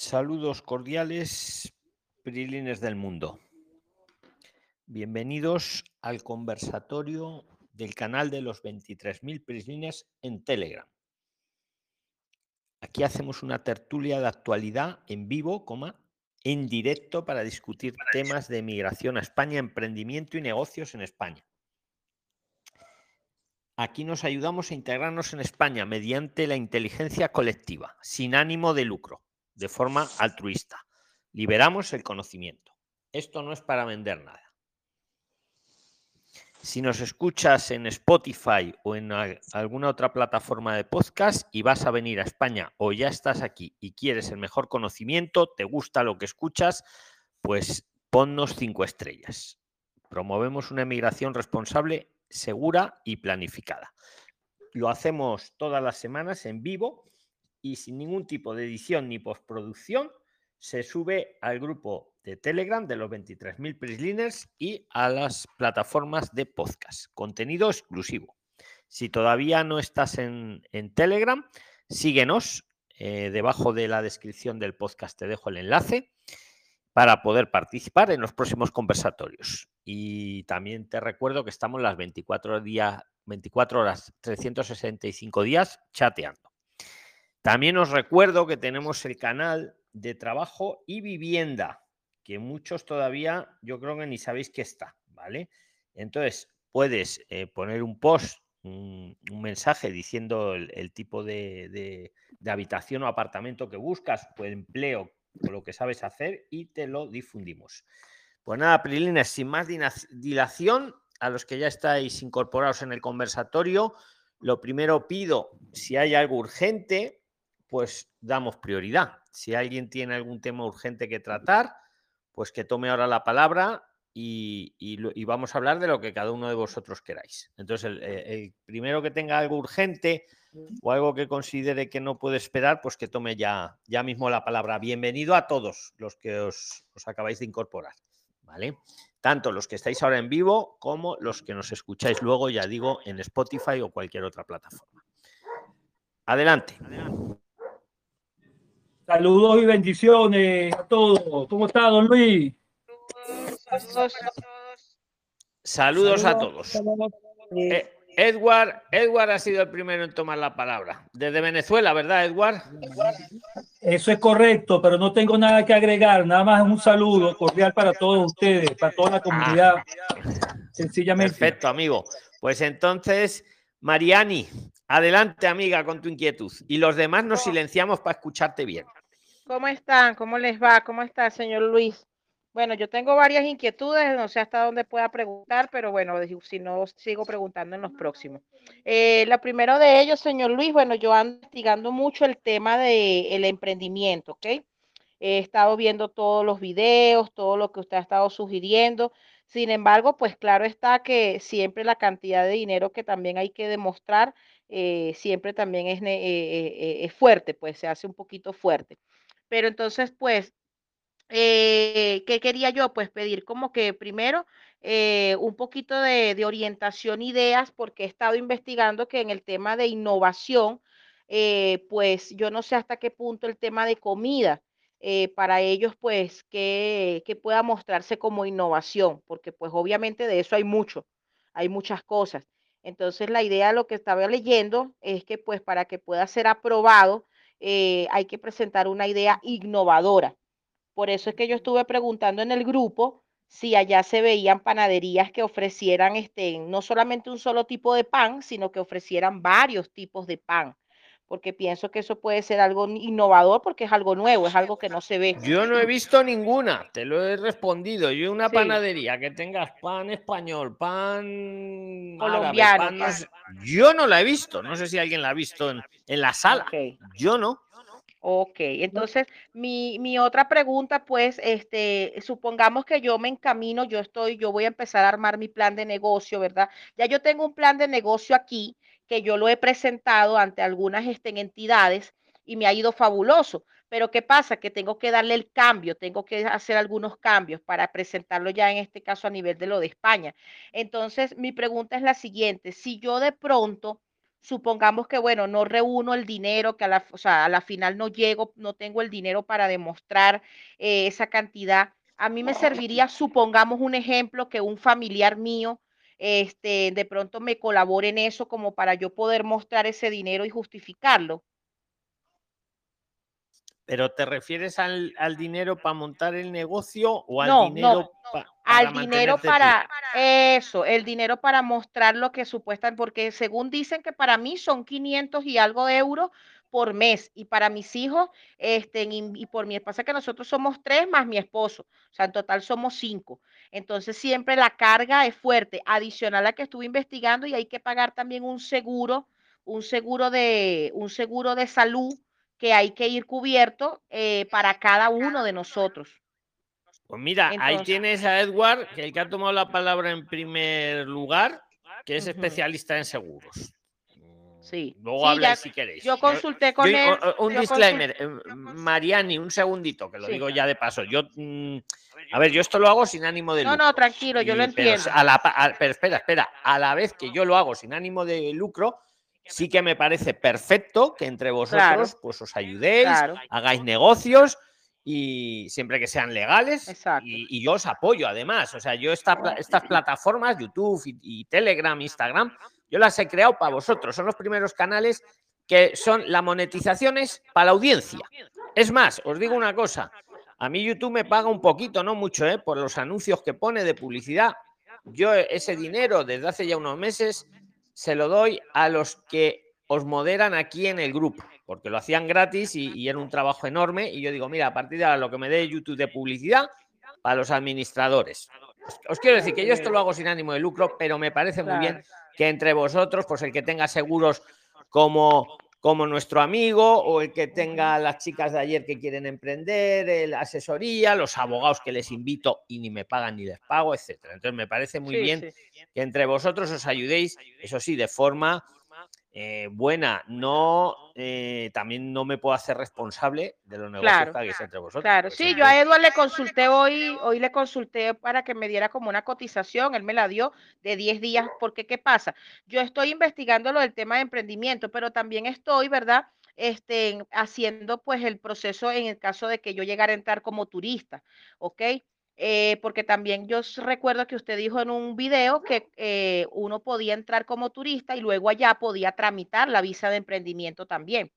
Saludos cordiales, Prilines del mundo. Bienvenidos al conversatorio del canal de los 23.000 Prilines en Telegram. Aquí hacemos una tertulia de actualidad en vivo, coma, en directo para discutir temas de migración a España, emprendimiento y negocios en España. Aquí nos ayudamos a integrarnos en España mediante la inteligencia colectiva, sin ánimo de lucro de forma altruista. Liberamos el conocimiento. Esto no es para vender nada. Si nos escuchas en Spotify o en alguna otra plataforma de podcast y vas a venir a España o ya estás aquí y quieres el mejor conocimiento, te gusta lo que escuchas, pues ponnos cinco estrellas. Promovemos una emigración responsable, segura y planificada. Lo hacemos todas las semanas en vivo y sin ningún tipo de edición ni postproducción se sube al grupo de Telegram de los 23.000 Prisliners y a las plataformas de podcast. Contenido exclusivo. Si todavía no estás en, Telegram, síguenos. Eh, debajo de la descripción del podcast te dejo el enlace para poder participar en los próximos conversatorios. Y también te recuerdo que estamos las 24, días, 24 horas, 365 días chateando. También os recuerdo que tenemos el canal de trabajo y vivienda, que muchos todavía yo creo que ni sabéis que está, ¿vale? Entonces, puedes eh, poner un post, un, mensaje diciendo el, tipo de, habitación o apartamento que buscas, o empleo, o lo que sabes hacer, y te lo difundimos. Pues nada, Prilines, sin más dilación, a los que ya estáis incorporados en el conversatorio, lo primero pido, si hay algo urgente, pues damos prioridad. Si alguien tiene algún tema urgente que tratar, pues que tome ahora la palabra y, vamos a hablar de lo que cada uno de vosotros queráis. Entonces, el, primero que tenga algo urgente o algo que considere que no puede esperar, pues que tome ya, ya mismo la palabra. Bienvenido a todos los que os, os acabáis de incorporar. ¿Vale? Tanto los que estáis ahora en vivo como los que nos escucháis luego, ya digo, en Spotify o cualquier otra plataforma. Adelante. Adelante. Saludos y bendiciones a todos. ¿Cómo está, don Luis? Saludos, a todos. Eh, Edward, Edward ha sido el primero en tomar la palabra. Desde Venezuela, ¿verdad, Edward? Eso es correcto, pero no tengo nada que agregar. Nada más un saludo cordial para todos ustedes, para toda la comunidad. Ah. Sencillamente. Perfecto, amigo. Pues entonces, Mariani, adelante, amiga, con tu inquietud. Y los demás nos silenciamos para escucharte bien. ¿Cómo están? ¿Cómo les va? ¿Cómo está, señor Luis? Bueno, yo tengo varias inquietudes, no sé hasta dónde pueda preguntar, pero bueno, si no, sigo preguntando en los próximos. Eh, la primero de ellos, señor Luis, bueno, yo ando investigando mucho el tema del emprendimiento, ¿ok? He estado viendo todos los videos, todo lo que usted ha estado sugiriendo. Sin embargo, pues claro está que siempre la cantidad de dinero que también hay que demostrar, eh, siempre también es, eh, es fuerte, pues se hace un poquito fuerte. Pero entonces, pues, eh, ¿qué quería yo? Pues pedir como que primero eh, un poquito de, orientación, ideas, porque he estado investigando que en el tema de innovación, eh, pues yo no sé hasta qué punto el tema de comida, para ellos, pues, que, que pueda mostrarse como innovación, porque pues obviamente de eso hay mucho, hay muchas cosas. Entonces, la idea, lo que estaba leyendo, es que pues para que pueda ser aprobado, eh, hay que presentar una idea innovadora. Por eso es que yo estuve preguntando en el grupo si allá se veían panaderías que ofrecieran este, no solamente un solo tipo de pan, sino que ofrecieran varios tipos de pan porque pienso que eso puede ser algo innovador porque es algo nuevo, es algo que no se ve. Yo no he visto ninguna, te lo he respondido. Yo una panadería que tengas pan español, pan colombiano. Yo no la he visto, no sé si alguien la ha visto en, la sala. Yo no. Ok, entonces mi, mi, otra pregunta, pues, este, supongamos que yo me encamino, yo estoy, yo voy a empezar a armar mi plan de negocio, ¿verdad? Ya yo tengo un plan de negocio aquí, que yo lo he presentado ante algunas este, entidades y me ha ido fabuloso. Pero ¿qué pasa? Que tengo que darle el cambio, tengo que hacer algunos cambios para presentarlo ya en este caso a nivel de lo de España. Entonces, mi pregunta es la siguiente, si yo de pronto supongamos que, bueno, no reúno el dinero, que a la, o sea, a la final no llego, no tengo el dinero para demostrar eh, esa cantidad. A mí me serviría, supongamos un ejemplo, que un familiar mío este, de pronto me colabore en eso como para yo poder mostrar ese dinero y justificarlo. ¿Pero te refieres al, dinero para montar el negocio o al dinero para al dinero para eso, el dinero para mostrar lo que supuestamente, porque según dicen que para mí son 500 y algo de euros por mes y para mis hijos, este, y, por mi esposa, que nosotros somos tres más mi esposo, o sea, en total somos cinco. Entonces siempre la carga es fuerte, adicional a que estuve investigando y hay que pagar también un seguro, un seguro de, un seguro de salud que hay que ir cubierto eh, para cada uno de nosotros. Pues mira, ahí tienes a Edward, que el que ha tomado la palabra en primer lugar, que es especialista en seguros. Sí. Luego habla si queréis. Yo consulté con él. Un disclaimer, eh, Mariani, un segundito, que lo digo ya de paso. Yo, mm, a ver, yo esto lo hago sin ánimo de lucro. No, no, tranquilo, yo lo entiendo. Pero, espera, espera, a la vez que yo lo hago sin ánimo de lucro, sí que me parece perfecto que entre vosotros pues os ayudéis, hagáis negocios y siempre que sean legales y, yo os apoyo además. O sea, yo estas plataformas, YouTube y, Telegram, Instagram, yo las he creado para vosotros. Son los primeros canales que son la monetización es para la audiencia. Es más, os digo una cosa, a mí YouTube me paga un poquito, no mucho, ¿eh? por los anuncios que pone de publicidad. Yo ese dinero desde hace ya unos meses se lo doy a los que os moderan aquí en el grupo, porque lo hacían gratis y, era un trabajo enorme. Y yo digo, mira, a partir de ahora lo que me dé YouTube de publicidad, para los administradores. Os, quiero decir que yo esto lo hago sin ánimo de lucro, pero me parece muy bien que entre vosotros, pues el que tenga seguros como como nuestro amigo o el que tenga las chicas de ayer que quieren emprender, la asesoría, los abogados que les invito y ni me pagan ni les pago, etcétera. Entonces me parece muy bien que entre vosotros os ayudéis, eso sí, de forma eh, buena, no, eh, también no me puedo hacer responsable de los negocios que hagáis entre vosotros. Claro, sí, yo a Eduardo le consulté hoy, hoy le consulté para que me diera como una cotización, él me la dio de 10 días, porque ¿qué pasa? Yo estoy investigando lo del tema de emprendimiento, pero también estoy, ¿verdad? Este, haciendo pues el proceso en el caso de que yo llegara a entrar como turista, ¿ok? Eh, porque también yo recuerdo que usted dijo en un video que eh, uno podía entrar como turista y luego allá podía tramitar la visa de emprendimiento también.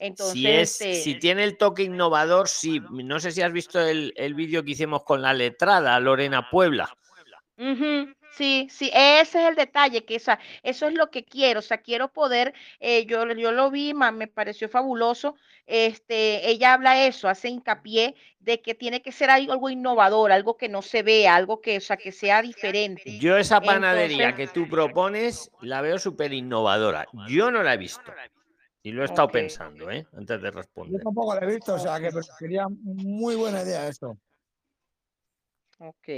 Entonces, si, es, este si tiene el toque innovador, sí. No sé si has visto el, el vídeo que hicimos con la letrada Lorena Puebla. Sí, sí, ese es el detalle, que esa, eso es lo que quiero, o sea, quiero poder, eh, yo, yo lo vi, me pareció fabuloso, este, ella habla eso, hace hincapié de que tiene que ser algo, innovador, algo que no se vea, algo que, o sea, que sea diferente. Yo esa panadería que tú propones la veo súper innovadora, yo no la he visto. Y lo he estado pensando, ¿eh? Antes de responder. Yo tampoco la he visto, o sea, que sería muy buena idea esto. Ok.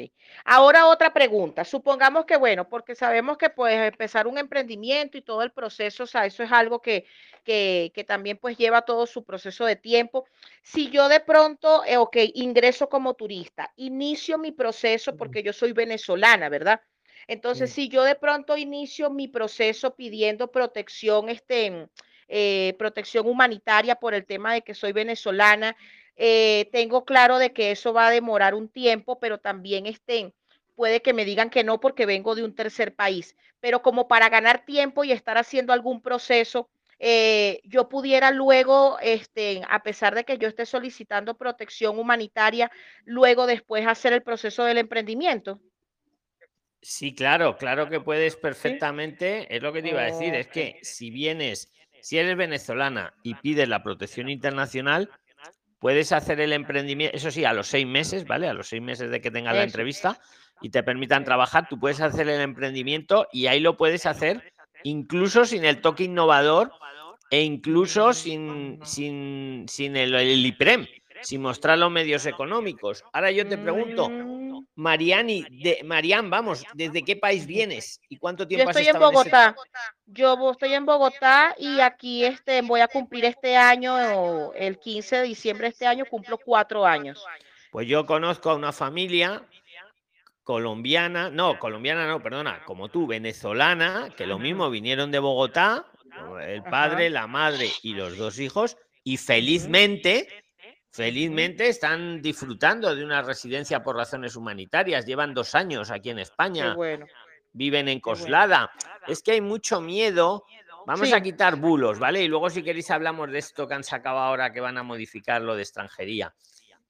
Ahora otra pregunta. Supongamos que, bueno, porque sabemos que pues empezar un emprendimiento y todo el proceso, o sea, eso es algo que, que, que también pues lleva todo su proceso de tiempo. Si yo de pronto, eh, ok, ingreso como turista, inicio mi proceso porque yo soy venezolana, ¿verdad? Entonces, si yo de pronto inicio mi proceso pidiendo protección, este, eh, protección humanitaria por el tema de que soy venezolana, eh, tengo claro de que eso va a demorar un tiempo, pero también estén puede que me digan que no porque vengo de un tercer país, pero como para ganar tiempo y estar haciendo algún proceso, eh, yo pudiera luego, este, a pesar de que yo esté solicitando protección humanitaria, luego después hacer el proceso del emprendimiento. Sí, claro, claro que puedes perfectamente. Es lo que te iba a decir, es que si vienes, si eres venezolana y pides la protección internacional, puedes hacer el emprendimiento, eso sí, a los seis meses, ¿vale? A los seis meses de que tengas la entrevista y te permitan trabajar, tú puedes hacer el emprendimiento y ahí lo puedes hacer incluso sin el toque innovador e incluso sin, sin, sin el, el IPREM, sin mostrar los medios económicos. Ahora yo te pregunto, mm. Mariani, de, Marian, vamos, ¿desde qué país vienes y cuánto tiempo yo estoy en Bogotá. Yo estoy en Bogotá y aquí este, voy a cumplir este año, el 15 de diciembre de este año, cumplo cuatro años. Pues yo conozco a una familia colombiana, no, colombiana no, perdona, como tú, venezolana, que lo mismo vinieron de Bogotá, el padre, la madre y los dos hijos, y felizmente, felizmente están disfrutando de una residencia por razones humanitarias. Llevan dos años aquí en España. bueno. Viven en Coslada. Es que hay mucho miedo. Vamos Sí. a quitar bulos, ¿vale? Y luego, si queréis, hablamos de esto que han sacado ahora que van a modificar lo de extranjería.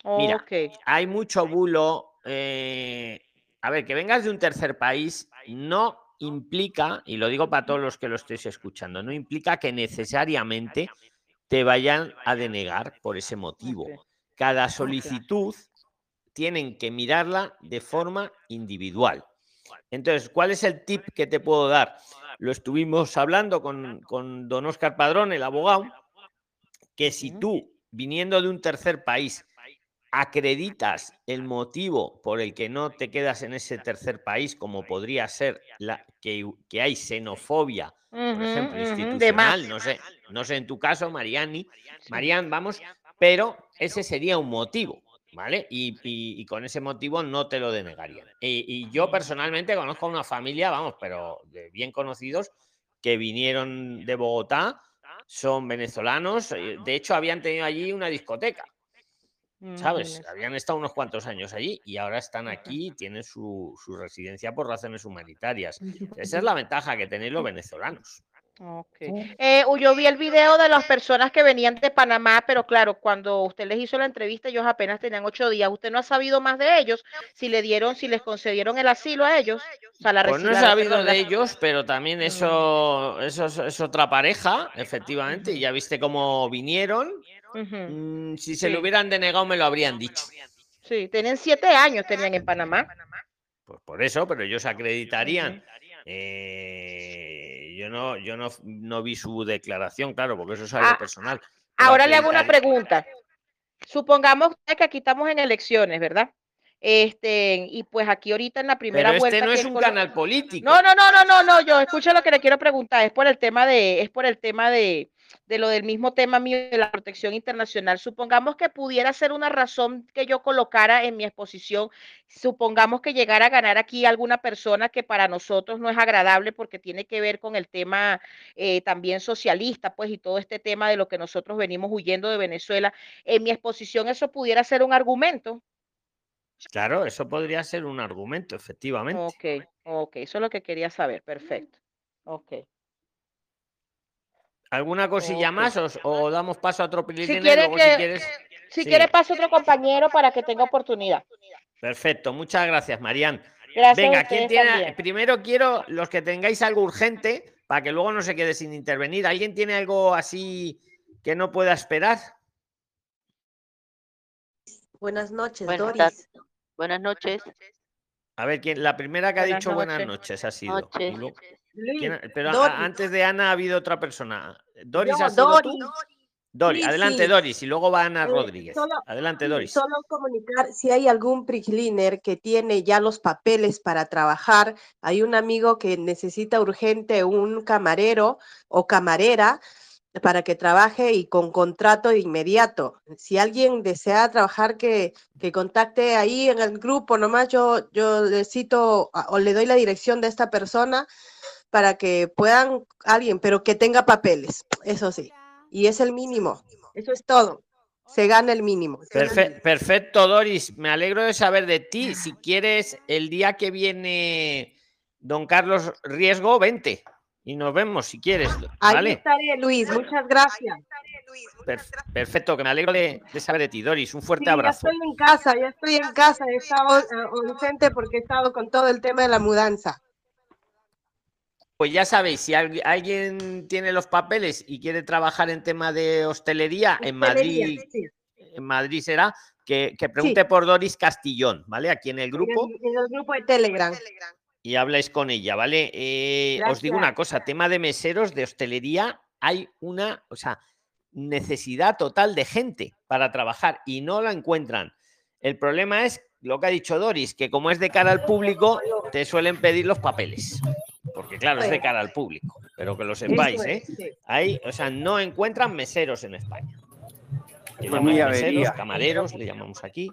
Mira, Ok. hay mucho bulo. eh, a ver, que vengas de un tercer país no implica, y lo digo para todos los que lo estéis escuchando, no implica que necesariamente te vayan a denegar por ese motivo. Cada solicitud tienen que mirarla de forma individual. Entonces, ¿cuál es el tip que te puedo dar? Lo estuvimos hablando con, con don Oscar Padrón, el abogado, que si tú, viniendo de un tercer país, acreditas el motivo por el que no te quedas en ese tercer país, como podría ser la, que, que hay xenofobia, por ejemplo, institucional, no sé, no sé en tu caso, Mariani, Marian, vamos, pero ese sería un motivo, ¿vale? Y, y- y con ese motivo no te lo denegarían. Y, y yo personalmente conozco una familia, vamos, pero de bien conocidos, que vinieron de Bogotá, son venezolanos, eh, de hecho habían tenido allí una discoteca, ¿sabes? Habían estado unos cuantos años allí y ahora están aquí, tienen su, su residencia por razones humanitarias. Esa es la ventaja que tenéis los venezolanos. Ok. Eh, yo vi el video de las personas que venían de Panamá, pero claro, cuando usted les hizo la entrevista, ellos apenas tenían ocho días. ¿Usted no ha sabido más de ellos? Si le dieron, si les concedieron el asilo a ellos. O sea, la Pues no he sabido de ellos, pero también eso, eso es, es otra pareja, efectivamente. y Ya viste cómo vinieron. Mm, si se Sí. lo hubieran denegado, me lo habrían dicho. Sí, tienen siete años, tenían en Panamá. Pues por eso, pero ellos acreditarían. Ujú. Eh, yo no, yo no, no vi su declaración, claro, porque eso es algo Ah, personal. Ahora le hago una pregunta. Supongamos que aquí estamos en elecciones, ¿verdad? Este, y pues aquí ahorita en la primera Pero vuelta. este no es un canal político. No, no, no, no, no, no, yo escucho lo que le quiero preguntar, es por el tema de, es por el tema de, de lo del mismo tema mío de la protección internacional. Supongamos que pudiera ser una razón que yo colocara en mi exposición, supongamos que llegara a ganar aquí alguna persona que para nosotros no es agradable porque tiene que ver con el tema eh, también socialista, pues, y todo este tema de lo que nosotros venimos huyendo de Venezuela. En mi exposición eso pudiera ser un argumento. Claro, eso podría ser un argumento, efectivamente. Ok, ok, eso es lo que quería saber, perfecto. Ok. ¿Alguna cosilla más o, o damos paso a otro Si quiere luego que, si quieres? si sí. quiere pase otro compañero para que tenga oportunidad. Perfecto, muchas gracias, Marian. Gracias Venga, a ¿quién tiene? también. Primero quiero los que tengáis algo urgente para que luego no se quede sin intervenir. ¿Alguien tiene algo así que no pueda esperar? Buenas noches, Buenas Doris. Buenas noches. A ver, ¿quién, la primera que ha Buenas dicho buenas noches. ha sido. y Noches. luego- Luis, ¿quién ha- pero a- Doris. antes de Ana ha habido otra persona. ¿Doris ha sido tú? Doris. Doris, Sí, adelante sí. Doris y luego va Ana Eh, Rodríguez. solo- Adelante Doris. Solo comunicar si hay algún pre-cleaner que tiene ya los papeles para trabajar. Hay un amigo que necesita urgente un camarero o camarera para que trabaje y con contrato de inmediato. Si alguien desea trabajar, que, que contacte ahí en el grupo, nomás yo, yo le cito o le doy la dirección de esta persona para que puedan alguien, pero que tenga papeles, eso sí. Y es el mínimo. Eso es todo. Se gana el mínimo. perfecto, Doris. Me alegro de saber de ti. Si quieres, el día que viene don Carlos Riesgo, vente y nos vemos si quieres. Ahí estaré, Luis. Muchas gracias. Per- perfecto, que me alegro de, de saber de ti, Doris. Un fuerte Sí, ya abrazo. estoy en casa, ya estoy en casa. He estado eh, ausente porque he estado con todo el tema de la mudanza. Pues ya sabéis, si al- alguien tiene los papeles y quiere trabajar en tema de hostelería, en Madrid, sí, en Madrid será, que, que pregunte por Doris Castillón, ¿vale? Aquí en el en grupo. el- en el grupo de Telegram. Y habláis con ella, ¿vale? Eh, os digo una cosa, tema de meseros de hostelería, hay una, o sea, necesidad total de gente para trabajar y no la encuentran. El problema es lo que ha dicho Doris, que como es de cara al público, te suelen pedir los papeles. Porque claro, es de cara al público, pero que lo sepáis, ¿eh? Hay, o sea, no encuentran meseros en España. Pues meseros, camareros, le llamamos aquí.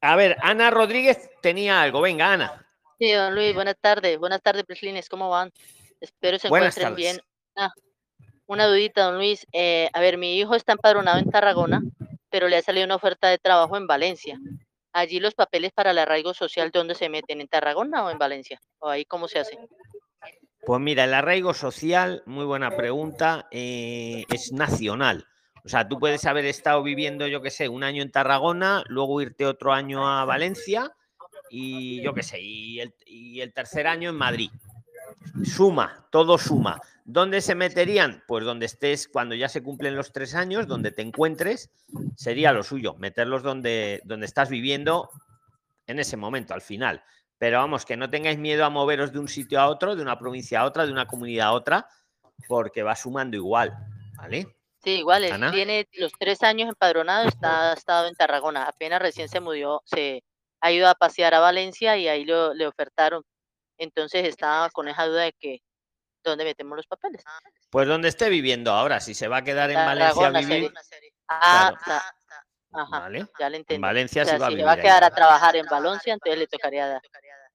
A ver, Ana Rodríguez tenía algo. Venga, Ana. Sí, don Luis, buenas tardes. Buenas tardes, Prislines, ¿cómo van? Espero se Buenas encuentren tardes. bien. Ah, Una dudita, don Luis. Eh, a ver, mi hijo está empadronado en Tarragona, pero le ha salido una oferta de trabajo en Valencia. Allí los papeles para el arraigo social, ¿dónde se meten? ¿En Tarragona o en Valencia? ¿O ahí cómo se hace? Pues mira, el arraigo social, muy buena pregunta, eh, es nacional. O sea, tú puedes haber estado viviendo, yo qué sé, un año en Tarragona, luego irte otro año a Valencia y yo qué sé, y el, y el tercer año en Madrid. Suma, todo suma. ¿Dónde se meterían? Pues donde estés, cuando ya se cumplen los tres años, donde te encuentres, sería lo suyo, meterlos donde, donde estás viviendo en ese momento, al final. Pero vamos, que no tengáis miedo a moveros de un sitio a otro, de una provincia a otra, de una comunidad a otra, porque va sumando igual, ¿vale? Sí, igual, Ana. tiene los tres años empadronado, está ha estado en Tarragona. Apenas recién se mudó, se ha ido a pasear a Valencia y ahí lo, le ofertaron. Entonces estaba con esa duda de que, ¿dónde metemos los papeles? Pues donde esté viviendo ahora, si se va a quedar en Valencia a vivir. Ah, claro. ta- ajá, ¿vale? ya le En entendí. Valencia O sea, se va a si le vivir. va a ahí. quedar a trabajar en Valencia, entonces le tocaría dar.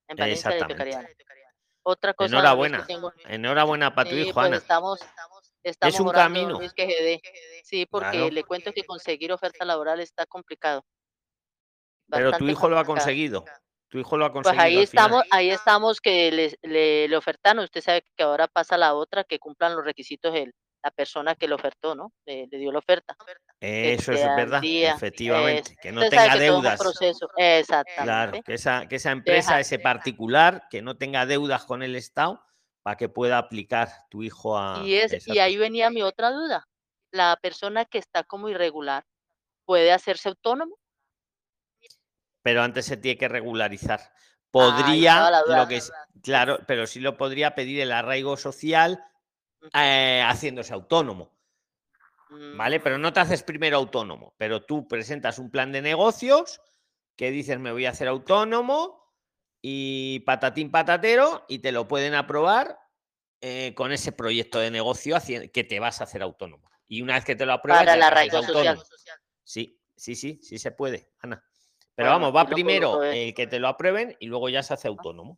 En Valencia le tocaría dar. Otra cosa Enhorabuena. tengo- Enhorabuena para tu Sí, hijo, pues Ana. estamos, estamos un orando, don camino. Luis, que. Sí, porque Claro. le cuento que conseguir oferta laboral está complicado. Pero tu hijo lo ha conseguido. Tu hijo lo ha Pues conseguido. ahí estamos, ahí estamos que le, le, le ofertaron. Usted sabe que ahora pasa la otra, que cumplan los requisitos el, la persona que le ofertó, ¿no? Le, le dio la oferta. Eso es verdad, día, efectivamente. es- Que no tenga que deudas. proceso. Claro, Exactamente. que esa, que esa empresa, Deja- ese particular, que no tenga deudas con el Estado para que pueda aplicar tu hijo a. Y, es, y ahí venía mi otra duda. La persona que está como irregular puede hacerse autónomo. Pero antes se tiene que regularizar. estaba Podría, duda. lo que es, claro, pero sí lo podría pedir el arraigo social eh, haciéndose autónomo. Mm, ¿Vale? Pero no te haces primero autónomo, pero tú presentas un plan de negocios que dices me voy a hacer autónomo y patatín patatero y te lo pueden aprobar eh, con ese proyecto de negocio que te vas a hacer autónomo. Y una vez que te lo apruebas, Para el arraigo social. Sí, sí, sí, sí se puede, Ana. Pero Bueno, vamos, va primero eh. el que te lo aprueben y luego ya se hace autónomo.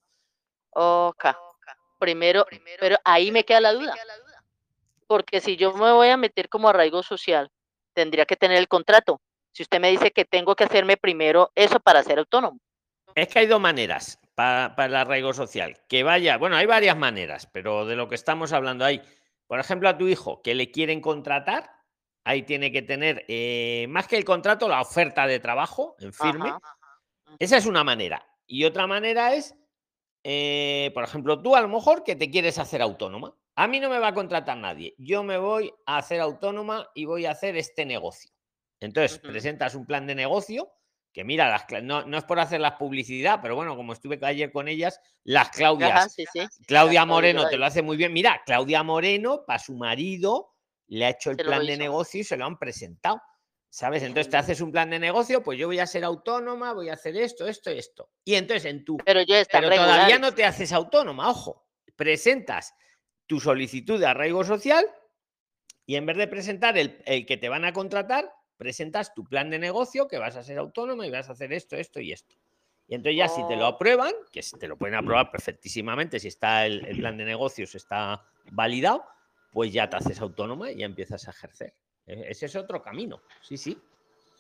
Ok. Primero, pero ahí me queda la duda. Porque si yo me voy a meter como arraigo social, tendría que tener el contrato. Si usted me dice que tengo que hacerme primero eso para ser autónomo. Es que hay dos maneras para, para el arraigo social. Que vaya, bueno, hay varias maneras, pero de lo que estamos hablando hay, por ejemplo, a tu hijo que le quieren contratar, ahí tiene que tener, eh, más que el contrato, la oferta de trabajo en firme. Ajá. Esa es una manera. Y otra manera es, eh, por ejemplo, tú a lo mejor que te quieres hacer autónoma. A mí no me va a contratar nadie. Yo me voy a hacer autónoma y voy a hacer este negocio. Entonces, presentas un plan de negocio que mira, las, no, no es por hacerlas publicidad, pero bueno, como estuve ayer con ellas, las Claudias, Ajá, sí, sí. Claudia Moreno te lo hace muy bien. Mira, Claudia Moreno, para su marido, le ha hecho el plan de negocio y se lo han presentado. ¿Sabes? Entonces te haces un plan de negocio, pues yo voy a ser autónoma, voy a hacer esto, esto y esto. Y entonces en tu. Pero yo todavía no te haces autónoma, ojo. Presentas tu solicitud de arraigo social y en vez de presentar el, el que te van a contratar, presentas tu plan de negocio que vas a ser autónoma y vas a hacer esto, esto y esto. Y entonces ya si te lo Oh. aprueban, que te lo pueden aprobar perfectísimamente si está el, el plan de negocios está validado, pues ya te haces autónoma y ya empiezas a ejercer. E- Ese es otro camino. Sí, sí.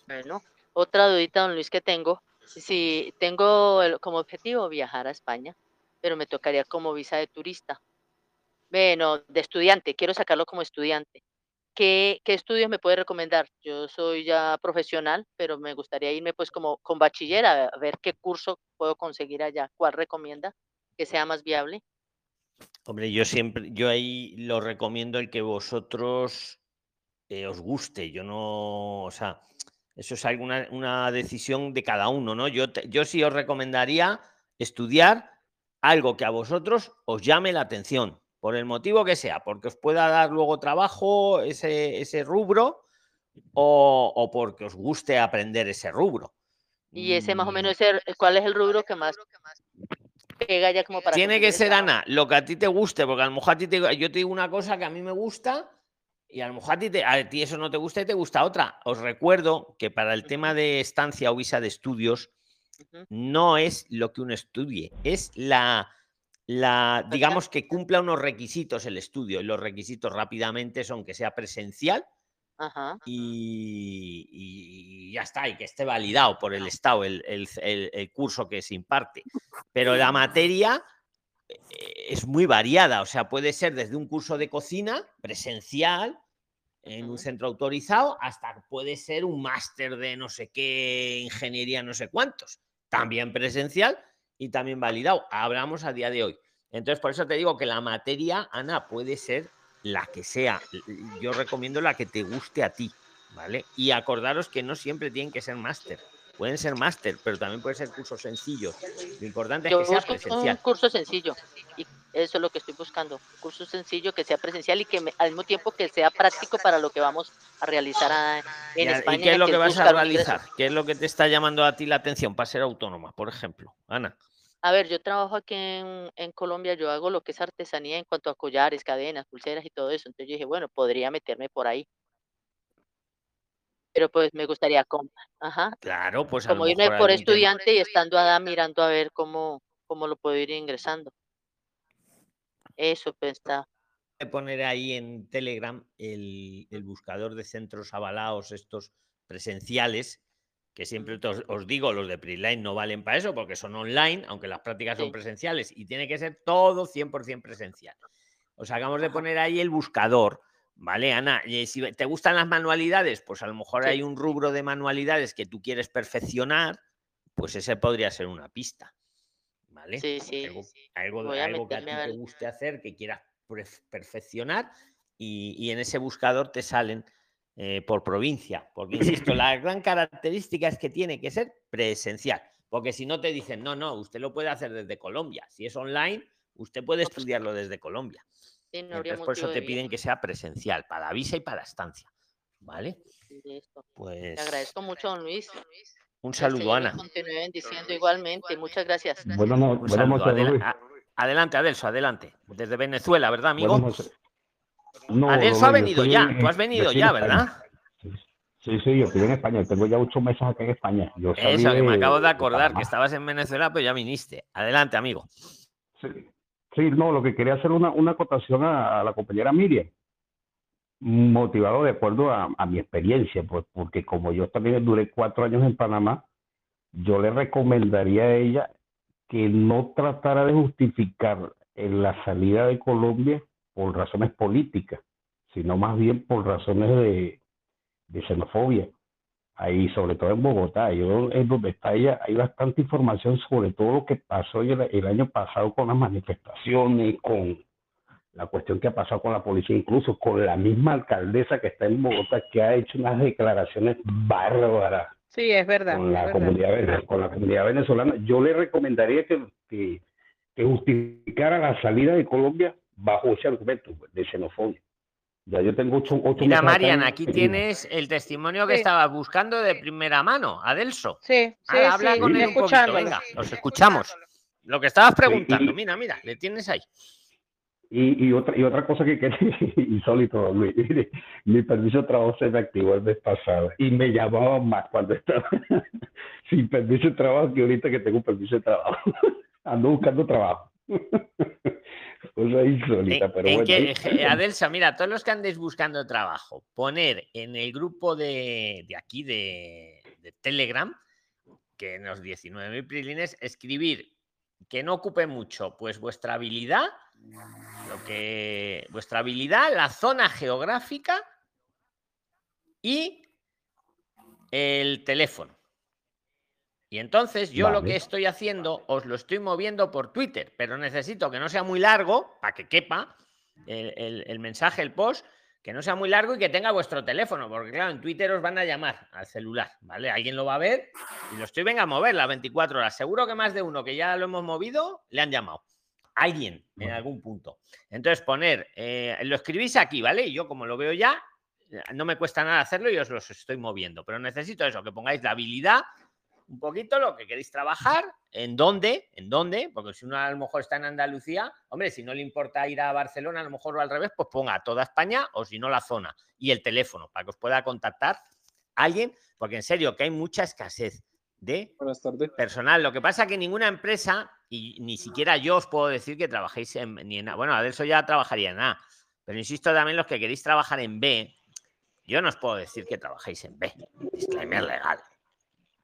Bueno, otra dudita, don Luis, que tengo. Si tengo el- como objetivo viajar a España, pero me tocaría como visa de turista. Bueno, de estudiante, quiero sacarlo como estudiante. ¿Qué, qué estudios me puede recomendar? Yo soy ya profesional, pero me gustaría irme pues como con bachiller a a ver qué curso puedo conseguir allá. ¿Cuál recomienda que sea más viable? Hombre, yo siempre, yo ahí lo recomiendo el que vosotros eh, os guste. Yo no, o sea, eso es alguna una decisión de cada uno, ¿no? Yo, te- yo sí os recomendaría estudiar algo que a vosotros os llame la atención, por el motivo que sea, porque os pueda dar luego trabajo ese, ese rubro o, o porque os guste aprender ese rubro. Y ese más o Mm, menos, el- ¿cuál es el rubro que más pega ya como para Tiene que ser? Ana, lo que a ti te guste, porque a lo mejor a ti te, yo te digo una cosa que a mí me gusta y a lo mejor a ti, te- a ti eso no te gusta y te gusta otra. Os recuerdo que para el tema de estancia o visa de estudios no es lo que uno estudie, es la, la, digamos que cumpla unos requisitos el estudio y los requisitos rápidamente son que sea presencial Ajá. y, y ya está, y que esté validado por el Estado el, el- el- curso que se imparte. Pero la materia eh, es muy variada, o sea, puede ser desde un curso de cocina presencial en un centro autorizado hasta puede ser un máster de no sé qué, ingeniería, no sé cuántos, también presencial y también validado. Hablamos a día de hoy. Entonces, por eso te digo que la materia, Ana, puede ser la que sea. Yo recomiendo la que te guste a ti, ¿vale? Y acordaros que no siempre tienen que ser máster. Pueden ser máster, pero también pueden ser cursos sencillos. Lo importante es que sea busco un presencial. curso sencillo y eso es lo que estoy buscando. Un curso sencillo que sea presencial y que me- al mismo tiempo que sea práctico para lo que vamos a realizar a- en ¿Y a- España. ¿Y qué es lo que vas a realizar? ¿Qué es lo que te está llamando a ti la atención para ser autónoma, por ejemplo, Ana? A ver, yo trabajo aquí en, en Colombia, yo hago lo que es artesanía en cuanto a collares, cadenas, pulseras y todo eso. Entonces yo dije, bueno, podría meterme por ahí. Pero pues me gustaría com- ajá, Claro, pues a lo como irme mejor por algún tema- estudiante y estando allá mirando a ver cómo, cómo lo puedo ir ingresando. Eso pues está. de poner ahí en Telegram el, el buscador de centros avalados, estos presenciales, que siempre os, os digo, los de Preline no valen para eso porque son online, aunque las prácticas son presenciales y tiene que ser todo 100% presencial. Os hagamos de poner ahí el buscador, ¿vale, Ana? Y si te gustan las manualidades, pues a lo mejor Sí. hay un rubro de manualidades que tú quieres perfeccionar, pues ese podría ser una pista, ¿vale? Sí, sí. algo, algo, a que a ti te guste hacer, que quieras perfeccionar y, y en ese buscador te salen eh, por provincia. Porque, insisto, la gran característica es que tiene que ser presencial. Porque si no te dicen, no, no, usted lo puede hacer desde Colombia. Si es online, usted puede estudiarlo desde Colombia. Sí, no Entonces, por eso te de piden que sea presencial, para visa y para estancia. ¿Vale? Pues Te agradezco mucho, don Luis. un saludo, Ana. continúe bendiciendo igualmente. Muchas gracias. No- saludo. Adela- a- adelante, Adelso, adelante. Desde Venezuela, ¿verdad, amigo? Buenas noches. No, Adelso don ha venido ya. en- Tú has venido ya. ¿verdad? Sí, sí, yo estoy en España. Tengo ya ocho meses acá en España. Yo Eso, que me acabo de de acordar que estabas en Venezuela, pero ya viniste. Adelante, amigo. Sí, sí, no, lo que quería hacer una, una acotación a, a la compañera Miriam, motivado de acuerdo a, a mi experiencia, pues porque como yo también duré cuatro años en Panamá, yo le recomendaría a ella que no tratara de justificar en la salida de Colombia por razones políticas, sino más bien por razones de, de xenofobia. Ahí, sobre todo en Bogotá, yo en donde está ella, hay bastante información sobre todo lo que pasó el, el año pasado con las manifestaciones, con la cuestión que ha pasado con la policía, incluso con la misma alcaldesa que está en Bogotá, que ha hecho unas declaraciones bárbaras Sí, es verdad. con es la verdad. comunidad con la comunidad venezolana. Yo le recomendaría que, que, que justificara la salida de Colombia bajo ese argumento de xenofobia. Ya yo tengo ocho, ocho Mira, Marian, aquí en- tienes el testimonio que Sí. estabas buscando de primera mano, Adelso. Sí, sí, Ah, habla sí, con sí, él un poquito, venga, los escuchamos. Lo que estabas preguntando, y- mira, mira, le tienes ahí. Y, y otra y otra cosa que quería, insólito, Luis, mire, mi permiso de trabajo se me activó el mes pasado y me llamaban más cuando estaba sin permiso de trabajo que ahorita que tengo permiso de trabajo. Ando buscando trabajo. Cosa insólita, En- pero en bueno. que- eh, Adelsa, mira, todos los que andéis buscando trabajo, poner en el grupo de, de aquí de, de Telegram, que en los 19.000 prilines, escribir que no ocupe mucho, pues vuestra habilidad, lo que vuestra habilidad, la zona geográfica y el teléfono. Y entonces yo lo que estoy haciendo os lo estoy moviendo por Twitter, pero necesito que no sea muy largo para que quepa el, el- el mensaje, el post, que no sea muy largo y que tenga vuestro teléfono, porque claro, en Twitter os van a llamar al celular, ¿vale? Alguien lo va a ver y lo estoy, venga, a mover las 24 horas. Seguro que más de uno que ya lo hemos movido le han llamado. Alguien en algún punto. Entonces poner, eh, lo escribís aquí, ¿vale? Y yo como lo veo ya, no me cuesta nada hacerlo y os los estoy moviendo, pero necesito eso, que pongáis la habilidad un poquito lo que queréis trabajar, en dónde, en dónde, porque si uno a lo mejor está en Andalucía, hombre, si no le importa ir a Barcelona, a lo mejor o al revés, pues ponga toda España o si no la zona y el teléfono para que os pueda contactar alguien, porque en serio que hay mucha escasez de personal. Lo que pasa que ninguna empresa, y ni siquiera yo os puedo decir que trabajéis en, ni en A. Bueno, Adelso ya trabajaría en A. Pero insisto también, los que queréis trabajar en B, yo no os puedo decir que trabajéis en B. Disclaimer legal.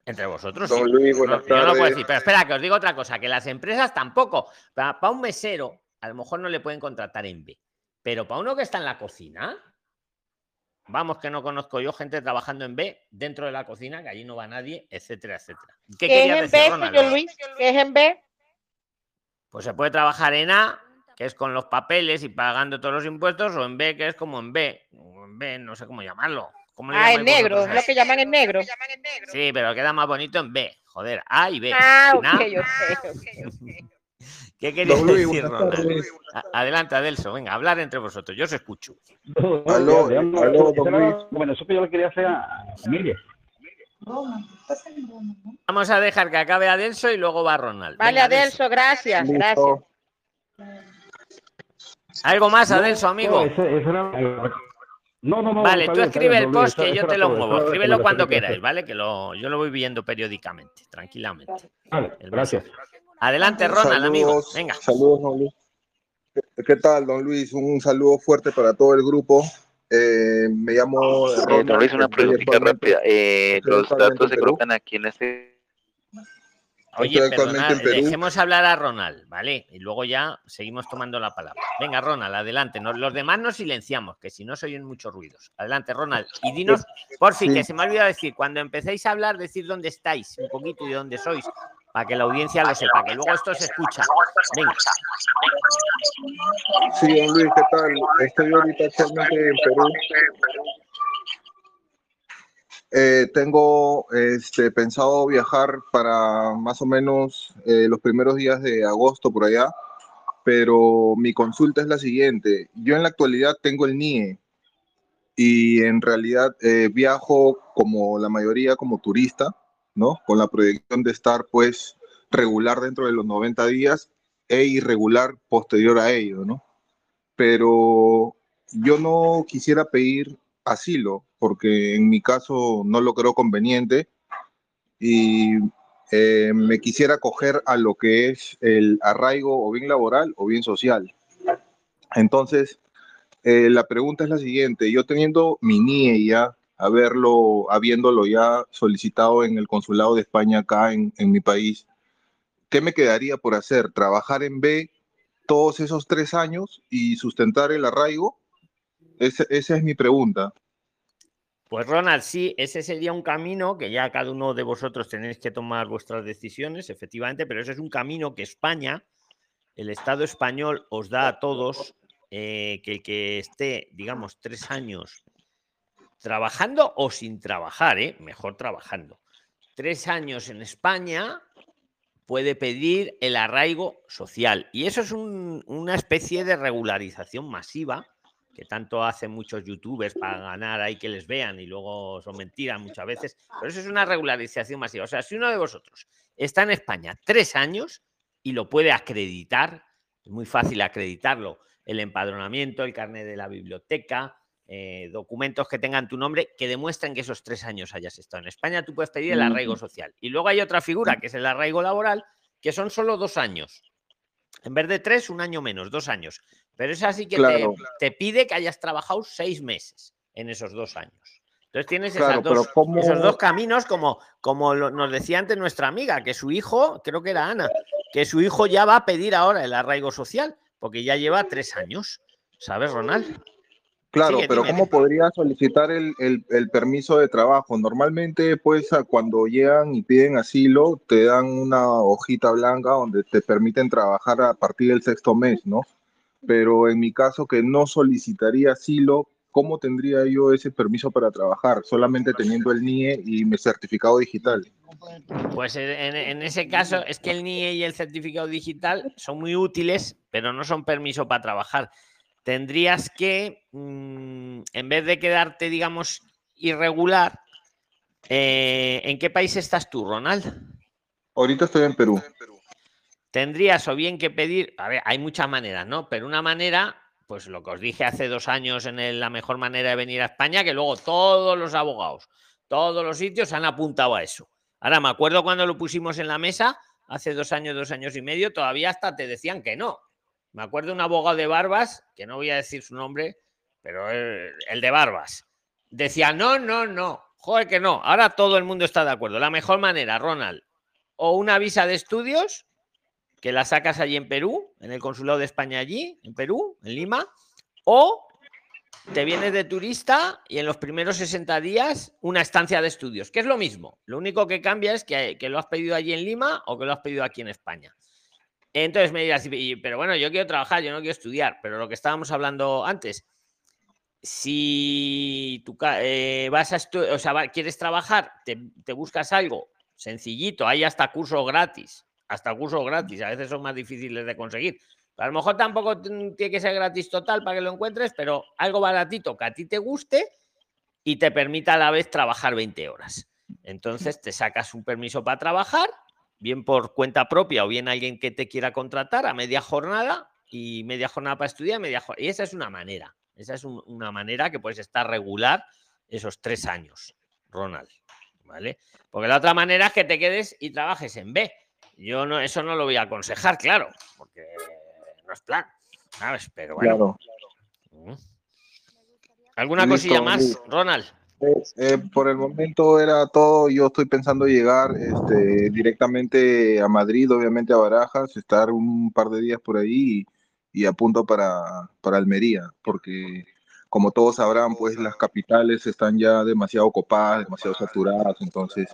Entre vosotros. sí. No, yo no puedo tardes. decir, pero espera, que os digo otra cosa, que las empresas tampoco. Para, un mesero, a lo mejor no le pueden contratar en B. Pero para uno que está en la cocina, vamos, que no conozco yo gente trabajando en B dentro de la cocina, que allí no va nadie, etcétera, etcétera. ¿Qué ¿Qué es en decir, B, Ronald? señor Luis? ¿Qué es en B? Pues se puede trabajar en A, que es con los papeles y pagando todos los impuestos, o en B, que es como en B. O en B, no sé cómo llamarlo. ¿Cómo le Ah, en llamáis negro, a lo eso? que llaman en negro. Sí, pero queda más bonito en B. Joder, A y B. Ah, ok, ¿Na? ok, ok, ok. ¿Qué querías decir, Ronald? Adelante, Adelso, venga, hablar entre vosotros, yo os escucho. Aló, Luis. recomendación que yo le quería hacer a Miriam. Vamos a dejar que acabe Adelso y luego va Ronald. Vale, Venga, Adelso, gracias, gracias. ¿Algo más, Adelso, amigo? No, ese- esa era no, no, no, Vale, tú escribe el post que yo te lo muevo. Escríbelo cuando queráis, quería ¿vale? Que lo, yo lo voy viendo periódicamente, tranquilamente. Vale, El gracias. Adelante, Ronald, amigo. Saludos, Venga. saludos, don Luis. ¿Qué- ¿Qué tal, don Luis? Un saludo fuerte para todo el grupo. Eh, me llamo Eh, Ronald, don Luis, una preguntita actualmente- rápida. Eh, los datos se colocan aquí en este. Oye, perdonad, en Perú. dejemos hablar a Ronald, ¿vale? Y luego ya seguimos tomando la palabra. Venga, Ronald, adelante. Nos- los demás nos silenciamos, que si no se oyen muchos ruidos. Adelante, Ronald. Y dinos, por fin, Sí. que se me ha olvidado decir, cuando empecéis a hablar, decir dónde estáis, un poquito y dónde sois, para que la audiencia lo sepa, que luego esto se escucha. Venga. Sí, Luis, ¿qué tal? Estoy ahorita actualmente en Perú. Eh, tengo este, pensado viajar para más o menos eh, los primeros días de agosto por allá, pero mi consulta es la siguiente. Yo en la actualidad tengo el NIE y en realidad eh, viajo como la mayoría como turista, ¿no? Con la proyección de estar pues regular dentro de los 90 días e irregular posterior a ello, ¿no? Pero yo no quisiera pedir asilo, porque en mi caso no lo creo conveniente y eh, me quisiera coger a lo que es el arraigo o bien laboral o bien social. Entonces, eh, la pregunta es la siguiente, yo teniendo mi NIE ya, haberlo, habiéndolo ya solicitado en el consulado de España acá en, en mi país, ¿qué me quedaría por hacer? ¿Trabajar en B todos esos tres años y sustentar el arraigo? Ese- esa es mi pregunta. Pues Ronald, sí, ese sería un camino que ya cada uno de vosotros tenéis que tomar vuestras decisiones, efectivamente, pero ese es un camino que España, el Estado español, os da a todos eh, que el que esté, digamos, tres años trabajando o sin trabajar, ¿eh? mejor trabajando. Tres años en España puede pedir el arraigo social. Y eso es un- una especie de regularización masiva que tanto hacen muchos youtubers para ganar ahí que les vean y luego son mentiras muchas veces. Pero eso es una regularización masiva. O sea, si uno de vosotros está en España tres años y lo puede acreditar, es muy fácil acreditarlo, el empadronamiento, el carnet de la biblioteca, eh, documentos que tengan tu nombre que demuestren que esos tres años hayas estado en España, tú puedes pedir el arraigo social. Y luego hay otra figura que es el arraigo laboral, que son solo dos años. En vez de tres, un año menos, dos años. Pero es así que te- Claro. te, pide que hayas trabajado seis meses en esos dos años. Entonces tienes Claro, esas pero dos, ¿cómo- esos dos caminos, como, como lo- nos decía antes nuestra amiga, que su hijo, creo que era Ana, que su hijo ya va a pedir ahora el arraigo social, porque ya lleva tres años. ¿Sabes, Ronald? Claro, Sigue, pero dime. ¿cómo podría solicitar el, el- el permiso de trabajo? Normalmente, pues, cuando llegan y piden asilo, te dan una hojita blanca donde te permiten trabajar a partir del sexto mes, ¿no? Pero en mi caso, que no solicitaría asilo, ¿cómo tendría yo ese permiso para trabajar? Solamente teniendo el NIE y mi certificado digital. Pues en, en ese caso es que el NIE y el certificado digital son muy útiles, pero no son permiso para trabajar. Tendrías que, mm, en vez de quedarte, digamos, irregular, eh, ¿en qué país estás tú, Ronald? Ahorita estoy en Perú. Tendrías o bien que pedir, a ver, hay muchas maneras, ¿no? Pero una manera, pues lo que os dije hace dos años en la mejor manera de venir a España, que luego todos los abogados, todos los sitios han apuntado a eso. Ahora, me acuerdo cuando lo pusimos en la mesa, hace dos años, dos años y medio, todavía hasta te decían que no. Me acuerdo un abogado de Barbas, que no voy a decir su nombre, pero el, el de Barbas, decía, no, no, no, joder que no. Ahora todo el mundo está de acuerdo. La mejor manera, Ronald, o una visa de estudios, que la sacas allí en Perú, en el consulado de España allí, en Perú, en Lima, o te vienes de turista y en los primeros 60 días una estancia de estudios, que es lo mismo. Lo único que cambia es que, que lo has pedido allí en Lima o que lo has pedido aquí en España. Entonces me dirás, "Y- pero bueno, yo quiero trabajar, yo no quiero estudiar, pero lo que estábamos hablando antes, si tú eh, vas a o sea, quieres trabajar, te, te buscas algo sencillito, hay hasta cursos gratis, hasta cursos gratis, a veces son más difíciles de conseguir. A lo mejor tampoco tiene que ser gratis total para que lo encuentres, pero algo baratito que a ti te guste y te permita a la vez trabajar 20 horas. Entonces te sacas un permiso para trabajar, bien por cuenta propia o bien alguien que te quiera contratar a media jornada y media jornada para estudiar, media jornada. Y esa es una manera. Esa es un- una manera que puedes estar regular esos tres años, Ronald. ¿Vale? Porque la otra manera es que te quedes y trabajes en B. Yo no, eso no lo voy a aconsejar, claro, porque no es plan. ¿Sabes? Pero bueno. Mm. ¿Alguna Listo, cosilla más. Ronald? Eh, por el momento era todo. Yo estoy pensando llegar este, directamente a Madrid, obviamente a Barajas, estar un par de días por ahí y, y apunto para, para Almería, porque como todos sabrán, pues las capitales están ya demasiado copadas, demasiado saturadas, entonces,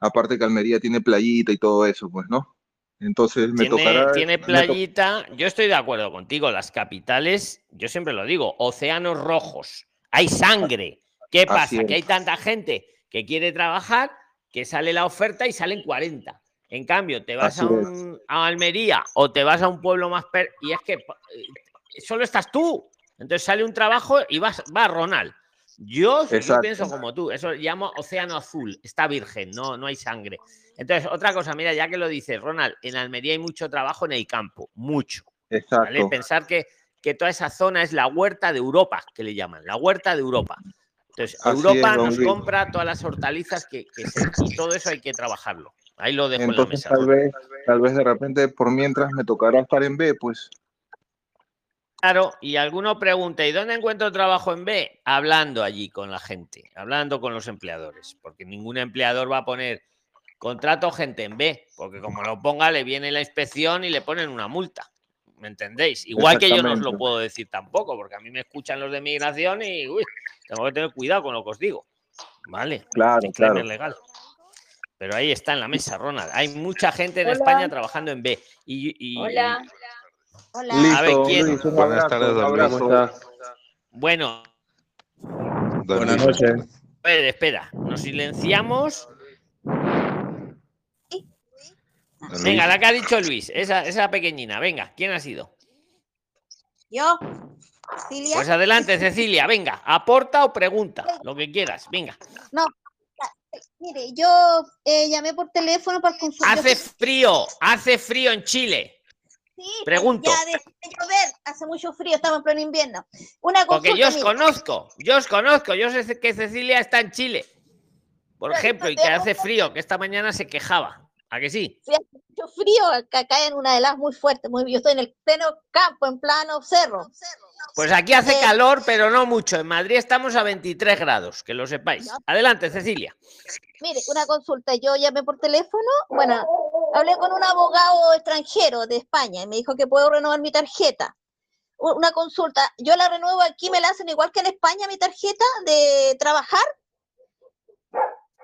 aparte que Almería tiene playita y todo eso, pues, ¿no? Entonces me Tiene, tocará... tiene to- playita. Yo estoy de acuerdo contigo. Las capitales, yo siempre lo digo, océanos rojos. Hay sangre. ¿Qué pasa? Que hay tanta gente que quiere trabajar que sale la oferta y salen 40. En cambio, te vas a, un- a Almería o te vas a un pueblo más... per- y es que eh, solo estás tú. Entonces sale un trabajo y vas, va Ronald. Yo, pienso como tú, eso llamo océano azul, está virgen, no, no hay sangre. Entonces, otra cosa, mira, ya que lo dices, Ronald, en Almería hay mucho trabajo en el campo, mucho. ¿vale? Exacto. Pensar que, que toda esa zona es la huerta de Europa, que le llaman, la huerta de Europa. Entonces, Así Europa es, nos Luis. compra todas las hortalizas que, que se- y todo eso hay que trabajarlo. Ahí lo dejo en la Entonces mesa. tal vez, tal vez de repente por mientras me tocará estar en B, pues Claro, y alguno pregunta, ¿y dónde encuentro trabajo en B? Hablando allí con la gente, hablando con los empleadores, porque ningún empleador va a poner contrato gente en B, porque como lo ponga le viene la inspección y le ponen una multa. ¿Me entendéis? Igual que yo no os lo puedo decir tampoco, porque a mí me escuchan los de migración y uy, tengo que tener cuidado con lo que os digo. Vale, claro, claro. legal. Pero ahí está en la mesa, Ronald. Hay mucha gente en Hola. España trabajando en B. Y, y- Hola. Hola. A ver, Listo, ¿quién? Luis, un Buenas abrazo, tardes, un don Luis. abrazo. ¿Cómo está? bueno, Don Buenas noches. espera, espera, nos silenciamos. Venga, la que ha dicho Luis, esa, esa pequeñina, venga, ¿quién ha sido? Yo, Cilia. Pues adelante, Cecilia, venga, aporta o pregunta, lo que quieras, venga. Mire, yo eh, llamé por teléfono para consultar. Hace frío, hace frío en Chile. Sí, pregunto. Ya dejó de llover, hace mucho frío, estamos en pleno invierno. Una. Porque yo os conozco, yo os conozco, yo sé que Cecilia está en Chile, por Pero ejemplo, y que hace frío, que esta mañana se quejaba. ¿A que sí? Sí, hace mucho frío, acá cae en una helada muy fuerte, muy Yo estoy en el pleno campo, en plano cerro. Pues aquí hace Eh, calor, pero no mucho. En Madrid estamos a 23 grados, que lo sepáis. Adelante, Cecilia. Mire, una consulta. Yo llamé por teléfono. Bueno, hablé con un abogado extranjero de España y me dijo que puedo renovar mi tarjeta. Una consulta. Yo la renuevo aquí, me la hacen igual que en España mi tarjeta de trabajar.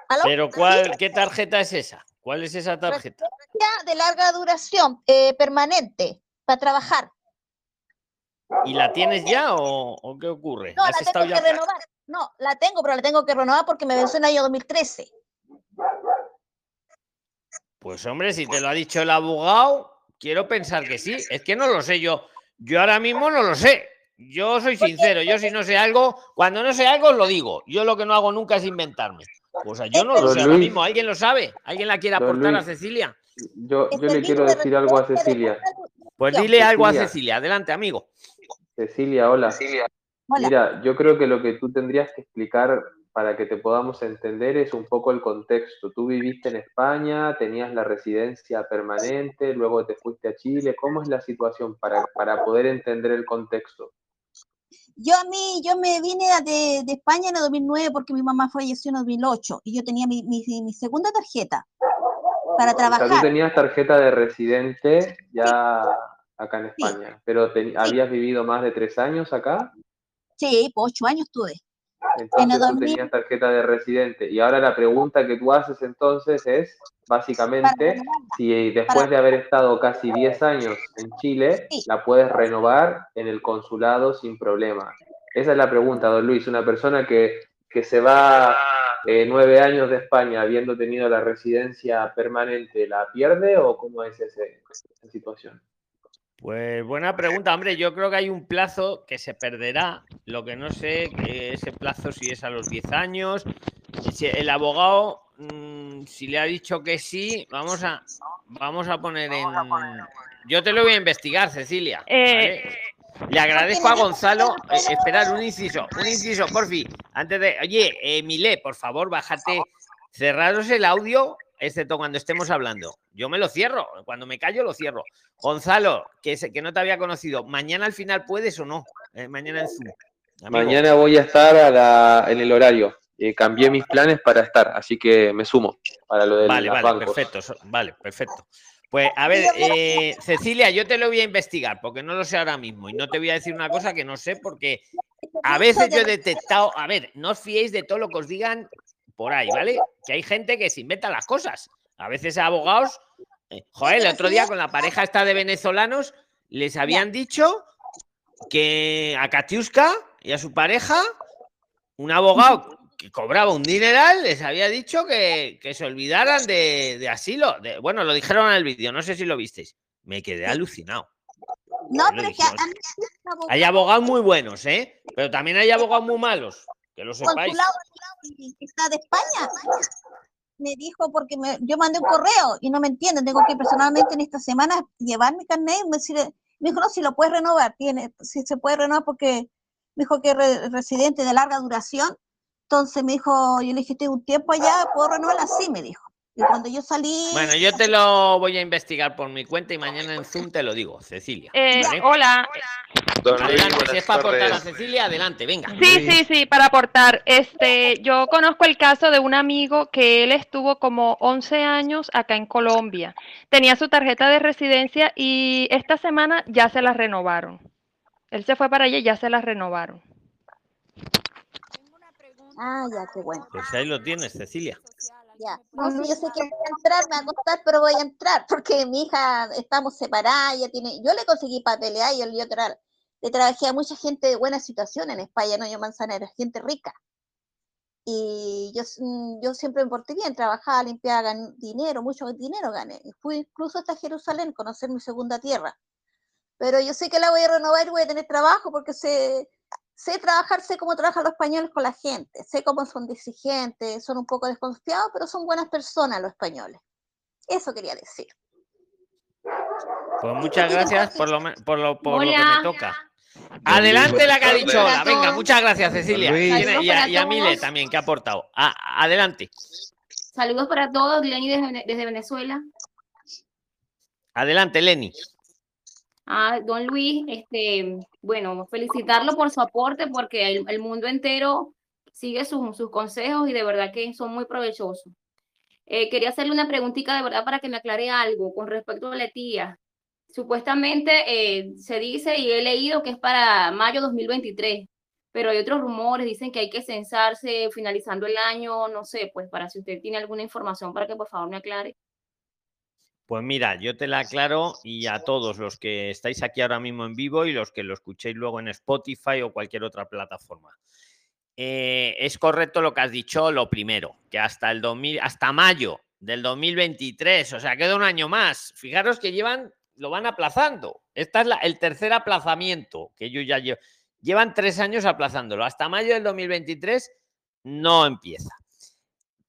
¿Aló? Pero ¿cuál, qué tarjeta es esa? ¿Cuál es esa tarjeta? Ya de larga duración, eh, permanente, para trabajar. ¿Y la tienes ya o, o qué ocurre? No, ¿Has la tengo que ya? renovar. No, la tengo, pero la tengo que renovar porque me venció en el año 2013. Pues hombre, si te lo ha dicho el abogado, quiero pensar que sí. Es que no lo sé yo. Yo ahora mismo no lo sé. Yo soy sincero. Yo si no sé algo, cuando no sé algo os lo digo. Yo lo que no hago nunca es inventarme. O sea, yo no lo sé ahora mismo. ¿Alguien lo sabe? ¿Alguien la quiere aportar a. Cecilia? Yo, yo le quiero decir algo a Cecilia. Pues dile algo a Cecilia. Cecilia. Adelante, amigo. Cecilia, hola. Hola. Mira, yo creo que lo que tú tendrías que explicar para que te podamos entender es un poco el contexto. Tú viviste en España, tenías la residencia permanente, luego te fuiste a Chile. ¿Cómo es la situación para, para poder entender el contexto? Yo a mí, yo me vine de, de España en el 2009 porque mi mamá falleció en el 2008 y yo tenía mi, mi, mi segunda tarjeta para O sea, tú trabajar. tenías tarjeta de residente ya acá en España, pero te- ¿habías vivido más de tres años acá? Sí, por ocho años tuve. En Entonces el tú 2000, tenías tarjeta de residente. Y ahora la pregunta que tú haces entonces es, básicamente, si después de haber estado casi 10 años en Chile, la puedes renovar en el consulado sin problema. Esa es la pregunta, don Luis. Una persona que, que se va eh, nueve años de España habiendo tenido la residencia permanente, ¿la pierde o cómo es ese- esa situación? Pues buena pregunta, hombre. Yo creo que hay un plazo que se perderá. Lo que no sé, que ese plazo si es a los 10 años. Si el abogado, mm, si le ha dicho que sí, vamos a, vamos a poner en. Yo te lo voy a investigar, Cecilia. Eh, ¿vale? Le agradezco a Gonzalo. eh, esperar un inciso, un inciso, porfi. Antes de. Oye, eh, Milé, por favor, bájate. Cerraros el audio, excepto cuando estemos hablando. Yo me lo cierro. Cuando me callo, lo cierro. Gonzalo, que, que no te había conocido. ¿Mañana al final puedes o no? Eh, mañana en Zoom. Amigo. Mañana voy a estar a la- en el horario. Eh, cambié mis planes para estar, así que me sumo para lo de Vale, los vale, bancos. perfecto. Vale, perfecto. Pues a ver, eh, Cecilia, yo te lo voy a investigar porque no lo sé ahora mismo y no te voy a decir una cosa que no sé porque a veces yo he detectado, a ver, no os fiéis de todo lo que os digan por ahí, ¿vale? Que hay gente que se inventa las cosas. A veces abogados, eh, joder, el otro día con la pareja esta de venezolanos les habían dicho que a Katiuska y a su pareja, un abogado que cobraba un dineral, les había dicho que, que se olvidaran de, de asilo. De- bueno, lo dijeron en el vídeo, no sé si lo visteis. Me quedé alucinado. No, pero que Hay abogados muy buenos, ¿eh? Pero también hay abogados muy malos, que lo sepáis. consulado está de España. Me dijo porque me- yo mandé un correo y no me entienden, tengo que personalmente en esta semana llevar mi carnet y me me dijo, no, si lo puedes renovar, tiene, si se puede renovar porque me dijo que es re- residente de larga duración, entonces me dijo, yo le dije, tengo un tiempo allá, puedo renovar así, me dijo. Y cuando yo salí, Bueno, yo te lo voy a investigar por mi cuenta y mañana en Zoom te lo digo, Cecilia. Eh, ¿vale? hola. Don Luis, Adelante, si es para aportar a. Cecilia, adelante, venga. Sí, sí, sí, para aportar. Este, yo conozco el caso de un amigo que él estuvo como 11 años acá en Colombia. Tenía su tarjeta de residencia y esta semana ya se la renovaron. Él se fue para allá y ya se la renovaron. ah, ya, qué bueno. Pues ahí lo tienes, Cecilia. Ya. No, no, yo sé que voy a entrar, me va a costar, pero voy a entrar porque mi hija, estamos separadas, ella tiene, yo le conseguí papelea y yo, yo tra- le trabajé a mucha gente de buena situación en España, no yo manzanera, gente rica. Y yo, mm, yo siempre me porté bien, trabajaba, limpiaba, gané dinero, mucho dinero gané. Y fui incluso hasta Jerusalén, conocer mi segunda tierra. Pero yo sé que la voy a renovar y voy a tener trabajo porque sé, sé trabajar, sé cómo trabajan los españoles con la gente, sé cómo son de exigentes, son un poco desconfiados, pero son buenas personas los españoles. Eso quería decir. Pues muchas gracias por lo, por lo, por lo que me toca. Adelante la que ha dicho hola. Venga, muchas gracias, Cecilia. Y a, y a Mile también, que ha aportado. A- adelante, Saludos para todos, Lenny desde Venezuela. adelante, Lenny. A don Luis, este, bueno, felicitarlo por su aporte porque el, el mundo entero sigue sus, sus consejos y de verdad que son muy provechosos. Eh, quería hacerle una preguntita de verdad para que me aclare algo con respecto a la tía. Supuestamente eh, se dice y he leído que es para mayo 2023, pero hay otros rumores, dicen que hay que censarse finalizando el año, no sé, pues para si usted tiene alguna información para que por favor me aclare. Pues mira, yo te la aclaro y a todos los que estáis aquí ahora mismo en vivo y los que lo escuchéis luego en Spotify o cualquier otra plataforma. Eh, es correcto lo que has dicho, lo primero, que hasta el 2000, hasta mayo del 2023, o sea, queda un año más. Fijaros que llevan, lo van aplazando. Este es el tercer aplazamiento que yo ya llevo. Llevan tres años aplazándolo. Hasta mayo del 2023 no empieza.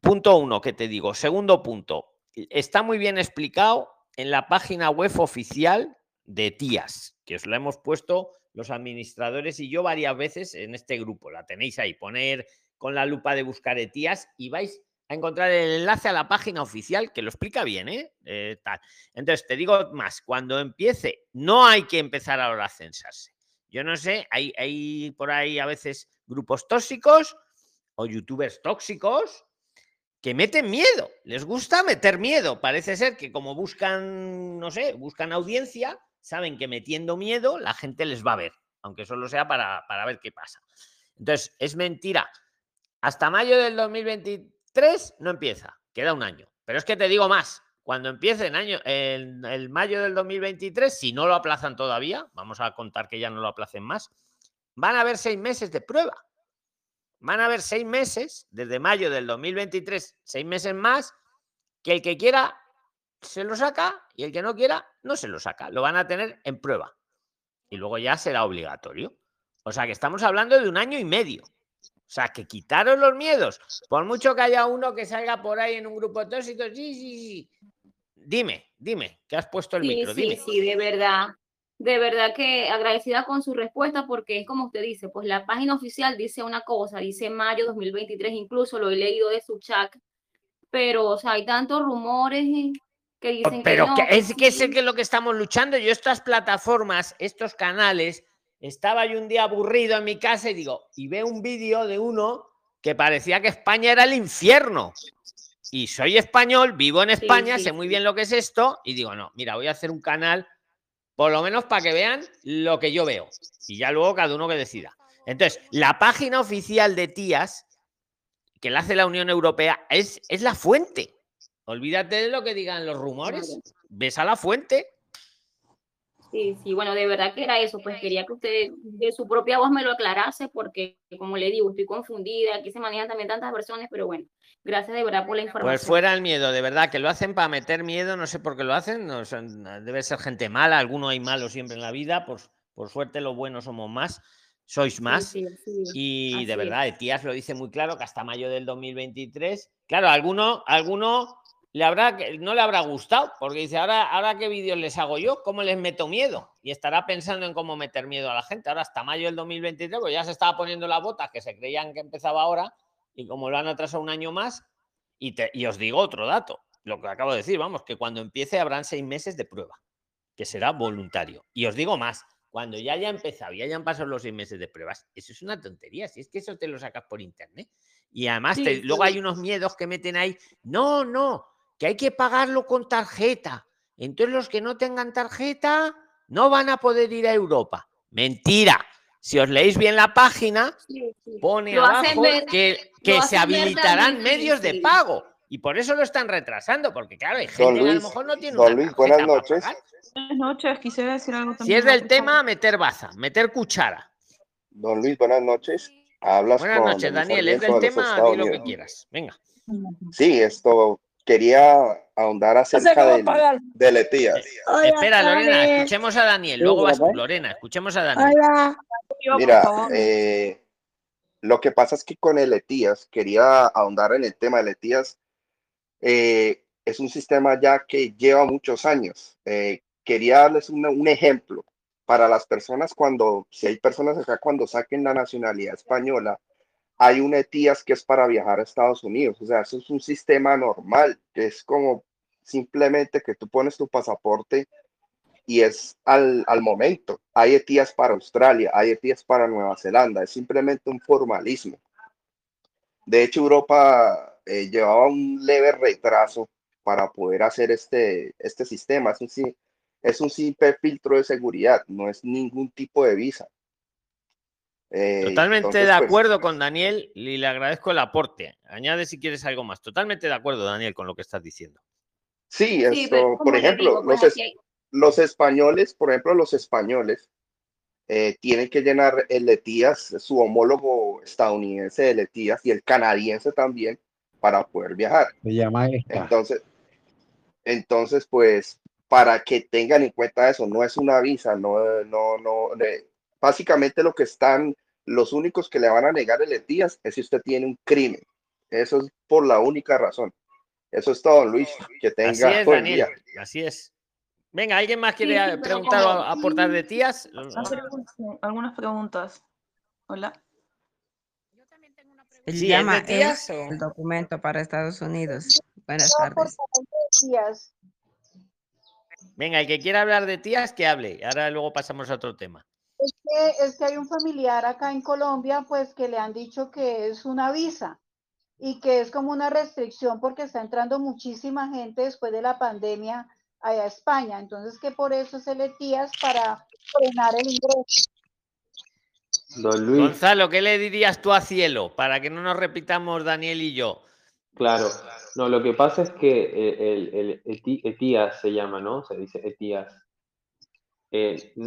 Punto uno que te digo. Segundo punto. Está muy bien explicado en la página web oficial de TIAS, que os la hemos puesto los administradores y yo varias veces en este grupo. La tenéis ahí. Poner con la lupa de buscar etías y vais a encontrar el enlace a la página oficial que lo explica bien, ¿eh? Eh, tal. Entonces, te digo más, cuando empiece, no hay que empezar ahora a censarse. Yo no sé, hay por ahí a veces grupos tóxicos o youtubers tóxicos que meten miedo, les gusta meter miedo. Parece ser que como buscan, no sé, buscan audiencia, saben que metiendo miedo la gente les va a ver, aunque solo sea para, para ver qué pasa. Entonces, es mentira. Hasta mayo del 2023 no empieza, queda un año. Pero es que te digo más, cuando empiece en, año, en el mayo del 2023, si no lo aplazan todavía, vamos a contar que ya no lo aplacen más, van a haber seis meses de prueba. Van a haber seis meses, desde mayo del 2023, seis meses más, que el que quiera se lo saca y el que no quiera no se lo saca. Lo van a tener en prueba. Y luego ya será obligatorio. O sea que estamos hablando de un año y medio. O sea, que quitaros los miedos. Por mucho que haya uno que salga por ahí en un grupo tóxico, sí, sí, sí. Dime, dime, que has puesto el Sí, micro, sí, dime. sí, de verdad. De verdad que agradecida con su respuesta porque es como usted dice, pues la página oficial dice una cosa, dice mayo 2023, incluso lo he leído de su chat, pero o sea, hay tantos rumores eh, que dicen que Pero no, que es que es que es lo que estamos luchando. Yo estas plataformas, estos canales, estaba yo un día aburrido en mi casa y digo, y veo un vídeo de uno que parecía que España era el infierno. Y soy español, vivo en España, sí, sé muy bien lo que es esto, y digo, no, mira, voy a hacer un canal, por lo menos para que vean lo que yo veo. Y ya luego cada uno que decida. Entonces, la página oficial de tías, que la hace la Unión Europea, es, es la fuente. Olvídate de lo que digan los rumores. Ves a la fuente. Sí, sí, bueno, de verdad que era eso, pues quería que usted de su propia voz me lo aclarase porque, como le digo, estoy confundida, aquí se manejan también tantas versiones, pero bueno, gracias de verdad por la información. Pues fuera el miedo, de verdad, que lo hacen para meter miedo, no sé por qué lo hacen, no son- debe ser gente mala, alguno hay malo siempre en la vida, por, por suerte los buenos somos más, sois más. sí, Y así de verdad, Etías lo dice muy claro que hasta mayo del 2023. Claro, alguno, alguno le habrá, que- no le habrá gustado, porque dice, ahora, ahora qué vídeos les hago yo, cómo les meto miedo. Y estará pensando en cómo meter miedo a la gente. Ahora hasta mayo del 2023, pues ya se estaba poniendo las botas que se creían que empezaba ahora, y como lo han atrasado un año más, y, te- y os digo otro dato, lo que acabo de decir, vamos, que cuando empiece habrán seis meses de prueba, que será voluntario. Y os digo más, cuando ya haya empezado y hayan pasado los seis meses de pruebas, eso es una tontería, si es que eso te lo sacas por internet. Y además, Sí, te- luego hay unos miedos que meten ahí, no, no, que hay que pagarlo con tarjeta. Entonces los que no tengan tarjeta no van a poder ir a Europa. Mentira. Si os leéis bien la página, Sí, sí. pone Lo abajo ver- que, que se habilitarán medios de pago. Y por eso lo están retrasando, porque claro, hay Don gente que a lo mejor no tiene don una Luis, buenas noches. Buenas noches, quisiera decir algo Si también. es del tema, meter baza, meter cuchara. Don Luis, buenas noches. Hablas Buenas con noches, el Daniel. Es del tema, di lo que quieras. Venga. Sí, esto quería ahondar acerca del, del ETIAS. Espera, Lorena, escuchemos a Daniel. Luego vas tú, Lorena, escuchemos a Daniel. Hola. Mira, eh, lo que pasa es que con el ETIAS, quería ahondar en el tema del ETIAS, eh, es un sistema ya que lleva muchos años. Eh, quería darles una- un ejemplo para las personas cuando, si hay personas acá cuando saquen la nacionalidad española, hay un ETIAS que es para viajar a Estados Unidos. O sea, eso es un sistema normal, que es como simplemente que tú pones tu pasaporte y es al, al momento. Hay ETIAS para Australia, hay ETIAS para Nueva Zelanda, es simplemente un formalismo. De hecho, Europa eh, llevaba un leve retraso para poder hacer este, este sistema. Es un, es un simple filtro de seguridad, no es ningún tipo de visa. Eh, Totalmente entonces, de pues, acuerdo con Daniel y le agradezco el aporte. Añade si quieres algo más. Totalmente de acuerdo, Daniel, con lo que estás diciendo. Sí, esto, por ejemplo, digo, los, es- españoles, por ejemplo, los españoles eh, tienen que llenar el ETIAS, su homólogo estadounidense del ETIAS y el canadiense también para poder viajar. Se llama esta. Entonces, entonces, pues, para que tengan en cuenta eso, no es una visa, no, no, no, de- básicamente lo que están, los únicos que le van a negar el ETIAS es si usted tiene un crimen. Eso es por la única razón. Eso es todo, Luis. Que Así tenga es, buen Daniel. día. Así es. Venga, ¿alguien más quiere sí, preguntar o aportar de tías? Hacer algunas- preguntas. Hola. Él Sí, ¿es llama de tías el documento para Estados Unidos. Buenas tardes. Venga, el que quiera hablar de tías, que hable. Ahora luego pasamos a otro tema. Es que, es que hay un familiar acá en Colombia, pues que le han dicho que es una visa y que es como una restricción porque está entrando muchísima gente después de la pandemia allá a España. Entonces que por eso se le tías para frenar el ingreso. Don Luis, Gonzalo, ¿qué le dirías tú a Cielo? Para que no nos repitamos Daniel y yo. claro. No, lo que pasa es que el, el, el se llama, ¿no? Se dice ETIAS.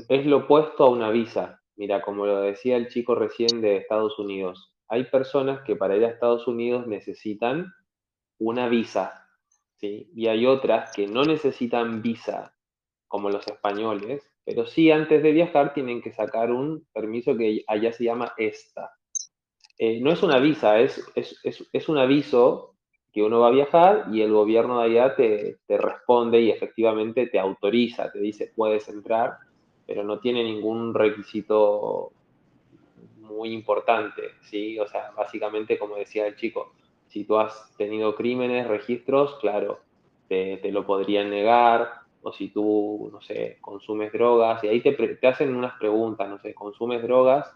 Es lo opuesto a una visa. Mira, como lo decía el chico recién de Estados Unidos, hay personas que para ir a Estados Unidos necesitan una visa, ¿sí? Y hay otras que no necesitan visa, como los españoles, pero sí antes de viajar tienen que sacar un permiso que allá se llama ESTA. Eh, no es una visa, es, es, es un aviso que uno va a viajar y el gobierno de allá te, te responde y efectivamente te autoriza, te dice puedes entrar, pero no tiene ningún requisito muy importante, ¿sí? O sea, básicamente, como decía el chico, si tú has tenido crímenes, registros, claro, te, te lo podrían negar, o si tú, no sé, consumes drogas, y ahí te, te hacen unas preguntas, no sé, ¿consumes drogas?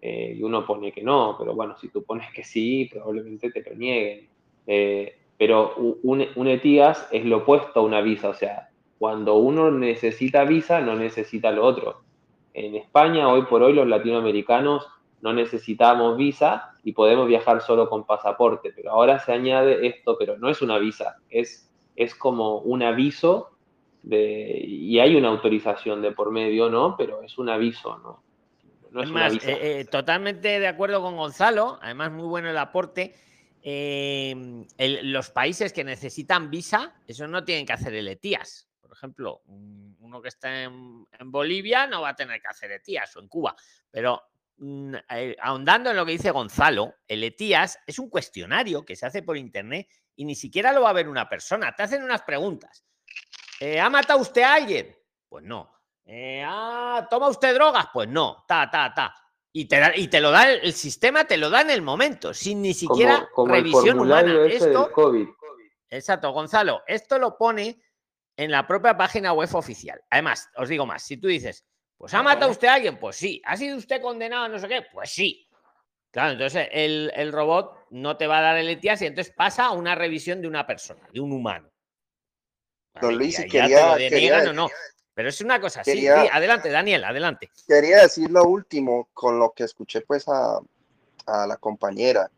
Eh, y uno pone que no, pero bueno, si tú pones que sí, probablemente te lo nieguen. Eh, pero un, un ETIAS es lo opuesto a una visa, o sea, cuando uno necesita visa, no necesita lo otro. En España, hoy por hoy, los latinoamericanos no necesitamos visa y podemos viajar solo con pasaporte, pero ahora se añade esto, pero no es una visa, es, es como un aviso de, y hay una autorización de por medio, ¿no? Pero es un aviso, ¿no? No es Es una más, visa. eh, eh, totalmente de acuerdo con Gonzalo, además muy bueno el aporte. El- los países que necesitan visa, eso no tienen que hacer el ETIAS. Por ejemplo, un- uno que está en, Bolivia no va a tener que hacer ETIAS o en Cuba. Pero mm, eh, ahondando en lo que dice Gonzalo, el ETIAS es un cuestionario que se hace por internet y ni siquiera lo va a ver una persona. Te hacen unas preguntas. Eh, ¿Ha matado usted a alguien? Pues no. Eh, ah, ¿Toma usted drogas? Pues no. Ta, ta, ta. Y te, da- y te lo da el, el sistema, te lo da en el momento, sin ni siquiera como, como el revisión humana. ese Esto, del COVID. exacto, Gonzalo, esto lo pone en la propia página web oficial. Además, os digo más, si tú dices, pues ha matado usted a alguien, pues sí. ¿Ha sido usted condenado a no sé qué? Pues sí. Claro, entonces el, el robot no te va a dar el ETIAS y entonces pasa a una revisión de una persona, de un humano. Don. Luis, te quería, lo quería, o no. Pero es una cosa así. Sí, adelante, Daniel, adelante. quería decir lo último con lo que escuché pues a, a la compañera.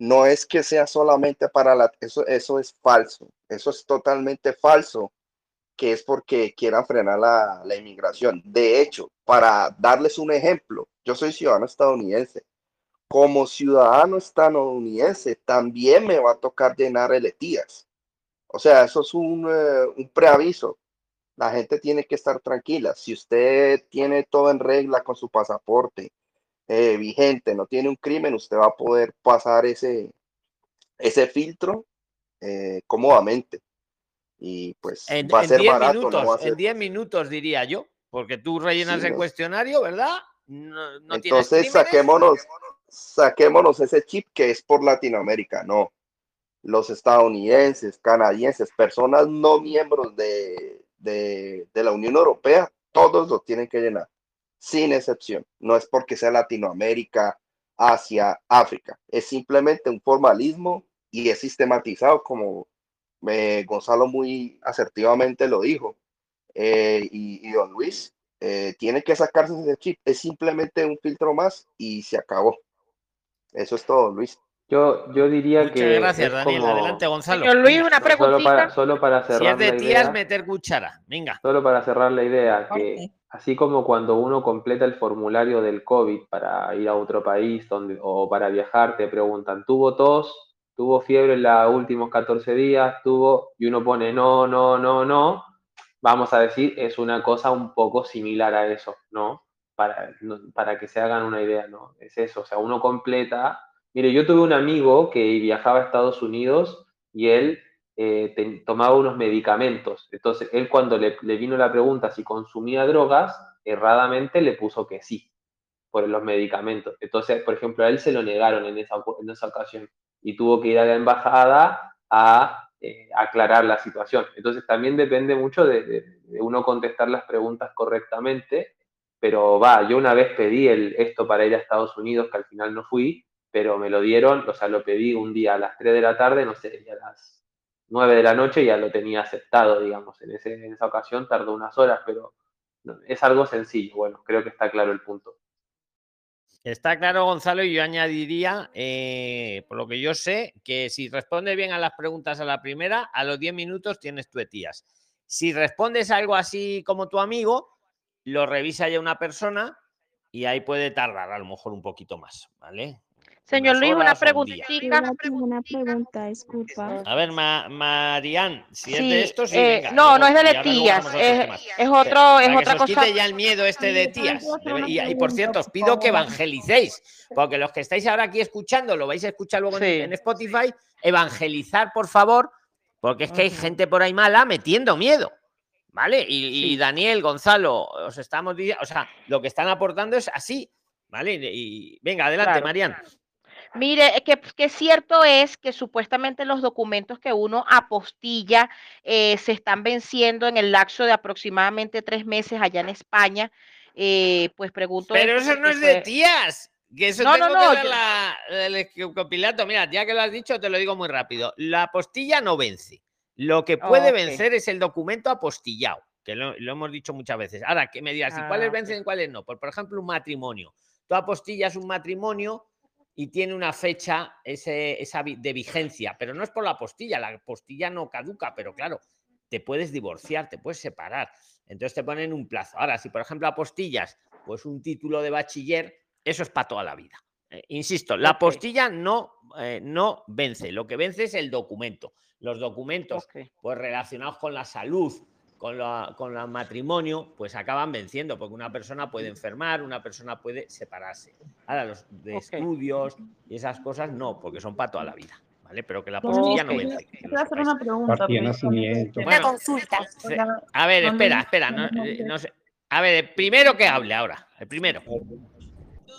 No es que sea solamente para la, eso, eso es falso, eso es totalmente falso, que es porque quieran frenar la, la inmigración. De hecho, para darles un ejemplo, yo soy ciudadano estadounidense. Como ciudadano estadounidense, también me va a tocar llenar el ETIAS. O sea, eso es un, eh, un preaviso. La gente tiene que estar tranquila. Si usted tiene todo en regla con su pasaporte eh, vigente, no tiene un crimen, usted va a poder pasar ese, ese filtro eh, cómodamente. Y pues En va a ser 10 barato, minutos, no va a ser. en 10 minutos diría yo, porque tú rellenas Sí, el no. cuestionario, ¿verdad? No, no Entonces saquémonos, saquémonos ese chip que es por Latinoamérica, no. Los estadounidenses, canadienses, personas no miembros de, de, de la Unión Europea, todos lo tienen que llenar, sin excepción. No es porque sea Latinoamérica, Asia, África. Es simplemente un formalismo y es sistematizado, como eh, Gonzalo muy asertivamente lo dijo. Eh, y, y don Luis, eh, tiene que sacarse ese chip. Es simplemente un filtro más y se acabó. Eso es todo, Luis. Yo, yo diría Muchas que gracias, es Daniel. como- Adelante, Gonzalo. Señor Luis, una Solo para, preguntita. solo para Si es cerrar de la tías, idea, meter cuchara. Venga. solo para cerrar la idea, que así como cuando uno completa el formulario del COVID para ir a otro país donde, o para viajar, te preguntan, ¿tuvo tos? ¿Tuvo fiebre en los últimos 14 días? ¿Tuvo? Y uno pone no, no, no, no. Vamos a decir, es una cosa un poco similar a eso, ¿no? Para, no- para que se hagan una idea, ¿no? Es eso, o sea, uno completa. Mire, yo tuve un amigo que viajaba a Estados Unidos y él eh, tomaba unos medicamentos. Entonces, él cuando le, vino la pregunta si consumía drogas, erradamente le puso que sí, por los medicamentos. Entonces, por ejemplo, a él se lo negaron en esa, en esa ocasión y tuvo que ir a la embajada a eh, aclarar la situación. Entonces, también depende mucho de, uno contestar las preguntas correctamente, pero va, yo una vez pedí esto para ir a Estados Unidos, que al final no fui, pero me lo dieron, o sea, lo pedí un día a las 3 de la tarde, no sé, a las 9 de la noche ya lo tenía aceptado, digamos, en, ese, en esa ocasión tardó unas horas, pero es algo sencillo, bueno, creo que está claro el punto. Está claro, Gonzalo, y yo añadiría, eh, por lo que yo sé, que si respondes bien a las preguntas a la primera, a los 10 minutos tienes tu etías. Si respondes algo así como tu amigo, lo revisa ya una persona y ahí puede tardar a lo mejor un poquito más, ¿vale? Señor Luis, una preguntita. Una pregunta, disculpa. A ver, Ma Marian, si es Sí, de esto, sí, eh, venga, no, no es de luego tías, es- es otro- es que otra os cosa. quite ya el miedo este de tías. Y, y por cierto, os pido que evangelicéis, porque los que estáis ahora aquí escuchando, lo vais a escuchar luego en- Sí. en, Spotify, evangelizar, por favor, porque es que hay gente por ahí mala metiendo miedo. ¿Vale? Y, y Daniel, Gonzalo, os estamos diciendo, o sea, lo que están aportando es así, ¿vale? Y venga, adelante, Claro. Marian. Mire, eh, que, que cierto es que supuestamente los documentos que uno apostilla eh, se están venciendo en el lapso de aproximadamente tres meses allá en España. Eh, pues pregunto. Pero eso no es de tías. Que eso No, tengo no, que no, yo- la- el. Mira, ya que lo has dicho, te lo digo muy rápido. La apostilla no vence. Lo que puede Ok. vencer es el documento apostillado, que lo, lo hemos dicho muchas veces. Ahora, que me digas, ¿y Ah, cuáles ok. vencen y cuáles no? Pues, por ejemplo, un matrimonio. Tú apostillas un matrimonio y tiene una fecha ese, esa de vigencia, pero no es por la apostilla, la apostilla no caduca, pero claro, te puedes divorciar, te puedes separar. Entonces te ponen un plazo. Ahora, si por ejemplo apostillas pues un título de bachiller, eso es para toda la vida. Eh, insisto, la Ok. apostilla no, eh, no vence, lo que vence es el documento. Los documentos pues relacionados con la salud, con la, con la matrimonio, pues acaban venciendo, porque una persona puede enfermar, una persona puede separarse. Ahora, los de Ok. estudios y esas cosas no, porque son para toda la vida, ¿vale? Pero que la No, apostilla no vence. Quiero hacer sepáis. una pregunta. Nacimiento. Bueno, tema. consulta. A ver, espera, espera. No, eh, noches. no sé. A ver, el primero que hable ahora. El primero.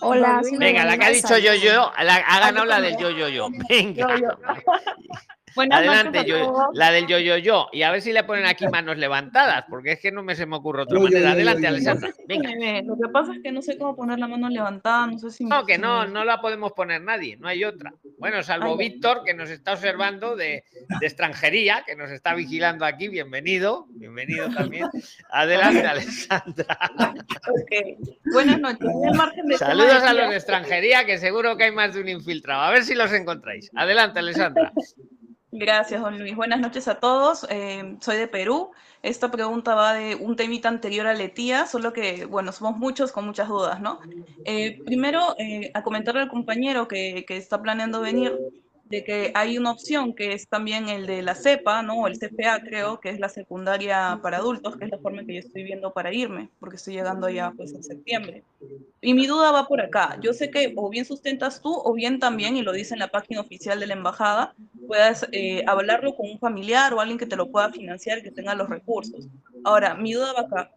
Hola, Venga, la que ha dicho yo, yo, Salgado. la- ha ganado la del también. yo, yo, yo. Venga. Buenas Adelante, yo, la del yo, yo, yo. Y a ver si le ponen aquí manos levantadas, porque es que no me se me ocurre otra manera. yo, Adelante, yo, yo. Alessandra. Venga. Lo que pasa es que no sé cómo poner la mano levantada, no sé si... No, que no, no la podemos poner nadie, no hay otra. Bueno, salvo Ay. Víctor, que nos está observando de, de extranjería, que nos está vigilando aquí. Bienvenido, bienvenido también. Adelante, Alessandra. Buenas noches. Saludos a los de extranjería, que seguro que hay más de un infiltrado. A ver si los encontráis. Adelante, Alessandra. Gracias, don Luis. Buenas noches a todos. Eh, soy de Perú. Esta pregunta va de un temita anterior a Letía, solo que, bueno, somos muchos con muchas dudas, ¿no? Eh, primero, eh, a comentarle al compañero que está planeando venir, de que hay una opción que es también el de la CEPA, ¿no? El CPA, creo, que es la secundaria para adultos, que es la forma que yo estoy viendo para irme, porque estoy llegando ya, pues, en septiembre. Y mi duda va por acá. Yo sé que o bien sustentas tú o bien también, y lo dice en la página oficial de la embajada, puedas eh, hablarlo con un familiar o alguien que te lo pueda financiar, que tenga los recursos. Ahora, mi duda va acá.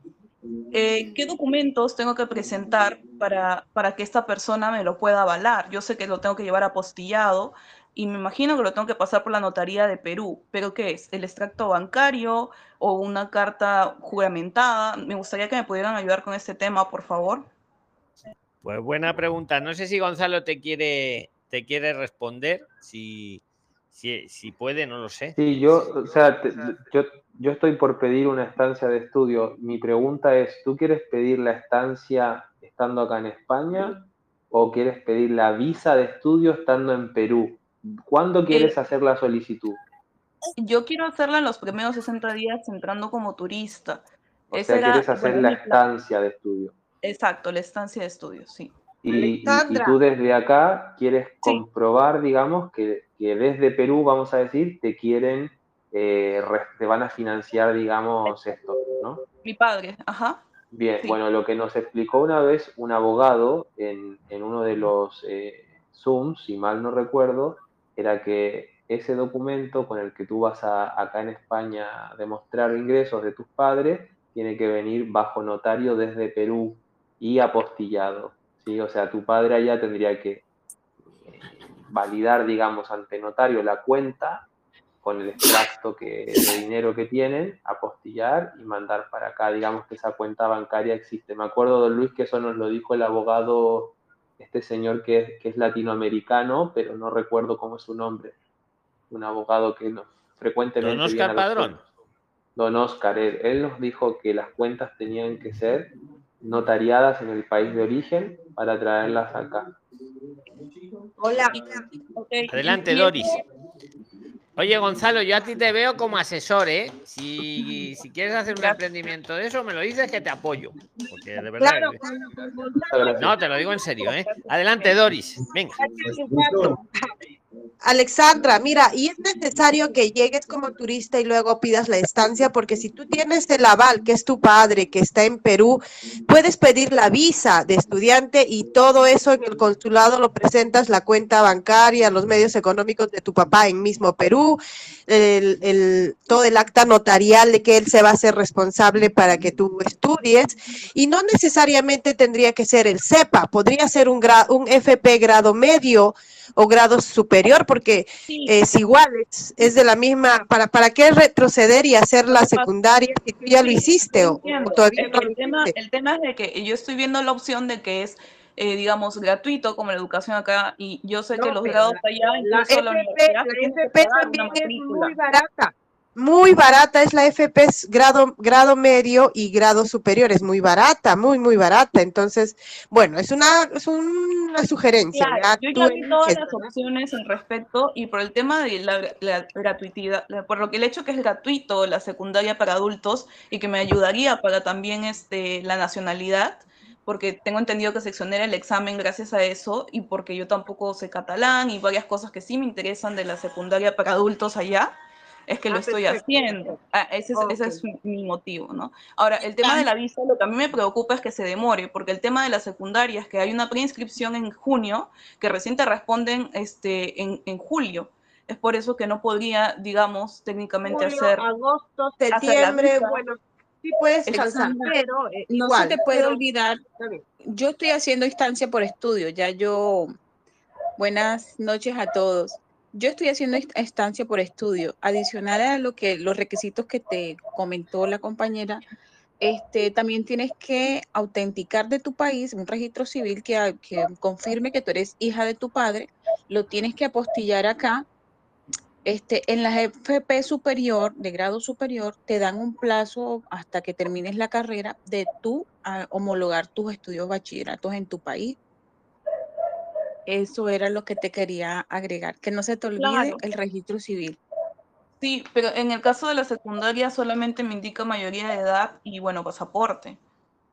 Eh, ¿Qué documentos tengo que presentar para, para que esta persona me lo pueda avalar? Yo sé que lo tengo que llevar apostillado y me imagino que lo tengo que pasar por la notaría de Perú, pero ¿qué es? ¿El extracto bancario o una carta juramentada? Me gustaría que me pudieran ayudar con este tema, por favor. Pues buena pregunta. No sé si Gonzalo te quiere, te quiere responder. Si, si, si puede, no lo sé. Sí, yo, o sea, te- yo, yo estoy por pedir una estancia de estudio. Mi pregunta es, ¿tú quieres pedir la estancia estando acá en España o quieres pedir la visa de estudio estando en Perú? ¿Cuándo quieres hacer la solicitud? Yo quiero hacerla en los primeros 60 días entrando como turista. O Ese sea, era, quieres hacer la estancia de estudio. Exacto, la estancia de estudios, sí. Y, y- y Alexandra. tú desde acá quieres comprobar, digamos, que, que desde Perú, vamos a decir, te quieren, eh, te van a financiar, digamos, esto, ¿no? Mi padre, ajá. Bien, Sí. bueno, lo que nos explicó una vez un abogado en, en uno de los eh, Zooms, si mal no recuerdo, era que ese documento con el que tú vas a, acá en España a demostrar ingresos de tus padres tiene que venir bajo notario desde Perú y apostillado. ¿sí? O sea, tu padre allá tendría que eh, validar, digamos, ante notario la cuenta con el extracto que, de dinero que tienen, apostillar y mandar para acá, digamos que esa cuenta bancaria existe. Me acuerdo, don Luis, que eso nos lo dijo el abogado, este señor que es, que es latinoamericano, pero no recuerdo cómo es su nombre, un abogado que no, frecuentemente... Don Oscar Padrón. Don Oscar, él, él nos dijo que las cuentas tenían que ser notariadas en el país de origen para traerlas acá. Hola. Adelante, Doris. Oye, Gonzalo, yo a ti te veo como asesor, ¿eh? Si, si quieres hacer un emprendimiento de eso, me lo dices que te apoyo. Porque de verdad. Claro. No, te lo digo en serio, ¿eh? Adelante, Doris. Venga. Alexandra, mira, y es necesario que llegues como turista y luego pidas la estancia, porque si tú tienes el aval, que es tu padre, que está en Perú, puedes pedir la visa de estudiante y todo eso en el consulado lo presentas, la cuenta bancaria, los medios económicos de tu papá en mismo Perú, el, todo el acta notarial de que él se va a hacer responsable para que tú estudies, y no necesariamente tendría que ser el CEPA, podría ser un, un FP grado medio o grado superior, porque es igual, es, es de la misma, ¿para, ¿para qué retroceder y hacer la secundaria si tú ya lo hiciste o, todavía El, no el lo tema, el tema es de que yo estoy viendo la opción de que es, eh, digamos, gratuito como la educación acá y yo sé que los grados allá, La incluso la FP, que FP también es muy barata, muy barata es la FP grado, grado medio y grado superior, es muy barata, muy, muy barata. Entonces, bueno, es una, es una sugerencia, Claro, yo ya vi todas las opciones al respecto y por el tema de la, la gratuidad, la- por lo que el hecho que es gratuito la secundaria para adultos y que me ayudaría para también este, la nacionalidad, porque tengo entendido que se exonera el examen gracias a eso y porque yo tampoco sé catalán y varias cosas que sí me interesan de la secundaria para adultos allá, es que lo Ah, estoy perfecto, haciendo. Ah, ese es, ese Ok. es mi- motivo, ¿no? Ahora, el tema de la visa, lo que a mí me preocupa es que se demore, porque el tema de la secundaria es que hay una preinscripción en junio que recién te responden este, en, en julio. Es por eso que no podría, digamos, técnicamente Julio, hacer, agosto, septiembre, bueno, sí puedes alcanzar, pero eh, no igual, se te puede pero olvidar, yo estoy haciendo instancia por estudio, ya yo, buenas noches a todos. Yo estoy haciendo est- estancia por estudio, adicional a lo que los requisitos que te comentó la compañera, este, también tienes que autenticar de tu país un registro civil que, confirme que tú eres hija de tu padre, lo tienes que apostillar acá. Este, en la FP superior, de grado superior, te dan un plazo hasta que termines la carrera de tú a homologar tus estudios bachilleratos en tu país. Eso era lo que te quería agregar, que no se te olvide Claro. el registro civil. Sí, pero en el caso de la secundaria solamente me indica mayoría de edad y, bueno, pasaporte.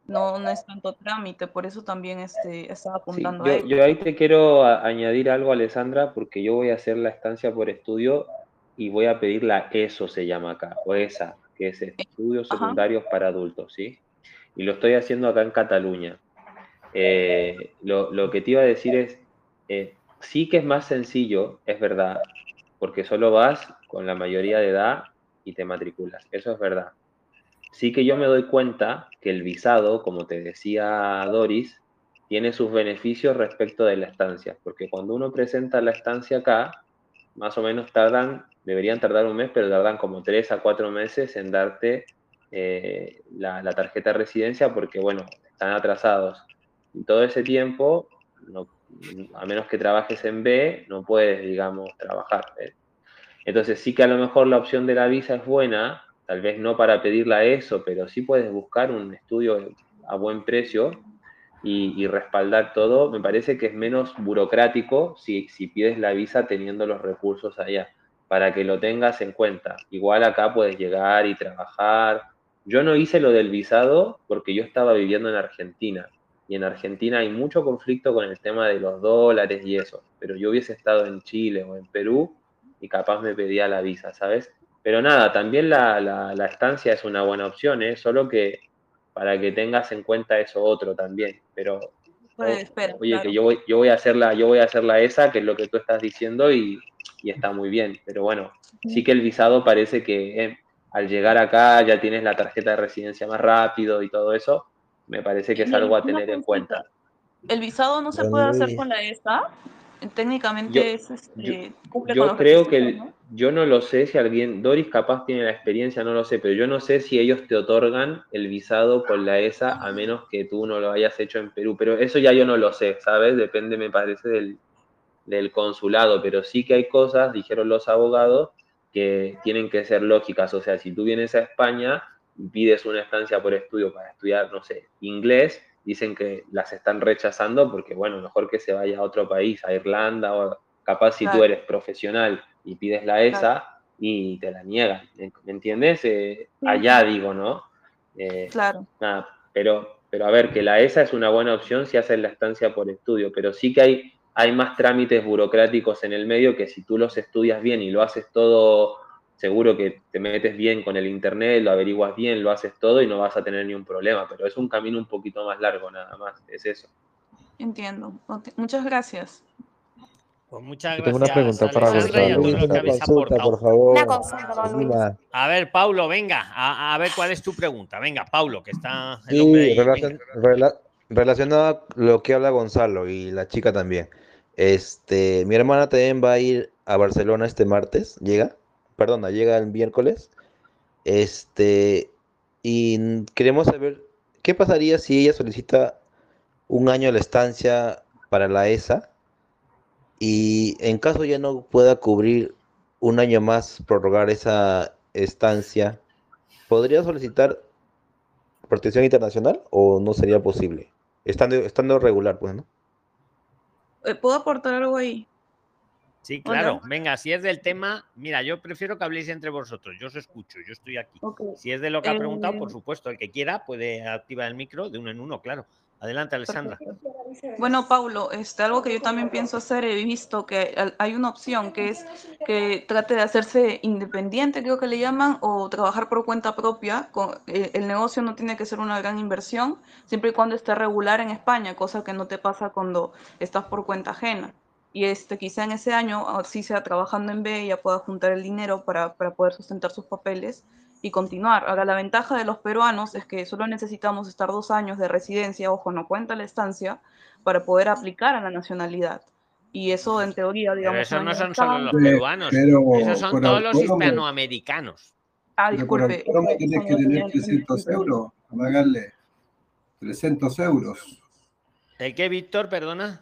No, no es tanto trámite, por eso también este, estaba Sí, apuntando a yo, ello. yo ahí te quiero a- añadir algo, Alessandra, porque yo voy a hacer la estancia por estudio y voy a pedir la ESO, se llama acá, o ESA, que es Estudios Ajá. Secundarios para Adultos, ¿sí? Y lo estoy haciendo acá en Cataluña. Eh, lo, lo que te iba a decir es, eh, sí que es más sencillo, es verdad, porque solo vas con la mayoría de edad y te matriculas, eso es verdad. Sí que yo me doy cuenta que el visado, como te decía Doris, tiene sus beneficios respecto de la estancia, porque cuando uno presenta la estancia acá, más o menos tardan, deberían tardar un mes, pero tardan como tres a cuatro meses en darte eh, la, tarjeta de residencia, porque bueno, están atrasados. Y todo ese tiempo, no- a menos que trabajes en B, no puedes, digamos, trabajar. ¿eh? Entonces sí que a lo mejor la opción de la visa es buena, tal vez no para pedirla eso, pero sí puedes buscar un estudio a buen precio y, y respaldar todo. Me parece que es menos burocrático si, si pides la visa teniendo los recursos allá, para que lo tengas en cuenta. Igual acá puedes llegar y trabajar. Yo no hice lo del visado porque yo estaba viviendo en Argentina y en Argentina hay mucho conflicto con el tema de los dólares y eso, pero yo hubiese estado en Chile o en Perú y capaz me pedía la visa, ¿sabes? Pero nada, también la, la- la estancia es una buena opción, ¿eh? Solo que para que tengas en cuenta eso otro también. Pero, espera, oye, claro. que yo voy, yo voy a hacerla, yo voy a hacerla esa, que es lo que tú estás diciendo, y, y está muy bien. Pero bueno, sí que el visado parece que eh, al llegar acá ya tienes la tarjeta de residencia más rápido y todo eso. Me parece que es algo a tener en cuenta. ¿El visado no se puede hacer con la ESA? Técnicamente Yo- es, este, cumple con Yo los creo que, el- yo no lo sé si alguien, Doris capaz tiene la experiencia, no lo sé, pero yo no sé si ellos te otorgan el visado con la ESA a menos que tú no lo hayas hecho en Perú, pero eso ya yo no lo sé, ¿sabes? Depende, me parece, del, del consulado, pero sí que hay cosas, dijeron los abogados, que tienen que ser lógicas, o sea, si tú vienes a España pides una estancia por estudio para estudiar, no sé, inglés, dicen que las están rechazando porque, bueno, mejor que se vaya a otro país, a Irlanda o capaz si tú eres profesional y pides la ESA y te la niegan, ¿me entiendes? Eh, allá digo, ¿no? Eh, Claro. nada, pero, pero a ver, que la ESA es una buena opción si haces la estancia por estudio, pero sí que hay, hay más trámites burocráticos en el medio que si tú los estudias bien y lo haces todo, seguro que te metes bien con el internet, lo averiguas bien, lo haces todo y no vas a tener ni un problema, pero es un camino un poquito más largo nada más, es eso. Entiendo. Muchas gracias. Pues muchas Yo tengo una gracias, pregunta para Gonzalo. Una consulta, por favor. Una consulta, don Luis. Lima. A ver, Paulo, venga, a, a ver cuál es tu pregunta. Venga, Paulo, que está el Sí, ahí. relacion- rela- relacionado a lo que habla Gonzalo y la chica también. Este, mi hermana también va a ir a Barcelona este martes, llega, perdona, llega el miércoles. Este, y queremos saber qué pasaría si ella solicita un año la estancia para la ESA y en caso ya no pueda cubrir un año más, prorrogar esa estancia, ¿podría solicitar protección internacional o no sería posible? Estando, estando regular, pues, ¿no? Eh, ¿Puedo aportar algo ahí? Sí, claro. Venga, si es del tema, mira, yo prefiero que habléis entre vosotros. Yo os escucho, yo estoy aquí. Si es de lo que ha preguntado, Eh, por supuesto, el que quiera puede activar el micro de uno en uno, claro. Adelante, Alessandra. Bueno, Paulo, este, algo que yo también pienso hacer, he visto que hay una opción que es que trate de hacerse independiente, creo que le llaman, o trabajar por cuenta propia. Con, eh, el negocio no tiene que ser una gran inversión, siempre y cuando esté regular en España, cosa que no te pasa cuando estás por cuenta ajena. Y este, quizá en ese año, así sea trabajando en B, ya pueda juntar el dinero para, para poder sustentar sus papeles y continuar. Ahora, la ventaja de los peruanos es que solo necesitamos estar dos años de residencia, ojo, no cuenta la estancia, para poder aplicar a la nacionalidad. Y eso, en teoría, Pero digamos. esos un no son solo los peruanos, pero esos son por todos los hispanoamericanos. Ah, Pero por disculpe. es que tienes que tener tenía- 300 euros, a pagarle 300 euros. ¿El qué, Víctor? Perdona.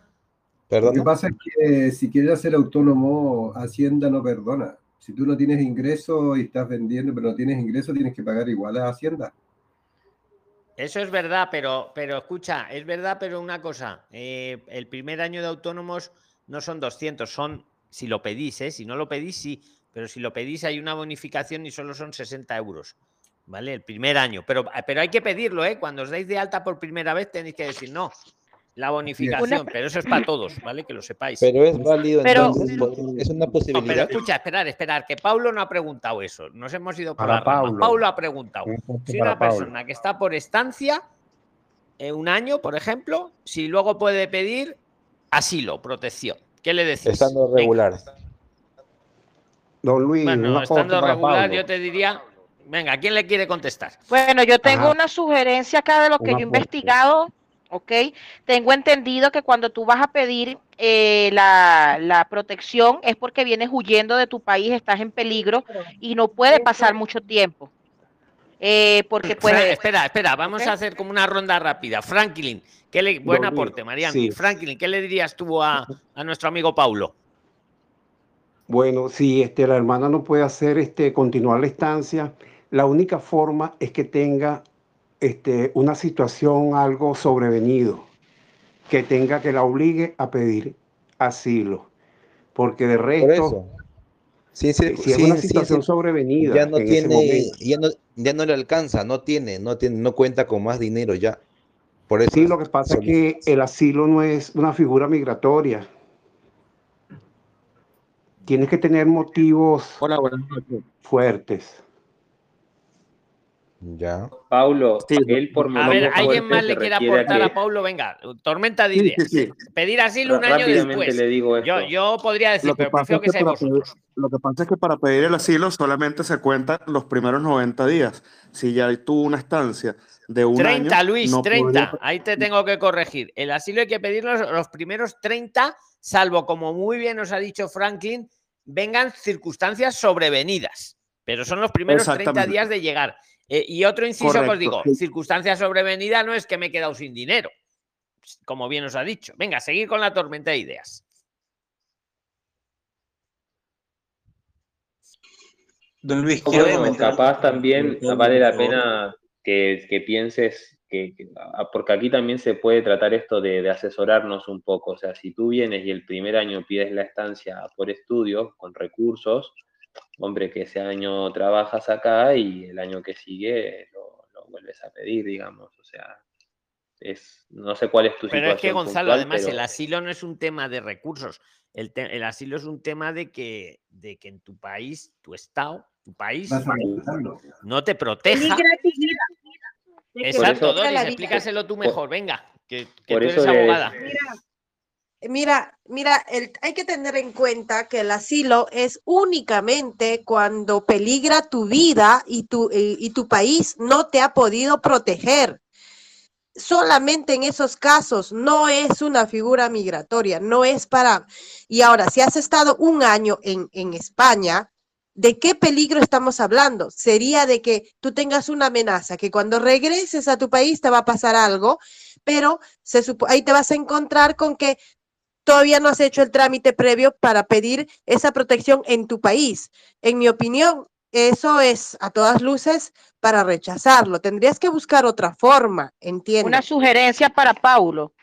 Lo que pasa es que si quieres ser autónomo, Hacienda no perdona. Si tú no tienes ingreso y estás vendiendo, pero no tienes ingreso, tienes que pagar igual a Hacienda. Eso es verdad, pero, pero escucha, es verdad, pero una cosa, eh, el primer año de autónomos no son 200, son, si lo pedís, ¿eh? si no lo pedís, sí, pero si lo pedís hay una bonificación y solo son 60 euros, ¿vale? El primer año, pero, pero hay que pedirlo, ¿eh? Cuando os dais de alta por primera vez tenéis que decir, no, la bonificación, Una- pero eso es para todos, ¿vale? Que lo sepáis. Pero es válido Pero- entonces, ¿pod- es una No, pero posibilidad. escucha, esperar, esperar, que Paulo no ha preguntado eso. Nos hemos ido por Para. Paulo. Paulo ha preguntado. Si una Paulo. persona que está por estancia, eh, un año, por ejemplo, si luego puede pedir asilo, protección. ¿Qué le decís? Estando regular. Don Luis, Bueno, estando regular, yo te diría. Venga, ¿quién le quiere contestar? Bueno, yo tengo Ajá. una sugerencia acá de lo que yo he investigado, ¿ok? Tengo entendido que cuando tú vas a pedir eh, la, la protección es porque vienes huyendo de tu país, estás en peligro y no puede pasar mucho tiempo. Eh, porque Fra- puede... espera, espera, vamos a hacer como una ronda rápida. Franklin, ¿qué le, buen aporte, Mariano. sí. Franklin, ¿qué le dirías tú a, a nuestro amigo Paulo? Bueno, si este, la hermana no puede hacer este, continuar la estancia, la única forma es que tenga este, una situación algo sobrevenido, que tenga que la obligue a pedir asilo, porque de Por resto, eso. Sí, sí, si es sí, una situación sí. sobrevenida Ya no en ese tiene, momento. ya no, ya no le alcanza, no tiene, no tiene, no cuenta con más dinero ya. Por eso. Sí, lo que pasa es que el asilo no es una figura migratoria. Tienes que tener motivos fuertes. Ya. Paulo, él por A ver, ¿alguien más le quiere aportar a Paulo? Venga, tormenta de ideas. sí, sí. Pedir asilo un año después. le digo yo, esto. yo podría decir, Lo que, pero pasa prefiero es que que para vosotros. pedir, lo que pasa es que para pedir el asilo solamente se cuentan los primeros 90 días. Si ya tuvo una estancia de un 30, año, Luis, no 30. podría- Ahí te tengo que corregir. El asilo hay que pedirlo los primeros 30, salvo, como muy bien nos ha dicho Franklin, vengan circunstancias sobrevenidas. Pero son los primeros 30 Exactamente. días de llegar. Eh, y otro inciso que os Correcto, digo, sí. circunstancia sobrevenida no es que me he quedado sin dinero, como bien os ha dicho. Venga, seguir con la tormenta de ideas. Don Luis, quiero bueno, comentar. capaz también vale la pena que, que pienses que, que- ah, porque aquí también se puede tratar esto de, de asesorarnos un poco. O sea, si tú vienes y el primer año pides la estancia por estudios con recursos, hombre, que ese año trabajas acá y el año que sigue lo, lo vuelves a pedir, digamos. O sea, es, no sé cuál es tu Pero es que, situación Gonzalo, puntual, además, pero- el asilo no es un tema de recursos. El, te- el asilo es un tema de que, de que en tu país, tu estado, tu país, no te que Exacto, Doris, explícaselo tú mejor. Venga, que, que por tú eso eres abogada. Mira, mira, hay que tener en cuenta que el asilo es únicamente cuando peligra tu vida y tu, y, y tu país no te ha podido proteger. Solamente en esos casos no es una figura migratoria, no es para... Y ahora, si has estado un año en, en España, ¿de qué peligro estamos hablando? Sería de que tú tengas una amenaza, que cuando regreses a tu país te va a pasar algo, pero ahí te vas a encontrar con que todavía no has hecho el trámite previo para pedir esa protección en tu país. En mi opinión, eso es a todas luces para rechazarlo. Tendrías que buscar otra forma, entiendo. Una sugerencia para Paulo.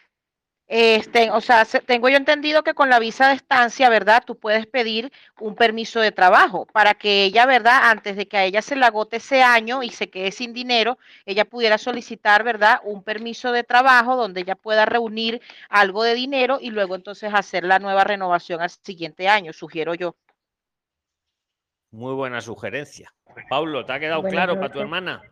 Este, o sea, se- tengo yo entendido que con la visa de estancia, ¿verdad? Tú puedes pedir un permiso de trabajo para que ella, ¿verdad? Antes de que a ella se le agote ese año y se quede sin dinero, ella pudiera solicitar, ¿verdad? Un permiso de trabajo donde ella pueda reunir algo de dinero y luego entonces hacer la nueva renovación al siguiente año, sugiero yo. Muy buena sugerencia. Pablo, ¿te ha quedado claro para tu hermana?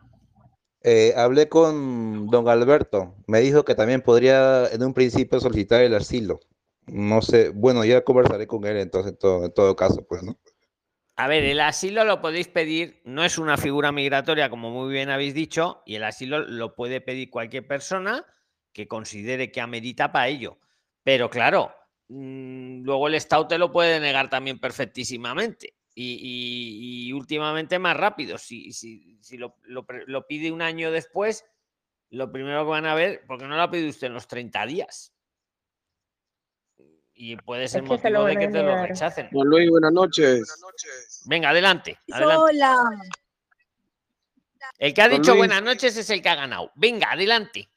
Eh, hablé con don Alberto. Me dijo que también podría en un principio solicitar el asilo. No sé, bueno, ya conversaré con él entonces en todo, en todo caso, pues, ¿no? A ver, el asilo lo podéis pedir, no es una figura migratoria, como muy bien habéis dicho, y el asilo lo puede pedir cualquier persona que considere que amerita para ello. Pero claro, mm, luego el Estado te lo puede negar también perfectísimamente. Y, y- y últimamente más rápido. Si, si, si lo, lo pide un año después, lo primero que van a ver, porque no lo ha pedido usted en los 30 días. Y puede ser Es que se lo motivo de que te lo rechacen. Don Luis, buenas noches. Venga, adelante. adelante. Hola. El que ha Don dicho Luis. buenas noches es el que ha ganado. Venga, adelante.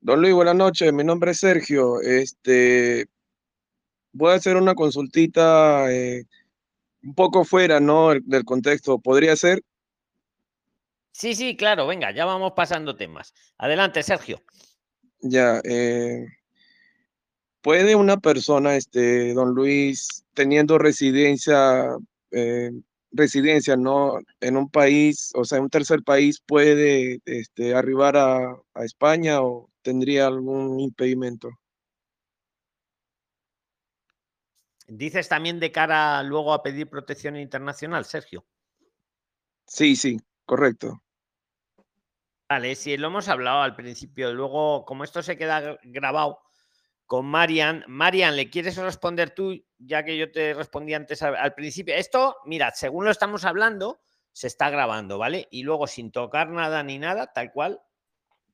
Don Luis, buenas noches. Mi nombre es Sergio. Este, voy a hacer una consultita eh, un poco fuera, ¿no? el- del contexto. ¿Podría ser? Sí, sí, claro, venga, ya vamos pasando temas. Adelante, Sergio. Ya. eh, ¿puede una persona, este, don Luis, teniendo residencia, eh, residencia, ¿no? En un país, o sea, en un tercer país, puede, este, arribar a, a España o tendría algún impedimento? Dices también de cara luego a pedir protección internacional, Sergio. Sí, sí, correcto. Vale, sí, lo hemos hablado al principio. Luego, como esto se queda gra- grabado con Marian, Marian, ¿le quieres responder tú? Ya que yo te respondí antes al, al principio. Esto, mira, según lo estamos hablando, se está grabando, ¿vale? Y luego, sin tocar nada ni nada, tal cual,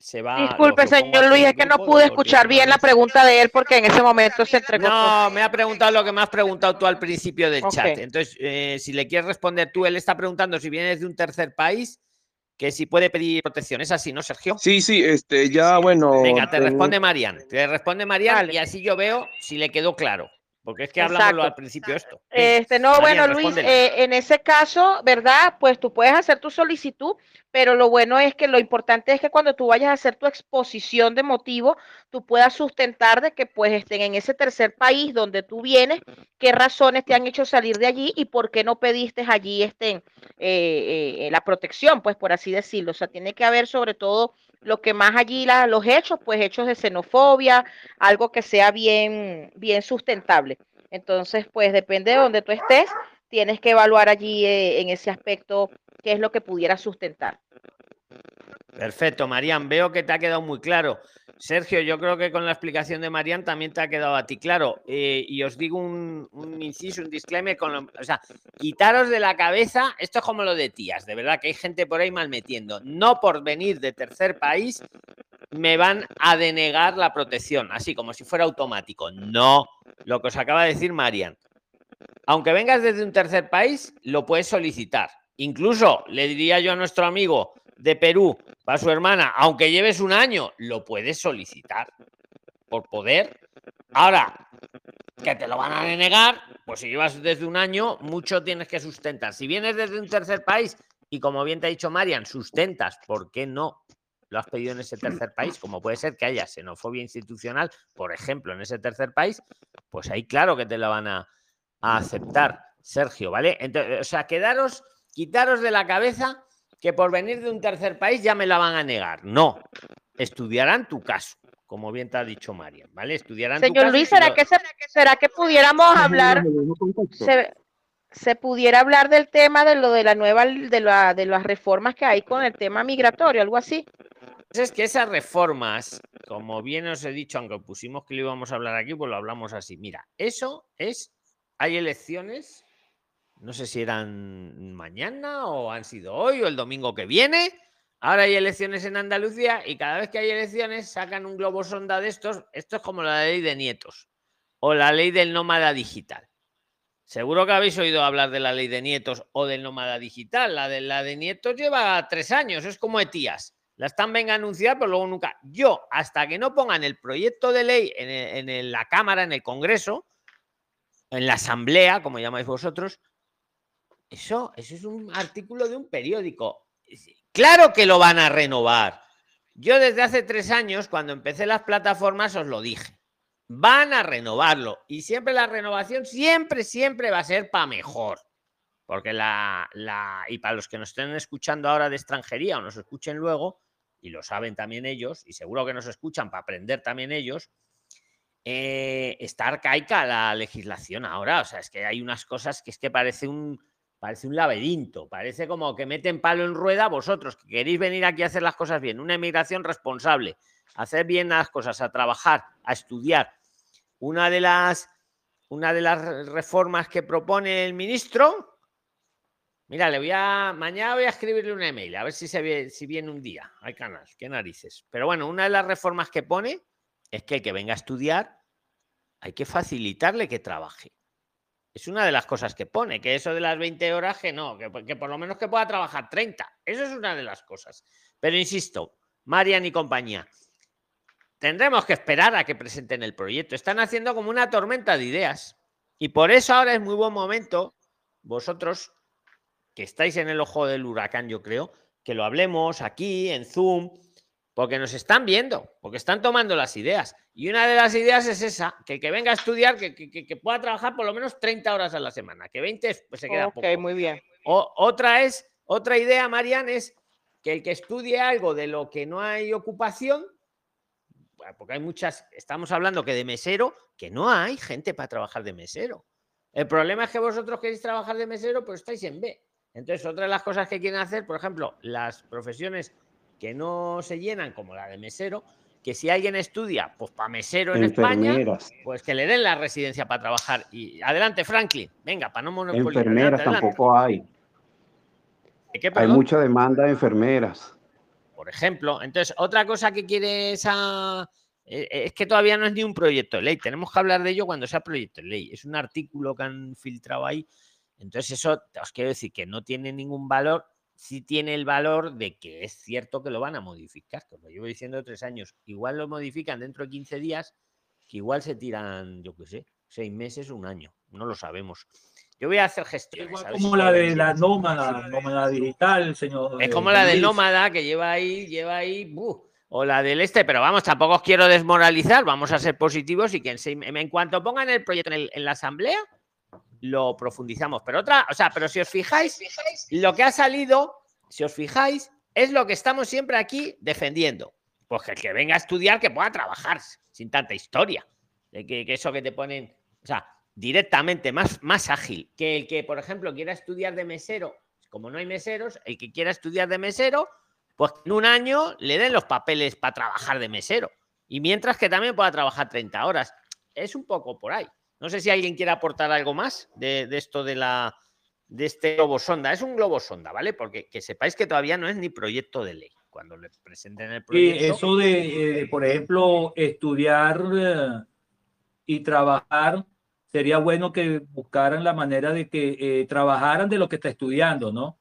se va. Disculpe, señor Luis, es que no pude escuchar bien la 19. pregunta de él porque en ese momento se entregó. No, me ha preguntado lo que me has preguntado tú al principio del chat. Entonces, eh, si le quieres responder tú, él está preguntando si vienes de un tercer país, que si puede pedir protección. ¿Es así, no, Sergio? Sí, sí, este, ya, bueno. Venga, te ten- responde Marian. Te responde Marian y así yo veo si le quedó claro. Porque es que hablamos Exacto. al principio esto. Este, no, bueno, Luis, eh, en ese caso, ¿verdad? Pues tú puedes hacer tu solicitud, pero lo bueno es que lo importante es que cuando tú vayas a hacer tu exposición de motivo, tú puedas sustentar de que pues estén en ese tercer país donde tú vienes, qué razones te han hecho salir de allí y por qué no pediste allí este, eh, eh, la protección, pues por así decirlo. O sea, tiene que haber sobre todo lo que más allí, la- los hechos, pues hechos de xenofobia, algo que sea bien, bien sustentable. Entonces, pues depende de donde tú estés, tienes que evaluar allí eh, en ese aspecto qué es lo que pudiera sustentar. Perfecto, Marían, veo que te ha quedado muy claro. Sergio, yo creo que con la explicación de Marían también te ha quedado a ti claro. Eh, y os digo un, inciso, un disclaimer, con lo- o sea, quitaros de la cabeza, esto es como lo de tías, de verdad que hay gente por ahí mal metiendo. No por venir de tercer país me van a denegar la protección, así como si fuera automático. No, lo que os acaba de decir Marian. Aunque vengas desde un tercer país, lo puedes solicitar. Incluso le diría yo a nuestro amigo de Perú, para su hermana, aunque lleves un año, lo puedes solicitar por poder. Ahora, que te lo van a denegar, pues si llevas desde un año, mucho tienes que sustentar. Si vienes desde un tercer país y como bien te ha dicho Marian, sustentas, ¿por qué no lo has pedido en ese tercer país? Como puede ser que haya xenofobia institucional, por ejemplo, en ese tercer país, pues ahí claro que te la van a, a aceptar, Sergio, ¿vale? Entonces, o sea, quedaros, quitaros de la cabeza que por venir de un tercer país ya me la van a negar. No, estudiarán tu caso, como bien te ha dicho Marian, ¿vale? Estudiarán tu Señor caso. y Luis, ¿será que, se- será que pudiéramos hablar, se, se pudiera hablar del tema de lo de la nueva, de, la, de las reformas que hay con el tema migratorio, algo así? Pues es que esas reformas, como bien os he dicho, aunque pusimos que lo íbamos a hablar aquí, pues lo hablamos así. Mira, eso es, hay elecciones, no sé si eran mañana o han sido hoy o el domingo que viene. Ahora hay elecciones en Andalucía y cada vez que hay elecciones sacan un globo sonda de estos. Esto es como la ley de nietos o la ley del nómada digital. Seguro que habéis oído hablar de la ley de nietos o del nómada digital. La de la de nietos lleva tres años, es como Etías. La están venga a anunciar, pero luego nunca. Yo, hasta que no pongan el proyecto de ley en, en la Cámara, en el Congreso, en la Asamblea, como llamáis vosotros, eso, eso es un artículo de un periódico. Claro que lo van a renovar. Yo desde hace tres años, cuando empecé las plataformas, os lo dije. Van a renovarlo. Y siempre la renovación, siempre, siempre va a ser para mejor. Porque la, la. Y para los que nos estén escuchando ahora de extranjería o nos escuchen luego, y lo saben también ellos, y seguro que nos escuchan para aprender también ellos, eh, está arcaica la legislación ahora. O sea, es que hay unas cosas que es que parece un, parece un laberinto. Parece como que meten palo en rueda vosotros, que queréis venir aquí a hacer las cosas bien. Una emigración responsable, hacer bien las cosas, a trabajar, a estudiar. Una de las, una de las reformas que propone el ministro. Mira, le voy a. Mañana voy a escribirle un email, a ver si se si viene un día al canal. Qué narices. Pero bueno, una de las reformas que pone es que el que venga a estudiar hay que facilitarle que trabaje. Es una de las cosas que pone, que eso de las 20 horas, que no, que, por lo menos que pueda trabajar 30. Eso es una de las cosas. Pero insisto, Marian y compañía, tendremos que esperar a que presenten el proyecto. Están haciendo como una tormenta de ideas. Y por eso ahora es muy buen momento, vosotros que estáis en el ojo del huracán, yo creo, que lo hablemos aquí, en Zoom, porque nos están viendo, porque están tomando las ideas. Y una de las ideas es esa, que el que venga a estudiar, que, que- que- pueda trabajar por lo menos 30 horas a la semana, que 20 es- pues se queda Ok, poco. muy bien. O- otra es, otra idea, Marian, es que el que estudie algo de lo que no hay ocupación, porque hay muchas, estamos hablando que de mesero, que no hay gente para trabajar de mesero. El problema es que vosotros queréis trabajar de mesero, pero estáis en B. Entonces, otra de las cosas que quieren hacer, por ejemplo, las profesiones que no se llenan, como la de mesero, que si alguien estudia, pues para mesero en España, pues que le den la residencia para trabajar. Y adelante, Franklin, venga, para no monopolizar. Enfermeras adelante, adelante. tampoco hay. ¿Qué, Hay mucha demanda de enfermeras. por ejemplo. Entonces, otra cosa que quiere esa. eh, Es que todavía no es ni un proyecto de ley. Tenemos que hablar de ello cuando sea proyecto de ley. Es un artículo que han filtrado ahí. Entonces, eso os quiero decir que no tiene ningún valor. Sí tiene el valor de que es cierto que lo van a modificar, que os lo llevo diciendo tres años. Igual lo modifican dentro de 15 días, que igual se tiran, yo qué sé, seis meses un año. No lo sabemos. Yo voy a hacer gestiones. si Como la de la nómada, nómada digital, señor. Es eh, como la del nómada que lleva ahí, lleva ahí, ¡buh! o la del este, pero vamos, tampoco os quiero desmoralizar, vamos a ser positivos y que en, seis- en cuanto pongan el proyecto en, el- en la asamblea, lo profundizamos. Pero otra, o sea, pero si os fijáis, lo que ha salido, si os fijáis, es lo que estamos siempre aquí defendiendo. Pues que el que venga a estudiar, que pueda trabajar sin tanta historia. De que, que eso que te ponen, o sea, directamente, más, más ágil. Que el que, por ejemplo, quiera estudiar de mesero, como no hay meseros, el que quiera estudiar de mesero, pues en un año le den los papeles para trabajar de mesero. Y mientras que también pueda trabajar 30 horas. Es un poco por ahí. No sé si alguien quiere aportar algo más de, de esto de la de este globo sonda. Es un globo sonda, ¿vale? Porque que sepáis que todavía no es ni proyecto de ley. Cuando le presenten el Y proyecto. eso de, eh, por ejemplo, estudiar eh, y trabajar, sería bueno que buscaran la manera de que eh, trabajaran de lo que está estudiando, ¿no?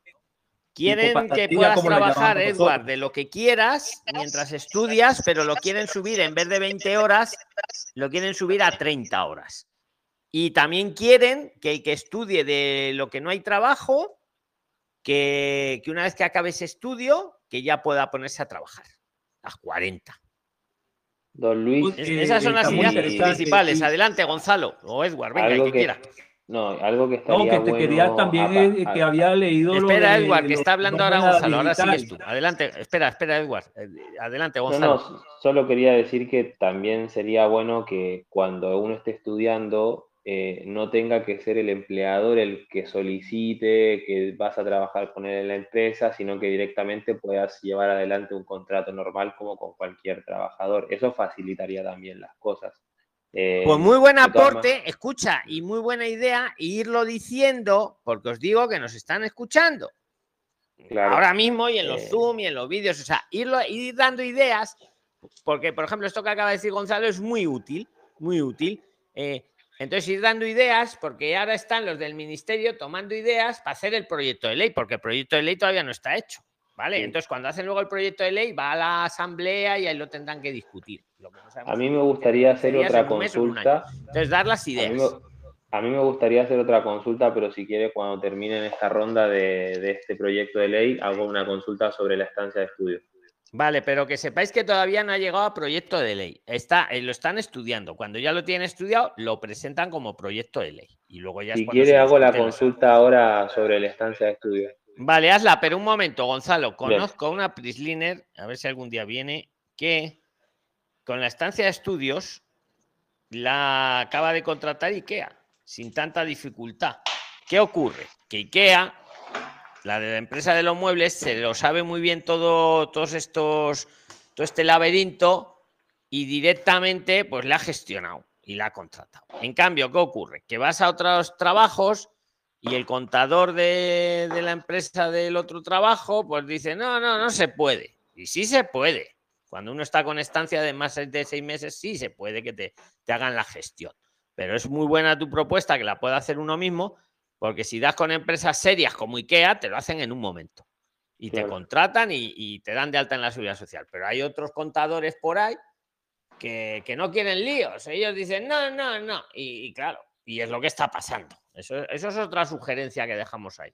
Quieren que puedas trabajar, Edward, de lo que quieras mientras estudias, pero lo quieren subir en vez de 20 horas, lo quieren subir a 30 horas. Y también quieren que el que estudie de lo que no hay trabajo, que, que una vez que acabe ese estudio, que ya pueda ponerse a trabajar. Las 40. Don Luis. Es- esas son las ideas principales. Adelante, Gonzalo o Edward, venga, el algo que, que, quiera. no, algo que No, estaría que te bueno quería también apa- eh, que había leído lo Espera, de Edward, que está hablando ahora Gonzalo. Ahora sigues tú. Adelante, espera, espera, Edward. Eh, Adelante, No, Gonzalo. no, solo quería decir que también sería bueno que cuando uno esté estudiando eh, no tenga que ser el empleador el que solicite que vas a trabajar con él en la empresa, sino que directamente puedas llevar adelante un contrato normal como con cualquier trabajador. Eso facilitaría también las cosas. Eh, Pues muy buen aporte, escucha, y muy buena idea irlo diciendo, porque os digo que nos están escuchando. Claro. Ahora mismo y en los Eh, Zoom y en los vídeos, o sea, irlo, ir dando ideas, porque por ejemplo esto que acaba de decir Gonzalo es muy útil, muy útil. eh, entonces ir dando ideas, porque ahora están los del ministerio tomando ideas para hacer el proyecto de ley, porque el proyecto de ley todavía no está hecho. ¿Vale? Sí. Entonces, cuando hacen luego el proyecto de ley, va a la asamblea y ahí lo tendrán que discutir. Lo que no sabemos A mí me gustaría hacer otra en consulta. Entonces, dar las A mí, ideas. me, a mí me gustaría hacer otra consulta, pero si quiere, cuando terminen esta ronda de, de este proyecto de ley, hago una consulta sobre la estancia de estudio. Vale, pero que sepáis que todavía no ha llegado a proyecto de ley. Está, eh, lo están estudiando. Cuando ya lo tienen estudiado, lo presentan como proyecto de ley. Y luego ya Si quiere, hago la consulta ahora sobre la estancia de estudio. Vale, hazla, pero un momento, Gonzalo. Conozco a una Prisliner, a ver si algún día viene, que con la estancia de estudios la acaba de contratar IKEA, sin tanta dificultad. ¿Qué ocurre? Que IKEA, la de la empresa de los muebles, se lo sabe muy bien todo, todos estos, todo este laberinto y directamente pues la ha gestionado y la ha contratado. En cambio, ¿qué ocurre? Que vas a otros trabajos y el contador de, de la empresa del otro trabajo, pues dice, no, no, no se puede. Y sí se puede. Cuando uno está con estancia de más de seis meses, sí se puede que te, te hagan la gestión. Pero es muy buena tu propuesta que la pueda hacer uno mismo, porque si das con empresas serias como IKEA, te lo hacen en un momento. Y te contratan y, y te dan de alta en la seguridad social. Pero hay otros contadores por ahí que, que no quieren líos. Ellos dicen, no, no, no. Y, y claro, y es lo que está pasando. Eso, eso es otra sugerencia que dejamos ahí.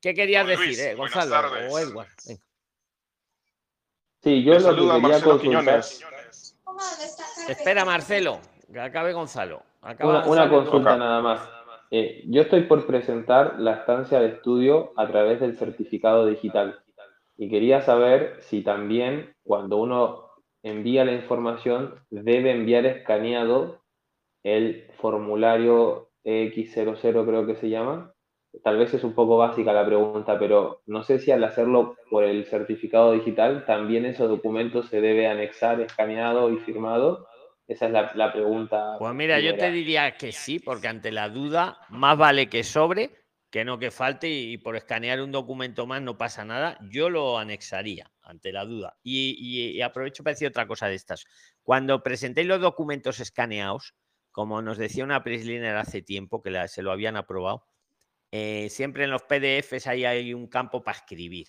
¿Qué querías decir, eh, Gonzalo tardes. o Edward? Venga. Sí, yo Te lo que quería Marcelo consultar. Quiñones. Espera, Marcelo, que acabe Gonzalo. Acaba Una, consulta nada más. Eh, yo estoy por presentar la estancia de estudio a través del certificado digital y quería saber si también cuando uno envía la información debe enviar escaneado el formulario X00 creo que se llama. Tal vez es un poco básica la pregunta, pero no sé si al hacerlo por el certificado digital también ese documento se debe anexar escaneado y firmado. Esa es la, la pregunta. Pues mira, yo te diría que sí, porque ante la duda, más vale que sobre que no que falte y, y por escanear un documento más no pasa nada. Yo lo anexaría ante la duda. Y, y- y aprovecho para decir otra cosa de estas. Cuando presentéis los documentos escaneados, como nos decía una Prisliner hace tiempo que la- se lo habían aprobado, eh, siempre en los PDFs ahí hay un campo para escribir.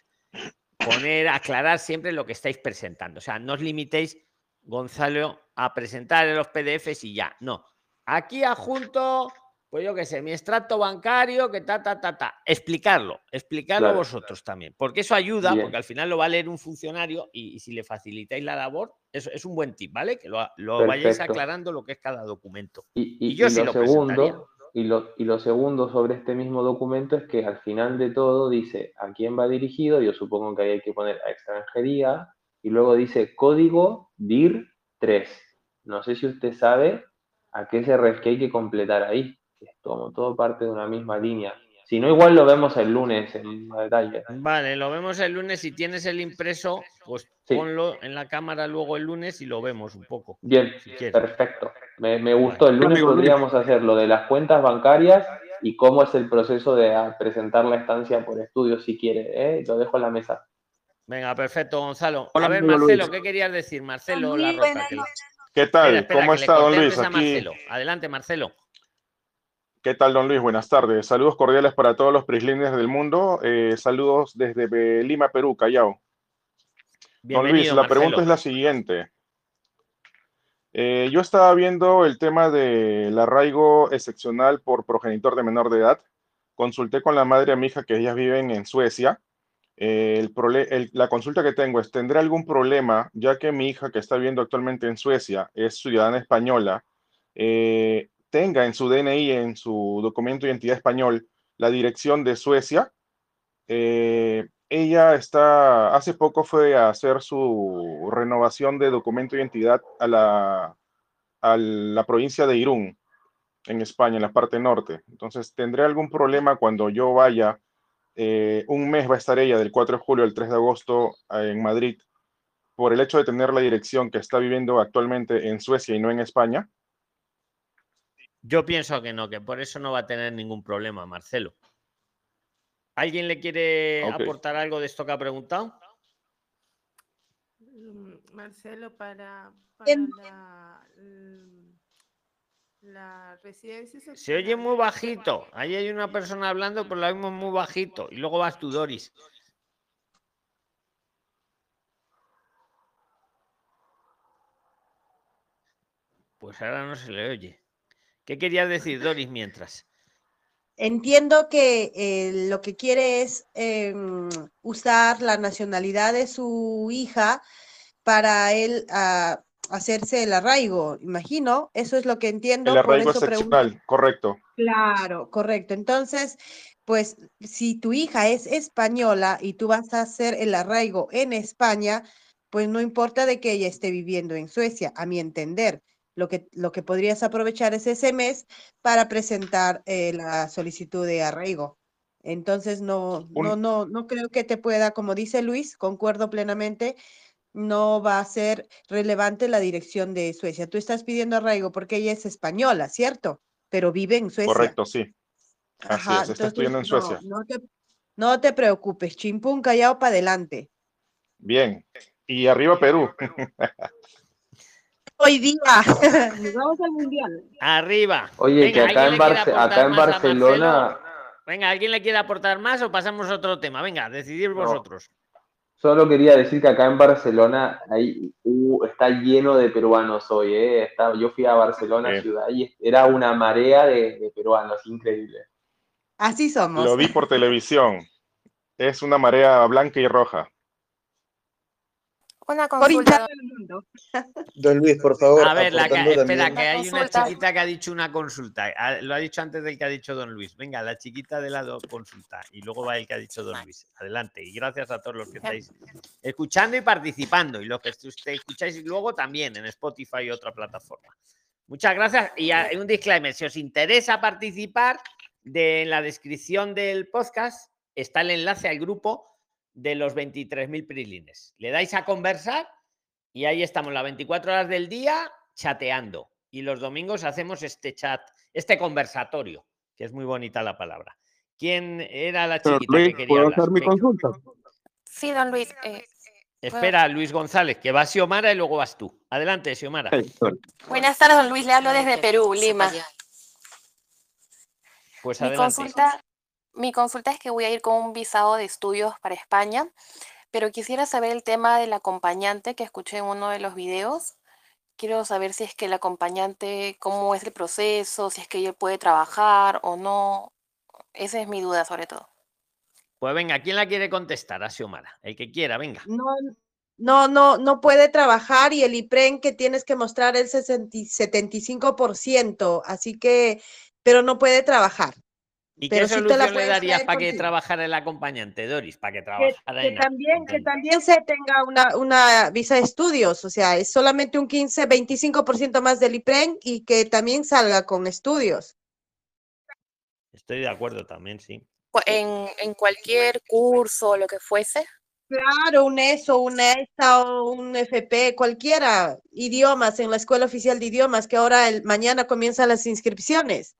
Poner, aclarar siempre lo que estáis presentando. O sea, no os limitéis, Gonzalo, a presentar en los PDFs y ya. No. Aquí adjunto, pues yo qué sé, mi extracto bancario, que ta, ta, ta, ta. Explicarlo, explicarlo Claro. vosotros también. Porque eso ayuda, Bien. porque al final lo va a leer un funcionario y, y si le facilitáis la labor, eso es un buen tip, ¿vale? Que lo, lo vayáis aclarando lo que es cada documento. Y, y- Y yo sí lo segundo, y lo, y lo segundo sobre este mismo documento es que al final de todo dice a quién va dirigido, yo supongo que ahí hay que poner a extranjería, y luego dice código DIR 3. No sé si usted sabe a qué se refiere que hay que completar ahí. Es como todo parte de una misma línea. Si no, igual lo vemos el lunes en detalle. Vale, lo vemos el lunes. Si tienes el impreso, pues Sí. ponlo en la cámara luego el lunes y lo vemos un poco. Bien, si perfecto. Me, me gustó. El lunes podríamos hacer lo de las cuentas bancarias y cómo es el proceso de presentar la estancia por estudio, si quiere. ¿eh? Lo dejo en la mesa. Venga, perfecto, Gonzalo. Hola, a ver, Marcelo, Luis. ¿qué querías decir? Marcelo La Roca. que- ¿Qué tal? Espera, espera, ¿Cómo está, don Luis? Aquí. Marcelo. Adelante, Marcelo. ¿Qué tal, don Luis? Buenas tardes. Saludos cordiales para todos los prislines del mundo. Eh, saludos desde eh, Lima, Perú, Callao. Don Luis, la pregunta es la siguiente. Eh, yo estaba viendo el tema del arraigo excepcional por progenitor de menor de edad. Consulté con la madre de mi hija que ellas viven en Suecia. El el- la consulta que tengo es, ¿tendré algún problema ya que mi hija que está viviendo actualmente en Suecia es ciudadana española? eh, tenga en su DNI, en su documento de identidad español, la dirección de Suecia. Eh, ella está, hace poco fue a hacer su renovación de documento de identidad a la, a la provincia de Irún, en España, en la parte norte. Entonces, ¿tendré algún problema cuando yo vaya? Eh, un mes va a estar ella del 4 de julio al 3 de agosto eh, en Madrid por el hecho de tener la dirección que está viviendo actualmente en Suecia y no en España. Yo pienso que no, que por eso no va a tener ningún problema, Marcelo. ¿Alguien le quiere aportar algo de esto que ha preguntado? Mm, Marcelo, para, para la, mm, la residencia Se oye muy bajito. Ahí hay una persona hablando, pero lo oímos muy bajito. Y luego vas tú, Doris. Pues ahora no se le oye. ¿Qué querías decir, Doris, mientras? Entiendo que eh, lo que quiere es em, usar la nacionalidad de su hija para él ah, hacerse el arraigo, imagino. Eso es lo que entiendo. El por arraigo pregunto. excepcional, correcto. Claro, correcto. Entonces, pues si tu hija es española y tú vas a hacer el arraigo en España, pues no importa de que ella esté viviendo en Suecia, a mi entender. Lo que, lo que podrías aprovechar es ese mes para presentar eh, la solicitud de arraigo. Entonces, no, no, no, no creo que te pueda, como dice Luis, concuerdo plenamente, no va a ser relevante la dirección de Suecia. Tú estás pidiendo arraigo porque ella es española, ¿cierto? Pero vive en Suecia. Correcto, sí. Así Ajá, es, está entonces estudiando en no, Suecia. no te, no te preocupes, chimpún callado para adelante. Bien. Y arriba Perú. Hoy día, nos vamos al mundial. Arriba. Oye, Venga, que acá ¿alguien en, Barce- acá en Barcelona? Venga, ¿alguien le quiere aportar más o pasamos a otro tema? Venga, decidir No. Solo quería decir que acá en Barcelona ahí, uh, está lleno de peruanos hoy. ¿eh? Está- yo fui a Barcelona, Sí. ciudad, y era una marea de, de peruanos, increíble. Así somos. Lo vi por televisión. Es una marea blanca y roja. Una Por consulta. mundo. Don Luis, por favor, A ver, la que- espera, también- que hay una chiquita que ha dicho una consulta. Ah, Lo ha dicho antes del que ha dicho don Luis. Venga, la chiquita de la consulta. Y luego va el que ha dicho don Luis. Adelante. Y gracias a todos los que estáis escuchando y participando. Y los que usted escucháis luego también en Spotify y otra plataforma. Muchas gracias. Y hay un disclaimer. Si os interesa participar, de, en la descripción del podcast está el enlace al grupo de los 23.000 prilines. Le dais a conversar y ahí estamos las 24 horas del día chateando. Y los domingos hacemos este chat, este conversatorio, que es muy bonita la palabra. ¿Quién era la chiquita Luis, que quería ¿puedo hablar? hacer mi consulta? Sí, don Luis. eh, Espera, Luis González, que va Xiomara y luego vas tú. Adelante, Xiomara. buenas tardes, don Luis. Le hablo desde Perú, Lima. Pues Mi adelante. consulta, mi consulta es que voy a ir con un visado de estudios para España, pero quisiera saber el tema del acompañante que escuché en uno de los videos. Quiero saber si es que el acompañante, cómo es el proceso, si es que ella puede trabajar o no. Esa es mi duda sobre todo. Pues venga, ¿quién la quiere contestar? A Xiomara. El que quiera, venga. No, no, no, no puede trabajar y el IPREN que tienes que mostrar el 60 y 75%, así que, pero no puede trabajar. ¿Y Pero qué sí te la solución le darías para que trabajara el acompañante, Doris? Para que Que, trabajara que en también, que también se tenga una, una visa de estudios, o sea, es solamente un 15, 25% más del IPREN y que también salga con estudios. Estoy de acuerdo también, sí. en, en cualquier curso o lo que fuese. Claro, un ESO, una ESA o un FP, cualquiera, idiomas en la Escuela Oficial de Idiomas, que ahora el, mañana comienzan las inscripciones.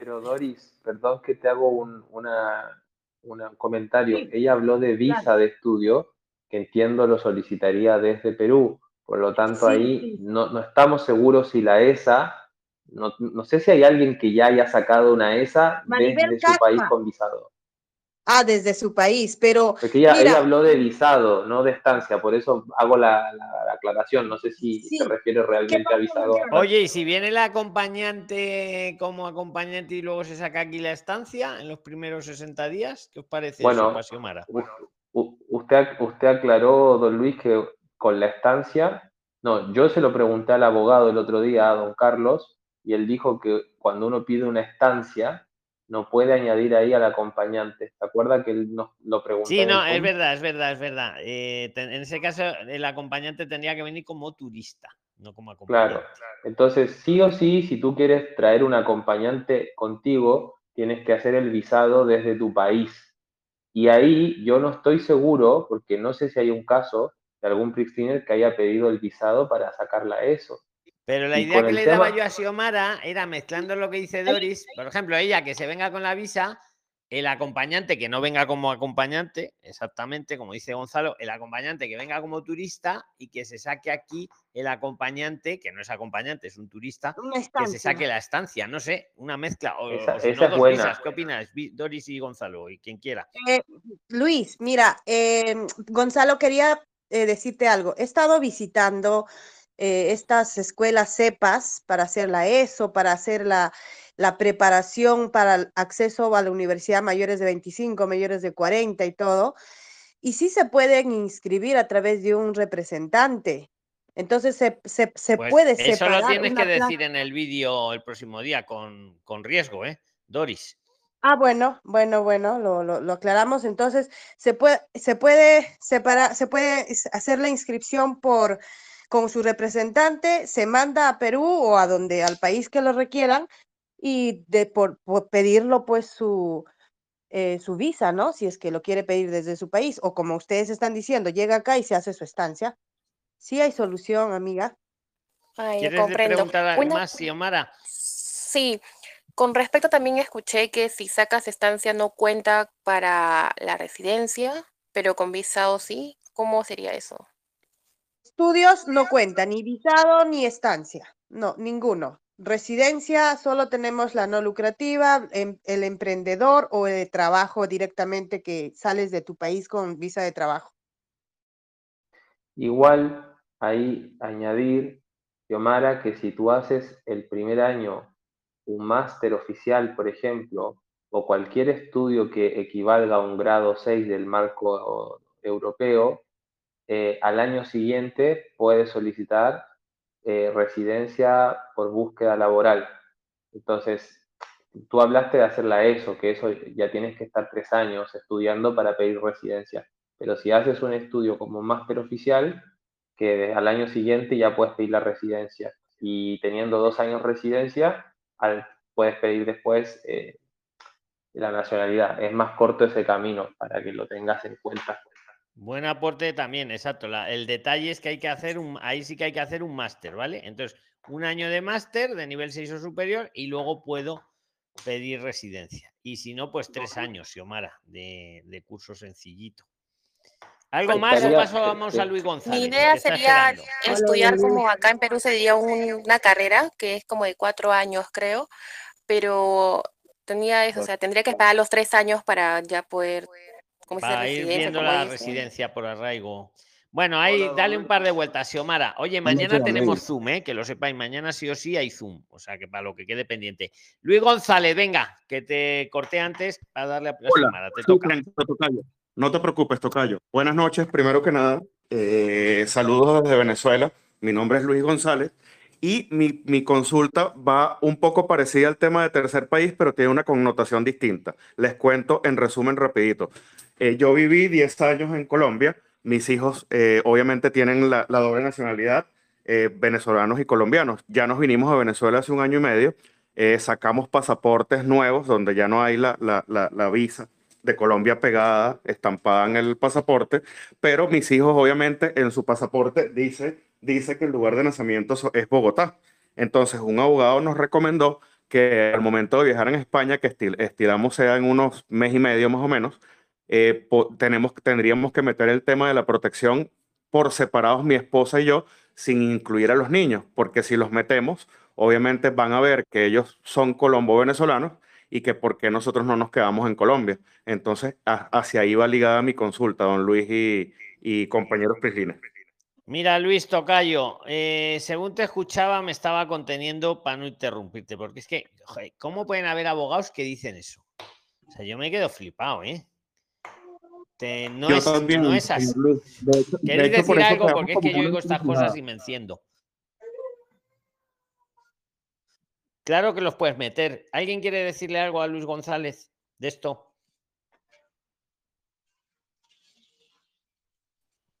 Pero Doris, perdón que te hago un una, una- un comentario. Ella habló de visa de estudio, que entiendo lo solicitaría desde Perú. Por lo tanto, Sí, ahí sí. no, no estamos seguros si la ESA, no, no sé si hay alguien que ya haya sacado una ESA Maribel desde su país con visado. Ah, desde su país, pero Porque ella, ella habló de visado, no de estancia, por eso hago la, la- la aclaración. No sé si Sí. se refiere realmente a visado. Oye, y si viene la acompañante como acompañante y luego se saca aquí la estancia en los primeros 60 días, ¿qué os parece eso, Bueno, Pasiomara? u- u- usted, usted aclaró, don Luis, que con la estancia, no, yo se lo pregunté al abogado el otro día, a don Carlos, y él dijo que cuando uno pide una estancia, no puede añadir ahí al acompañante. ¿Se acuerda que él nos lo preguntó? Sí, no, es verdad, es verdad, es verdad. Eh, te- en ese caso, el acompañante tendría que venir como turista, no como acompañante. Claro. Entonces, sí o sí, si tú quieres traer un acompañante contigo, tienes que hacer el visado desde tu país. Y ahí yo no estoy seguro, porque no sé si hay un caso de algún Prixtiner que haya pedido el visado para sacarla eso. Pero la idea que le tema- daba yo a Xiomara era mezclando lo que dice Doris, por ejemplo, ella que se venga con la visa, el acompañante que no venga como acompañante, exactamente como dice Gonzalo, el acompañante que venga como turista y que se saque aquí el acompañante, que no es acompañante, es un turista, que se saque la estancia, no sé, una mezcla, o, Esa- o si esa no, es dos buena. visas. ¿Qué opinas, Doris y Gonzalo? Y quien quiera. Eh, Luis, mira, eh, Gonzalo, quería eh, decirte algo. He estado visitando eh, estas escuelas CEPAS para hacer la ESO, para hacer la, la preparación para el acceso a la universidad mayores de 25, mayores de 40 y todo. Y sí se pueden inscribir a través de un representante. Entonces se, se, se Pues puede eso separar lo tienes que plaza. decir en el vídeo el próximo día con, con riesgo, ¿eh? Doris. Ah, bueno, bueno, bueno, lo, lo, lo aclaramos. Entonces, se puede, se puede separar, se puede hacer la inscripción por con su representante, se manda a Perú o a donde, al país que lo requieran, y de por, por pedirlo, pues, su, eh, su visa, ¿no? Si es que lo quiere pedir desde su país, o como ustedes están diciendo, llega acá y se hace su estancia. Sí hay solución, amiga. Ay, ¿Quieres de- comprendo. preguntar algo Una- más, Xiomara? Sí, con respecto también escuché que si sacas estancia no cuenta para la residencia, pero con visado sí. ¿Cómo sería eso? Estudios no cuenta, ni visado ni estancia, no, ninguno. Residencia, solo tenemos la no lucrativa, em- el emprendedor o el trabajo directamente que sales de tu país con visa de trabajo. Igual, ahí añadir, Xiomara, que si tú haces el primer año un máster oficial, por ejemplo, o cualquier estudio que equivalga a un grado 6 del marco europeo, eh, al año siguiente puedes solicitar eh, residencia por búsqueda laboral. Entonces, tú hablaste de hacerla eso, que eso ya tienes que estar tres años estudiando para pedir residencia. Pero si haces un estudio como máster oficial, que al año siguiente ya puedes pedir la residencia. Y teniendo dos años residencia, al- puedes pedir después eh, la nacionalidad. Es más corto ese camino para que lo tengas en cuenta. Buen aporte también, exacto. La- el detalle es que hay que hacer un, ahí sí que hay que hacer un máster, ¿vale? Entonces, un año de máster de nivel 6 o superior y luego puedo pedir residencia. Y si no, pues tres años, Xiomara, de, de curso sencillito. ¿Algo Pues, más o pasamos a Luis González? Mi idea sería estudiar como acá en Perú sería un- una carrera que es como de cuatro años, creo, pero tenía eso, o sea, tendría que esperar los tres años para ya poder, Para ir viendo la dice. residencia por arraigo. Bueno, ahí dale un par de vueltas, Xiomara. Oye, mañana tenemos. Zoom, ¿eh? que lo sepáis, mañana sí o sí hay Zoom. O sea que para lo que quede pendiente. Luis González, venga, que te corté antes para darle a Xiomara. Te sí, toca. tranquilo, tocayo. No te preocupes, Tocayo. Buenas noches, primero que nada. eh, saludos desde Venezuela. Mi nombre es Luis González y mi, mi consulta va un poco parecida al tema de tercer país, pero tiene una connotación distinta. Les cuento en resumen rapidito. Eh, yo viví 10 años en Colombia. Mis hijos eh, obviamente tienen la, doble nacionalidad, eh, venezolanos y colombianos. Ya nos vinimos a Venezuela hace un año y medio sacamos pasaportes nuevos donde ya no hay la, visa de Colombia pegada, estampada en el pasaporte, pero mis hijos obviamente en su pasaporte dice, que el lugar de nacimiento es Bogotá. Entonces un abogado nos recomendó que al momento de viajar en España, que estil- estiramos sea en unos mes y medio más o menos, eh, tenemos, tendríamos que meter el tema de la protección por separados mi esposa y yo, sin incluir a los niños, porque si los metemos, obviamente van a ver que ellos son colombo-venezolanos y que por qué nosotros no nos quedamos en Colombia. Entonces, hacia ahí va ligada mi consulta, don Luis y, y compañeros prislines. Mira, Luis Tocayo, eh, según te escuchaba, me estaba conteniendo para no interrumpirte, porque es que, joder, ¿cómo pueden haber abogados que dicen eso? O sea, yo me quedo flipado, ¿eh? Te- no, Yo es, también, no es así. señor Luis. De hecho- de ¿Queréis hecho, por decir algo? Porque es que yo oigo estas cosas y me enciendo. Claro que los puedes meter. ¿Alguien quiere decirle algo a Luis González de esto?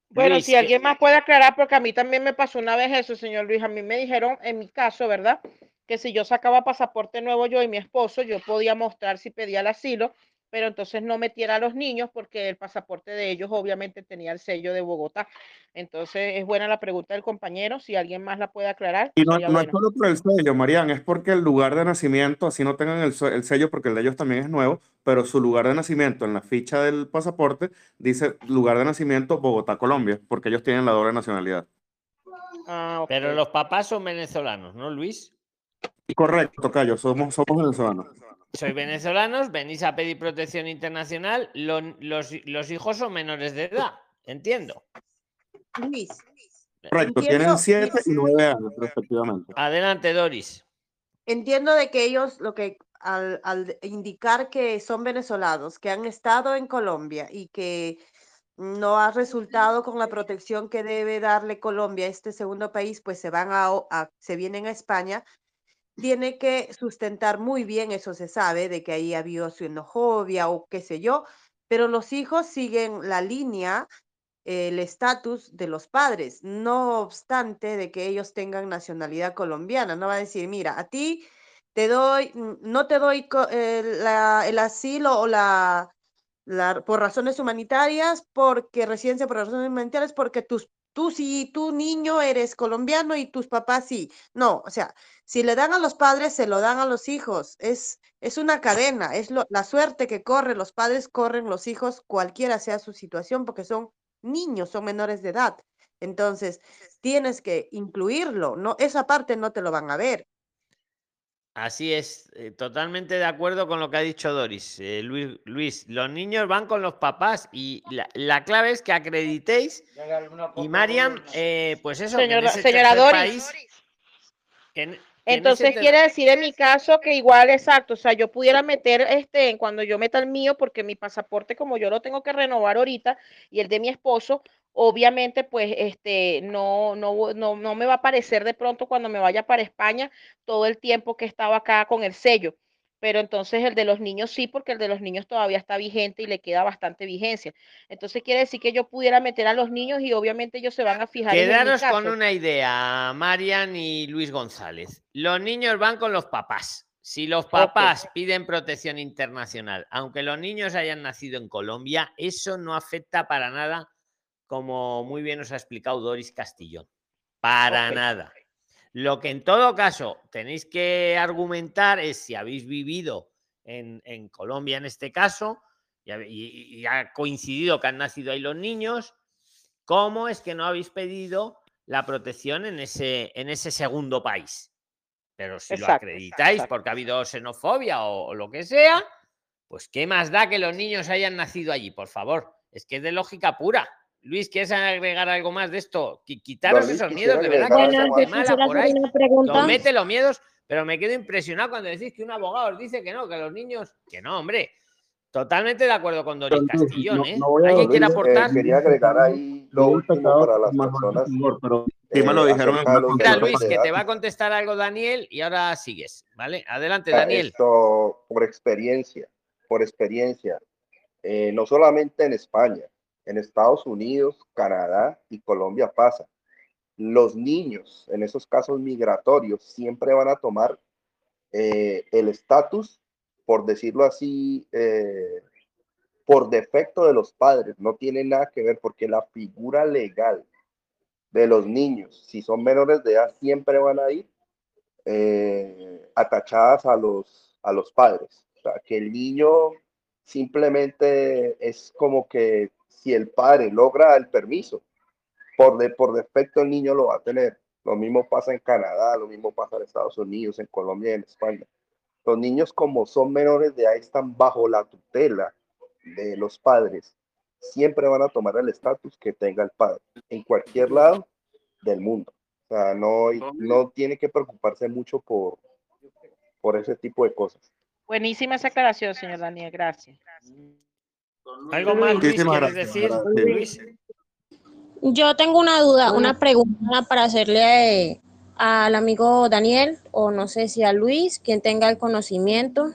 Bueno, Luis, si alguien más puede aclarar, porque a mí también me pasó una vez eso, señor Luis. A mí me dijeron, en mi caso, ¿verdad? Que si yo sacaba pasaporte nuevo yo y mi esposo, yo podía mostrar si pedía el asilo, pero entonces no metiera a los niños porque el pasaporte de ellos obviamente tenía el sello de Bogotá. Entonces es buena la pregunta del compañero. Si alguien más la puede aclarar, Y no, no es solo por el sello, Marian, es porque el lugar de nacimiento, así no tengan el, el sello, porque el de ellos también es nuevo, pero su lugar de nacimiento en la ficha del pasaporte dice lugar de nacimiento Bogotá, Colombia, porque ellos tienen la doble nacionalidad. Ah, Pero los papás son venezolanos, ¿no, Luis? Correcto, Tocayo, somos, somos venezolanos. Sois venezolanos, venís a pedir protección internacional, lo- los, los hijos son menores de edad, entiendo. Luis, Correcto, tienen siete Luis. y nueve años, respectivamente. Adelante, Doris. entiendo de que ellos lo que al, al indicar que son venezolanos, que han estado en Colombia y que no ha resultado con la protección que debe darle Colombia a este segundo país, pues se van a- se vienen a España, tiene que sustentar muy bien, eso se sabe, de que ahí había xenofobia o qué sé yo, pero los hijos siguen la línea, el estatus de los padres, no obstante de que ellos tengan nacionalidad colombiana. No va a decir, mira, a ti te doy, no te doy co- el, asilo o la- por razones humanitarias, porque residencia por razones humanitarias, porque tus, tú sí, tú niño eres colombiano y tus papás sí. No, o sea, si le dan a los padres, se lo dan a los hijos. Es, es una cadena, es lo- la suerte que corre, los padres corren los hijos, cualquiera sea su situación, porque son niños, son menores de edad. Entonces, tienes que incluirlo, no, esa parte no te lo van a ver. Así es, eh, totalmente de acuerdo con lo que ha dicho Doris. Eh, Luis, Luis, los niños van con los papás y la, la clave es que acreditéis. Y Mariam, eh, pues eso, que en Señora, ese señora Doris. país, que en- que Entonces quiere decir en mi caso que igual, exacto, o sea, yo pudiera meter este, cuando yo meta el mío, porque mi pasaporte, como yo lo tengo que renovar ahorita, y el de mi esposo, obviamente, pues, este, no, no, no, no me va a aparecer de pronto cuando me vaya para España todo el tiempo que he estado acá con el sello. Pero entonces el de los niños sí, porque el de los niños todavía está vigente y le queda bastante vigencia. Entonces quiere decir que yo pudiera meter a los niños y obviamente ellos se van a fijar en Quedaros con una idea, Marian y Luis González. Los niños van con los papás. Si los papás piden protección internacional, aunque los niños hayan nacido en Colombia, eso no afecta para nada, como muy bien os ha explicado Doris Castillón. Para nada. Lo que en todo caso tenéis que argumentar es si habéis vivido en, en Colombia en este caso y, habe- y- y ha coincidido que han nacido ahí los niños, ¿cómo es que no habéis pedido la protección en ese, en ese segundo país? Pero si lo acreditáis exacto. porque ha habido xenofobia o, o lo que sea, pues ¿qué más da que los niños hayan nacido allí? Por favor, es que es de lógica pura. Luis, ¿quieres agregar algo más de esto? Qui- Quitaros Luis, esos miedos, de verdad, que no mala por ahí. Os mete los miedos, pero me quedo impresionado cuando decís que un abogado os dice que no, que los niños, que no, hombre. Totalmente de acuerdo con Doris Castillón, no- ¿eh? no voy a ¿Alguien quiere dormir, eh, aportar? quería agregar ahí lo último para las personas pero eh, lo dijeron menores Luis, que te va a contestar algo Daniel y ahora sigues, ¿vale? Adelante, Ah, Daniel. Esto por experiencia, por experiencia, eh, no solamente en España, en Estados Unidos, Canadá y Colombia pasa. Los niños en esos casos migratorios siempre van a tomar eh, el estatus, por decirlo así, eh, por defecto de los padres, no tiene nada que ver porque la figura legal de los niños, si son menores de edad, siempre van a ir eh, atachadas a los, a los padres. O sea, que el niño simplemente es como que si el padre logra el permiso, por, de, por defecto el niño lo va a tener. Lo mismo pasa en Canadá, lo mismo pasa en Estados Unidos, en Colombia y en España. Los niños como son menores de edad están bajo la tutela de los padres. Siempre van a tomar el estatus que tenga el padre, en cualquier lado del mundo. O sea, no, no tiene que preocuparse mucho por, por ese tipo de cosas. Buenísima esa aclaración, señor Daniel, gracias. ¿Algo más, Luis, quieres gracias. decir? Luis. Yo tengo una duda, una pregunta para hacerle al amigo Daniel, o no sé si a Luis, quien tenga el conocimiento.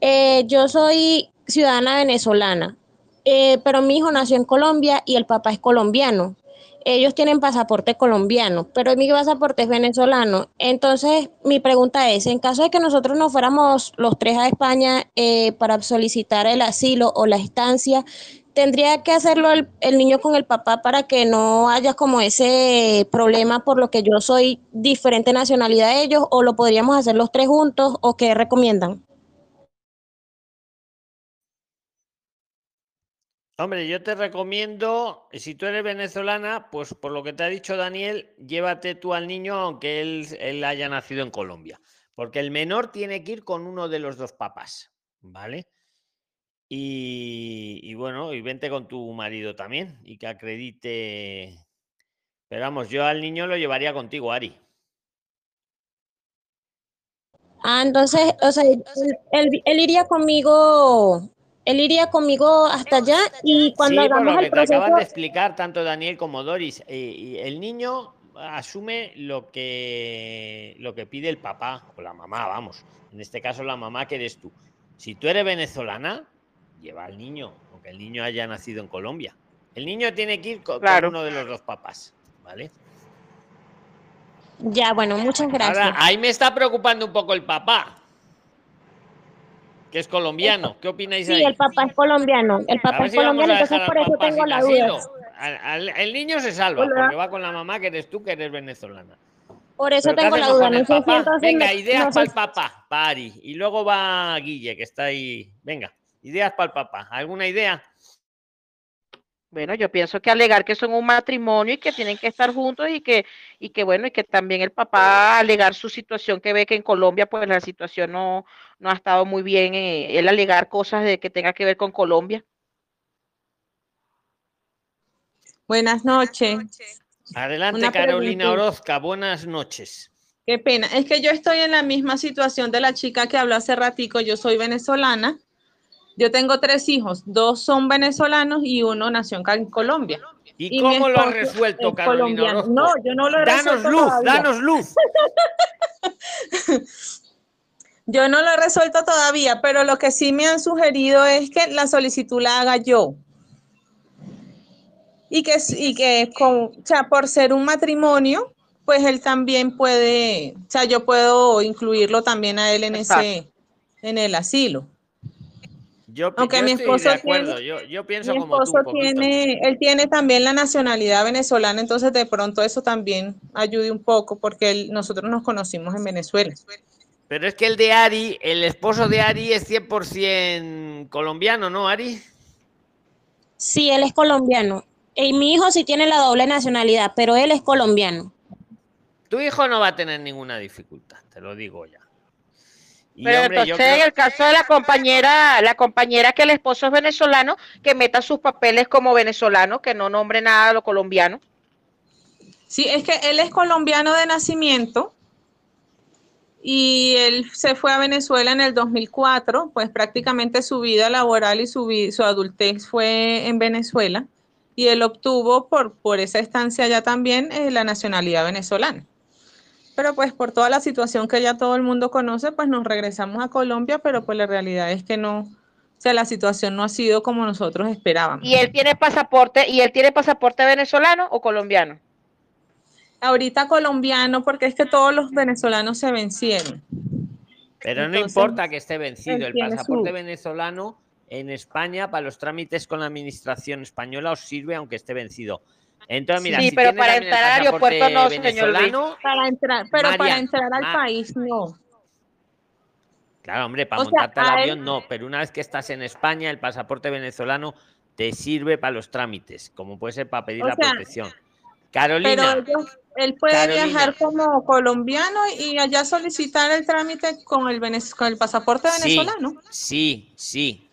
Eh, yo soy ciudadana venezolana, eh, pero mi hijo nació en Colombia y el papá es colombiano. Ellos tienen pasaporte colombiano, pero mi pasaporte es venezolano. Entonces, mi pregunta es, en caso de que nosotros nos fuéramos los tres a España eh, para solicitar el asilo o la estancia, ¿tendría que hacerlo el, el niño con el papá para que no haya como ese problema por lo que yo soy diferente nacionalidad de ellos? ¿O lo podríamos hacer los tres juntos? ¿O qué recomiendan? Hombre, yo te recomiendo, si tú eres venezolana, pues por lo que te ha dicho Daniel, llévate tú al niño aunque él, haya nacido en Colombia. Porque el menor tiene que ir con uno de los dos papás, ¿vale? Y, bueno, y vente con tu marido también y que acredite. Pero vamos, yo al niño lo llevaría contigo, Ari. Ah, entonces, o sea, él iría conmigo, él iría conmigo hasta allá y cuando Sí, por hagamos lo el que te acaban proceso, de explicar tanto Daniel como Doris, eh, y el niño asume lo que, lo que pide el papá o la mamá, vamos. En este caso la mamá que eres tú. Si tú eres venezolana, lleva al niño, aunque el niño haya nacido en Colombia. El niño tiene que ir co- con, Claro. uno de los dos papás, ¿vale? ya, bueno, muchas gracias. Ahora, ahí me está preocupando un poco el papá, que es colombiano. ¿Qué opináis Sí, ahí? el papá es colombiano, el papá es si colombiano, entonces por eso tengo la duda. Al- al- el niño se salva Hola. porque va con la mamá que eres tú, que eres venezolana. Por eso Pero ¿qué tengo la duda, no sé si Venga, ideas no para el papá, para Ari. Y luego va Guille, que está ahí. Venga, ideas para el papá. ¿Alguna idea? Bueno, yo pienso que alegar que son un matrimonio y que tienen que estar juntos y que, y que bueno, y que también el papá alegar su situación que ve que en Colombia pues la situación no, no ha estado muy bien, eh, él alegar cosas de que tenga que ver con Colombia. Buenas noches. Adelante, Una Carolina. Orozca. Buenas noches. Qué pena. Es que yo estoy en la misma situación de la chica que habló hace ratico. Yo soy venezolana. Yo tengo tres hijos. Dos son venezolanos y uno nació en Colombia. ¿Y, cómo lo has resuelto, es Carolina. Orozco? No, yo no lo he Danos resuelto luz, todavía. danos luz. Yo no lo he resuelto todavía, pero lo que sí me han sugerido es que la solicitud la haga yo. Y que, y que con, o sea, por ser un matrimonio, pues él también puede, o sea, yo puedo incluirlo también a él en ese, en el asilo. Yo, Aunque yo mi estoy esposo de acuerdo. tiene- Yo, yo pienso Mi como tú. esposo un poquito. tiene, él tiene también la nacionalidad venezolana, entonces de pronto eso también ayude un poco, porque él- nosotros nos conocimos en Venezuela. Pero es que el de Ari, el esposo de Ari es 100% colombiano, ¿no, Ari? Sí, él es colombiano. Y mi hijo sí tiene la doble nacionalidad, pero él es colombiano. Tu hijo no va a tener ninguna dificultad, te lo digo ya. Y, Pero hombre, yo entonces, creo- en el caso de la compañera, la compañera que el esposo es venezolano, que meta sus papeles como venezolano, que no nombre nada a lo colombiano. Sí, es que él es colombiano de nacimiento y él se fue a Venezuela en el 2004, pues prácticamente su vida laboral y su, su adultez fue en Venezuela y él obtuvo por, por esa estancia allá también eh, la nacionalidad venezolana. Pero pues por toda la situación que ya todo el mundo conoce, pues nos regresamos a Colombia, pero pues la realidad es que no, o sea, la situación no ha sido como nosotros esperábamos. Y él tiene pasaporte, y él tiene pasaporte venezolano o colombiano. Ahorita colombiano, porque es que todos los venezolanos se vencieron. Pero no importa que esté vencido. El pasaporte su- venezolano en España para los trámites con la administración española os sirve aunque esté vencido. Entonces, mira, Sí, si pero para entrar al aeropuerto no, señor Luis. Para entrar, pero para entrar al Ma- país no. Claro, hombre, para O sea, montarte al él- avión no, pero una vez que estás en España, el pasaporte venezolano te sirve para los trámites, como puede ser para pedir O la sea, protección. Carolina, Pero él puede Carolina. viajar como colombiano y allá solicitar el trámite con el, venez- con el pasaporte sí, venezolano. sí, sí.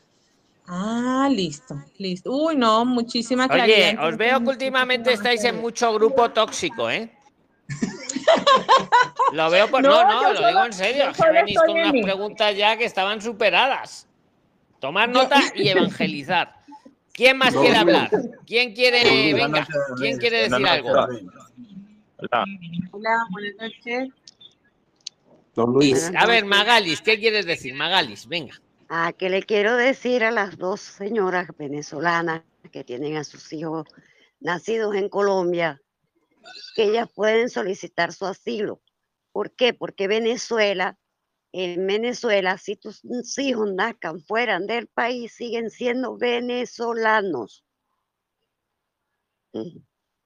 Ah, listo, listo. Uy, no, muchísima claridad. Oye, os veo que últimamente estáis en mucho grupo tóxico, ¿eh? Lo veo por. No, No, lo solo- digo en serio. que venís con unas preguntas ya que estaban superadas. Tomar nota y evangelizar. ¿Quién más quiere hablar? ¿Quién quiere. Venga, ¿quién quiere decir buenas algo? noches. Hola. Hola, buenas noches. Don Luis, A ver, Magalis, ¿qué quieres decir? Magalis, venga. Ah, que le quiero decir a las dos señoras venezolanas que tienen a sus hijos nacidos en Colombia que ellas pueden solicitar su asilo. ¿Por qué? Porque Venezuela, en Venezuela, si tus hijos nazcan fuera del país, siguen siendo venezolanos.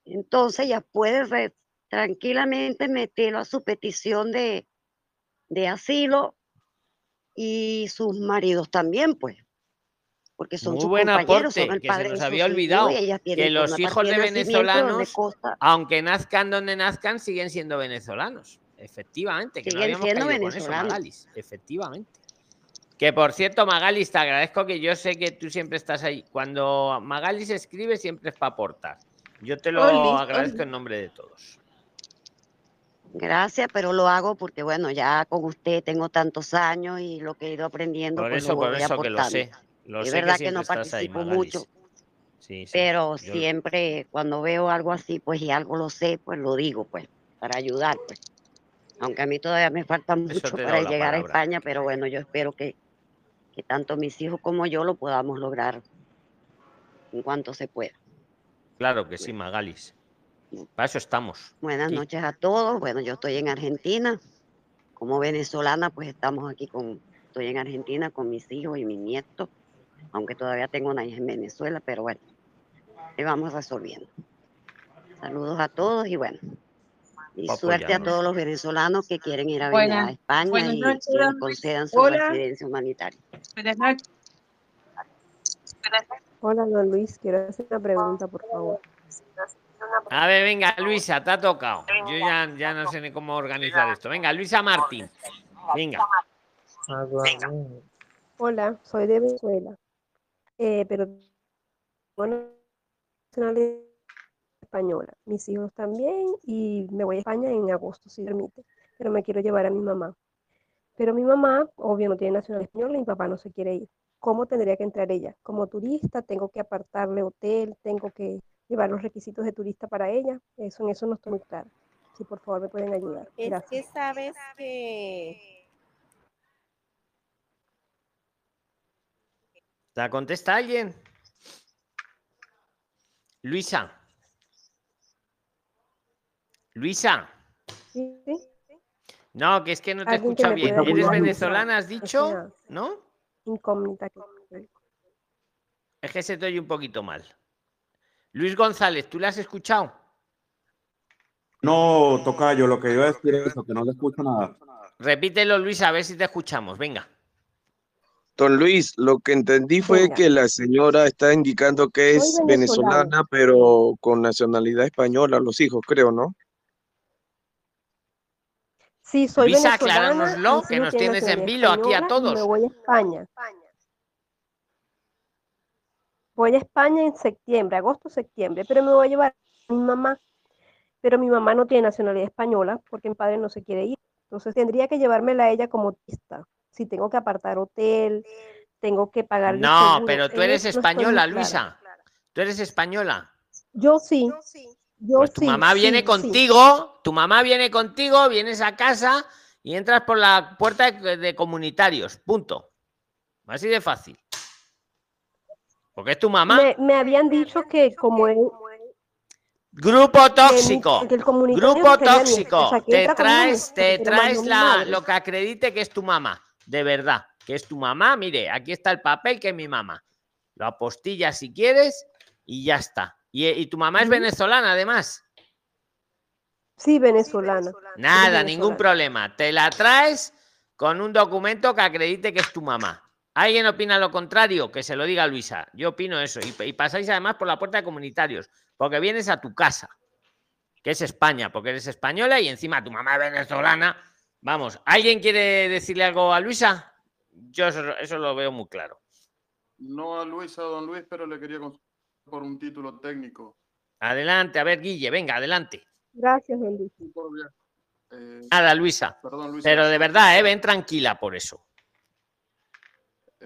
Entonces ya puede re- tranquilamente meterlo a su petición de, de asilo y sus maridos también, pues, porque son Muy sus buen compañeros, aporte, son el que padre se nos había olvidado que los hijos de venezolanos, aunque nazcan donde nazcan, siguen siendo venezolanos. Efectivamente, que Siguen siendo con eso, venezolanos. Magalis. Efectivamente. Que por cierto, Magalis, te agradezco que yo sé que tú siempre estás ahí. Cuando Magalis escribe, siempre es para aportar. Yo te lo Oli, agradezco Oli. en nombre de todos. Gracias, pero lo hago porque, bueno, ya con usted tengo tantos años y lo que he ido aprendiendo, Por pues eso, lo por eso que lo sé. Lo es que verdad que, no ahí, participo mucho, Sí, sí. pero Yo- siempre cuando veo algo así, pues y algo lo sé, pues lo digo, pues, para ayudar, pues. Aunque a mí todavía me falta mucho para llegar a. España, pero bueno, yo espero que, que tanto mis hijos como yo lo podamos lograr en cuanto se pueda. Claro que sí, Magalis. Para eso estamos. Buenas noches a todos. Bueno, yo estoy en Argentina. Como venezolana, pues estamos aquí con, estoy en Argentina con mis hijos y mis nietos, aunque todavía tengo una hija en Venezuela, pero bueno, ahí vamos resolviendo. Saludos a todos y bueno, y suerte a todos los venezolanos que quieren ir a, venir Buenas- a España buenas y noches, que les concedan su Hola. residencia humanitaria. Buenas noches. Hola, don Luis, quiero hacer una pregunta, por favor. A ver, venga, Luisa, te ha tocado. Yo ya, ya no sé ni cómo organizar esto. Venga, Luisa Martín. Venga. Hola, soy de Venezuela, eh, pero tengo nacionalidad española. Mis hijos también y me voy a España en agosto, si permite, pero me quiero llevar a mi mamá. Pero mi mamá, obvio, no tiene nacionalidad española y mi papá no se quiere ir. ¿Cómo tendría que entrar ella? Como turista, tengo que apartarle hotel, tengo que llevar los requisitos de turista para ella. Eso en eso no estoy muy clara. Si por favor me pueden ayudar. Es que Gracias. sabes que ¿La contesta alguien? Luisa. Luisa. Sí, sí. No, que es que no te me bien. ¿Eres ayudar. venezolana, has dicho? ¿No? incógnita que Es que se te oye un poquito mal. Luis González, ¿tú la has escuchado? No, Tocayo, lo que iba a decir es eso, que no le escucho nada. Repítelo, Luis, a ver si te escuchamos. Venga. Don Luis, lo que entendí fue Venga. que la señora está indicando que es venezolana, venezolana. pero con nacionalidad española, los hijos, creo, ¿no? Sí, soy Luisa, venezolana. acláranoslo, mis que nos tienen tienes en vilo aquí a todos. Me voy a España. Voy a España en septiembre, agosto, septiembre, pero me voy a llevar a mi mamá. Pero mi mamá no tiene nacionalidad española porque mi padre no se quiere ir. Entonces tendría que llevármela a ella como turista. Si tengo que apartar hotel, tengo que pagar No, seguro, pero tú en eres no española, clara. Luisa. Tú eres española. Yo sí. Yo Pues tu sí, mamá viene sí, sí. contigo, tu mamá viene contigo, vienes a casa y entras por la puerta de comunitarios. Punto. Así de fácil. Porque es tu mamá. Me, me habían dicho que como él, Grupo tóxico. que el Grupo tóxico. o sea, que Te traes, te traes la, lo que acredite que es tu mamá. de verdad, que es tu mamá, mire, aquí está el papel que es mi mamá. Lo apostillas si quieres y ya está. Y, y tu mamá es venezolana, además. Sí, venezolana. Nada, ningún problema. Te la traes con un documento que acredite que es tu mamá. ¿Alguien opina lo contrario? Que se lo diga Luisa. Yo opino eso. Y, y pasáis además por la puerta de comunitarios, porque vienes a tu casa, que es España, porque eres española y encima tu mamá es venezolana. Vamos, ¿alguien quiere decirle algo a Luisa? Yo eso, eso lo veo muy claro. No a Luisa, don Luis, pero le quería consultar por un título técnico. Adelante, a ver, Guille, venga, adelante. Gracias, don Luis. Eh, Nada, Luisa. Perdón, Luisa. Pero de verdad, ¿eh? ven tranquila por eso.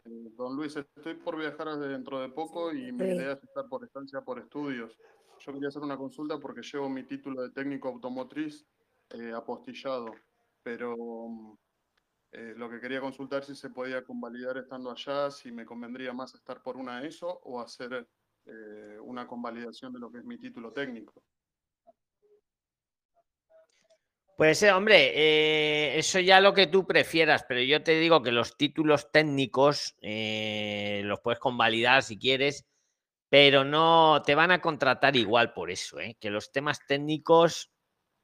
Don Luis, estoy por viajar dentro de poco y mi Sí. idea es estar por estancia por estudios. Yo quería hacer una consulta porque llevo mi título de técnico automotriz eh, apostillado, pero mm, eh, lo que quería consultar si se podía convalidar estando allá, si me convendría más estar por una ESO o hacer eh, una convalidación de lo que es mi título técnico. Pues eh, hombre, eh, eso ya lo que tú prefieras, pero yo te digo que los títulos técnicos eh, los puedes convalidar si quieres, pero no te van a contratar igual por eso, ¿eh? que los temas técnicos,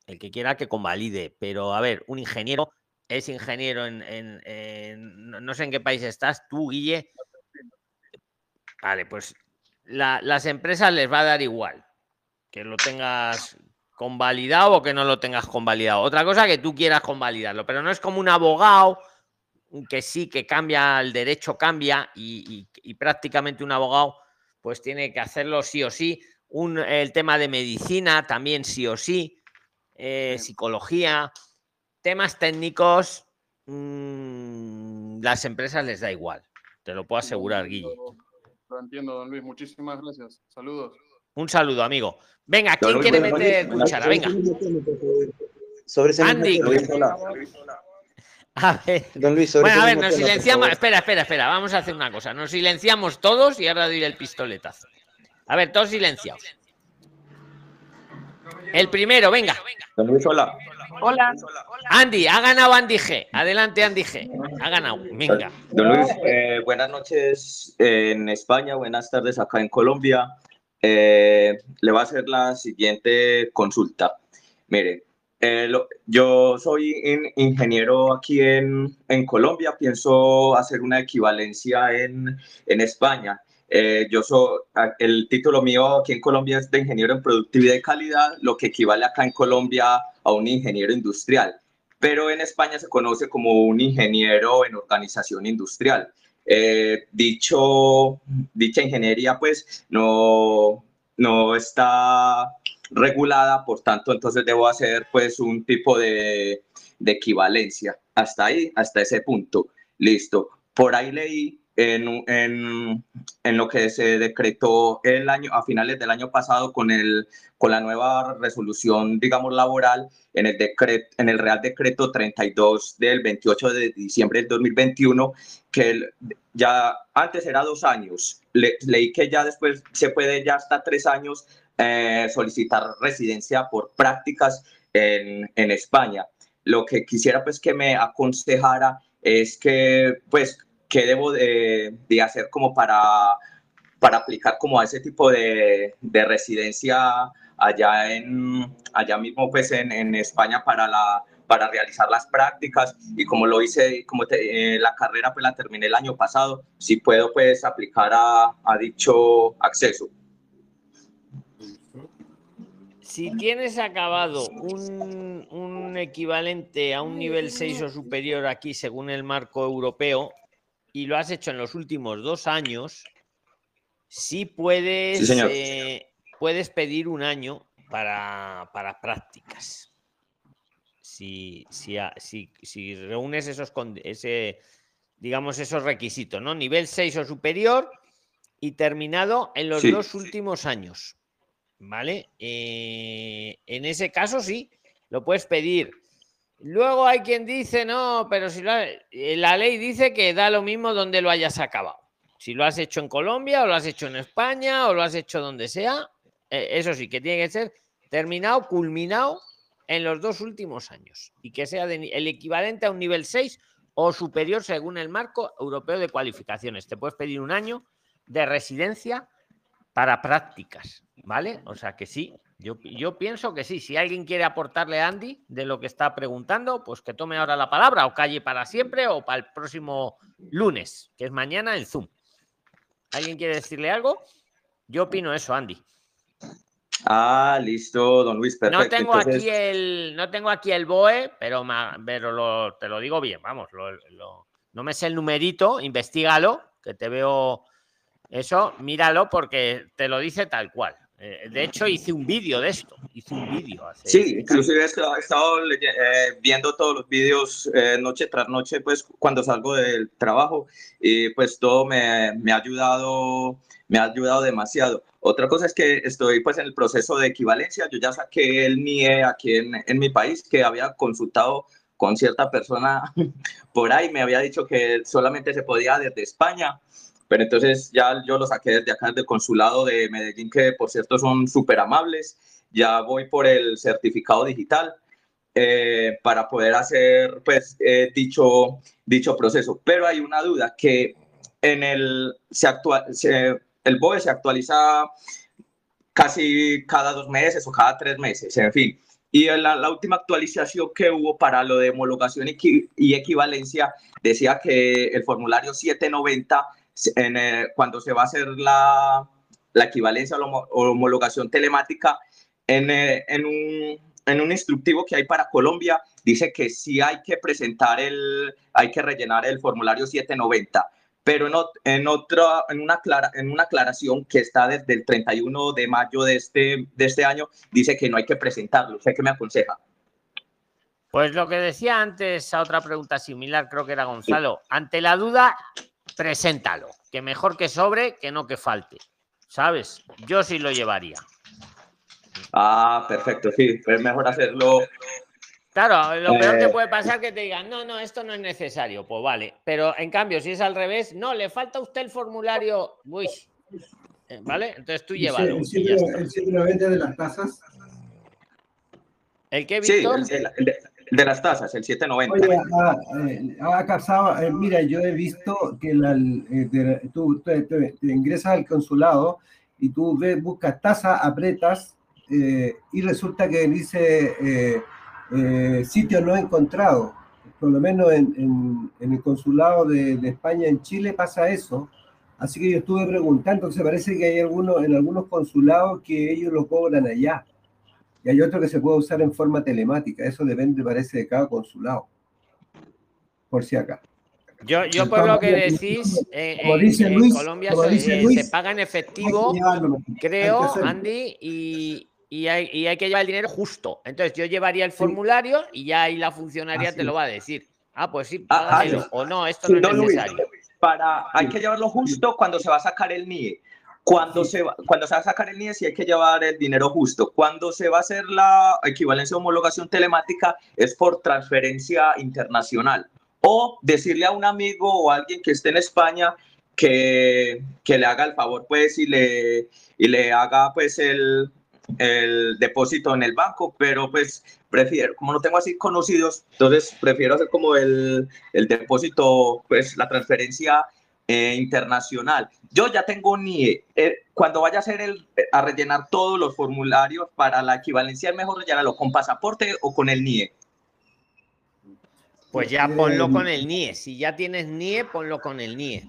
el que quiera que convalide, pero a ver, un ingeniero es ingeniero en, no- sé en qué país estás, tú, Guille. Vale, pues la- las empresas les va a dar igual que lo tengas convalidado o que no lo tengas convalidado. Otra cosa que tú quieras convalidarlo, pero no es como un abogado que sí, que cambia, el derecho cambia y, y- y prácticamente un abogado pues tiene que hacerlo sí o sí. Un, el tema de medicina también sí o sí. eh, psicología, temas técnicos, mm, las empresas les da igual. Te lo puedo asegurar, Guille. Lo entiendo, don Luis. Muchísimas gracias. Saludos. Un saludo, amigo. Venga, ¿quién quiere meter cuchara? Venga. Sobre ese Andy. tema, Luis, hola. A ver. Don Luis, sobre Bueno, a ver, nos silenciamos. Espera, espera, espera. Vamos a hacer una cosa. Nos silenciamos todos y ahora doy el pistoletazo. A ver, todos silenciados. El primero, venga. Don Luis, hola. Hola. Andy, ha ganado Andy G. Adelante, Andy G. Ha ganado. Venga. Don Luis, eh, buenas noches en España, buenas tardes acá en Colombia. Eh, le voy a hacer la siguiente consulta. Mire, eh, lo- yo soy in- ingeniero aquí en, en Colombia, pienso hacer una equivalencia en, en España. Eh, yo soy, el título mío aquí en Colombia es de ingeniero en productividad y calidad, lo que equivale acá en Colombia a un ingeniero industrial pero en España se conoce como un ingeniero en organización industrial. Eh, dicho, dicha ingeniería pues no, no está regulada, por tanto entonces debo hacer pues un tipo de, de equivalencia. Hasta ahí, hasta ese punto. Listo. Por ahí leí en, en, en lo que se decretó el año, a finales del año pasado con, el, con la nueva resolución, digamos, laboral, en el, decreto, en el Real Decreto 32 del 28 de diciembre del 2021, que el- ya antes era dos años. Le- leí que ya después se puede ya hasta tres años eh, solicitar residencia por prácticas en, en España. Lo que quisiera pues que me aconsejara es que pues qué debo de, de hacer como para, para aplicar como a ese tipo de, de residencia allá, en, allá mismo pues en, en España para, la, para realizar las prácticas y como lo hice, como te- eh, la carrera pues la terminé el año pasado, si puedo pues aplicar a, a dicho acceso. Si tienes acabado un, un equivalente a un nivel 6 o superior aquí según el marco europeo y lo has hecho en los últimos dos años, sí puedes, Sí, señor. eh, puedes pedir un año para, para prácticas. Si, si, si- si reúnes esos, ese, digamos, esos requisitos, ¿no? Nivel 6 o superior y terminado en los Sí. dos últimos años. ¿Vale? Eh, en ese caso sí, lo puedes pedir. Luego hay quien dice, no, pero si lo ha- eh, la ley dice que da lo mismo donde lo hayas acabado. Si lo has hecho en Colombia o lo has hecho en España o lo has hecho donde sea, eh, eso sí, que tiene que ser terminado, culminado en los dos últimos años y que sea el equivalente a un nivel 6 o superior según el marco europeo de cualificaciones. Te puedes pedir un año de residencia para prácticas, ¿vale? O sea que sí, yo, yo pienso que sí. Si alguien quiere aportarle a Andy de lo que está preguntando, pues que tome ahora la palabra o calle para siempre o para el próximo lunes, que es mañana en Zoom. ¿Alguien quiere decirle algo? Yo opino eso, Andy. Ah, listo, don Luis, perfecto. No tengo Entonces, aquí el, no tengo aquí el BOE, pero, ma- pero lo- te lo digo bien, vamos, lo- lo- no me sé el numerito, investigalo, que te veo eso, míralo porque te lo dice tal cual. Eh, De hecho, hice un vídeo de esto, hice un vídeo Sí, inclusive he estado, eh, viendo todos los vídeos eh, noche tras noche, pues cuando salgo del trabajo y pues todo me, me ha ayudado, me ha ayudado demasiado. Otra cosa es que estoy pues en el proceso de equivalencia. Yo ya saqué el NIE aquí en, en mi país, que había consultado con cierta persona por ahí, me había dicho que solamente se podía desde España. Pero entonces ya yo lo saqué desde acá, del consulado de Medellín, que por cierto son súper amables. Ya voy por el certificado digital eh, para poder hacer pues eh, dicho, dicho proceso. Pero hay una duda que en el, se actua- se- el BOE se actualiza casi cada dos meses o cada tres meses, en fin. Y la, la última actualización que hubo para lo de homologación y, y equivalencia decía que el formulario 790, en, eh, cuando se va a hacer la, la equivalencia o la homologación telemática, en, eh, en un, en un instructivo que hay para Colombia, dice que sí hay que presentar el, hay que rellenar el formulario 790 pero en, ot- en, otra, en, una clara, en una aclaración que está desde el 31 de mayo de este, de este año, dice que no hay que presentarlo. ¿Usted qué me aconseja? Pues lo que decía antes a otra pregunta similar, creo que era Gonzalo. Ante la duda, preséntalo. Que mejor que sobre que no que falte. ¿Sabes? Yo sí lo llevaría. Ah, perfecto, sí, es mejor hacerlo. Claro, lo peor que Eh, puede pasar es que te digan, no, no, esto no es necesario. Pues vale. Pero en cambio, si es al revés, no, le falta a usted el formulario. Uy. Eh, ¿Vale? Entonces tú llévalo. El está. 790 de las tasas. ¿El qué, Sí, Víctor? el, el- el de, el de las tasas, el 790. Oye, eh, ah, Casaba, eh, mira, yo he visto que la, eh, tú ingresas al consulado y tú ves, buscas tasa, apretas eh, y resulta que dice sitio no encontrado. Por lo menos en, en- el consulado de, de España en Chile pasa eso. Así que yo estuve preguntando, entonces parece que hay algunos, en algunos consulados que ellos lo cobran allá. Y hay otro que se puede usar en forma telemática. Eso depende, parece, de cada consulado. Por si acá. Yo, yo por lo que decís, eh, Como en, dice en Luis, Colombia como se, dice Luis, se paga en efectivo, creo. Andy, y, y hay, y hay que llevar el dinero justo. Entonces yo llevaría el formulario y ya ahí la funcionaria Así te lo va a decir. Ah, pues sí, Ah, ah, págamelo. sí. O no, esto no es Luis, necesario. para, hay que llevarlo justo cuando se va a sacar el NIE. Cuando se, va, cuando se va a sacar el NIE sí hay que llevar el dinero justo. Cuando se va a hacer la equivalencia de homologación telemática es por transferencia internacional. O decirle a un amigo o a alguien que esté en España que, que le haga el favor pues y le, y le haga pues el, el depósito en el banco, pero pues prefiero, como no tengo así conocidos, entonces prefiero hacer como el, el depósito, pues la transferencia eh, internacional. Yo ya tengo NIE. Eh, cuando vaya a hacer el, a rellenar todos los formularios para la equivalencia, es mejor rellenarlo con pasaporte o con el NIE. Pues ya ponlo Eh, con el NIE. Si ya tienes NIE, ponlo con el NIE.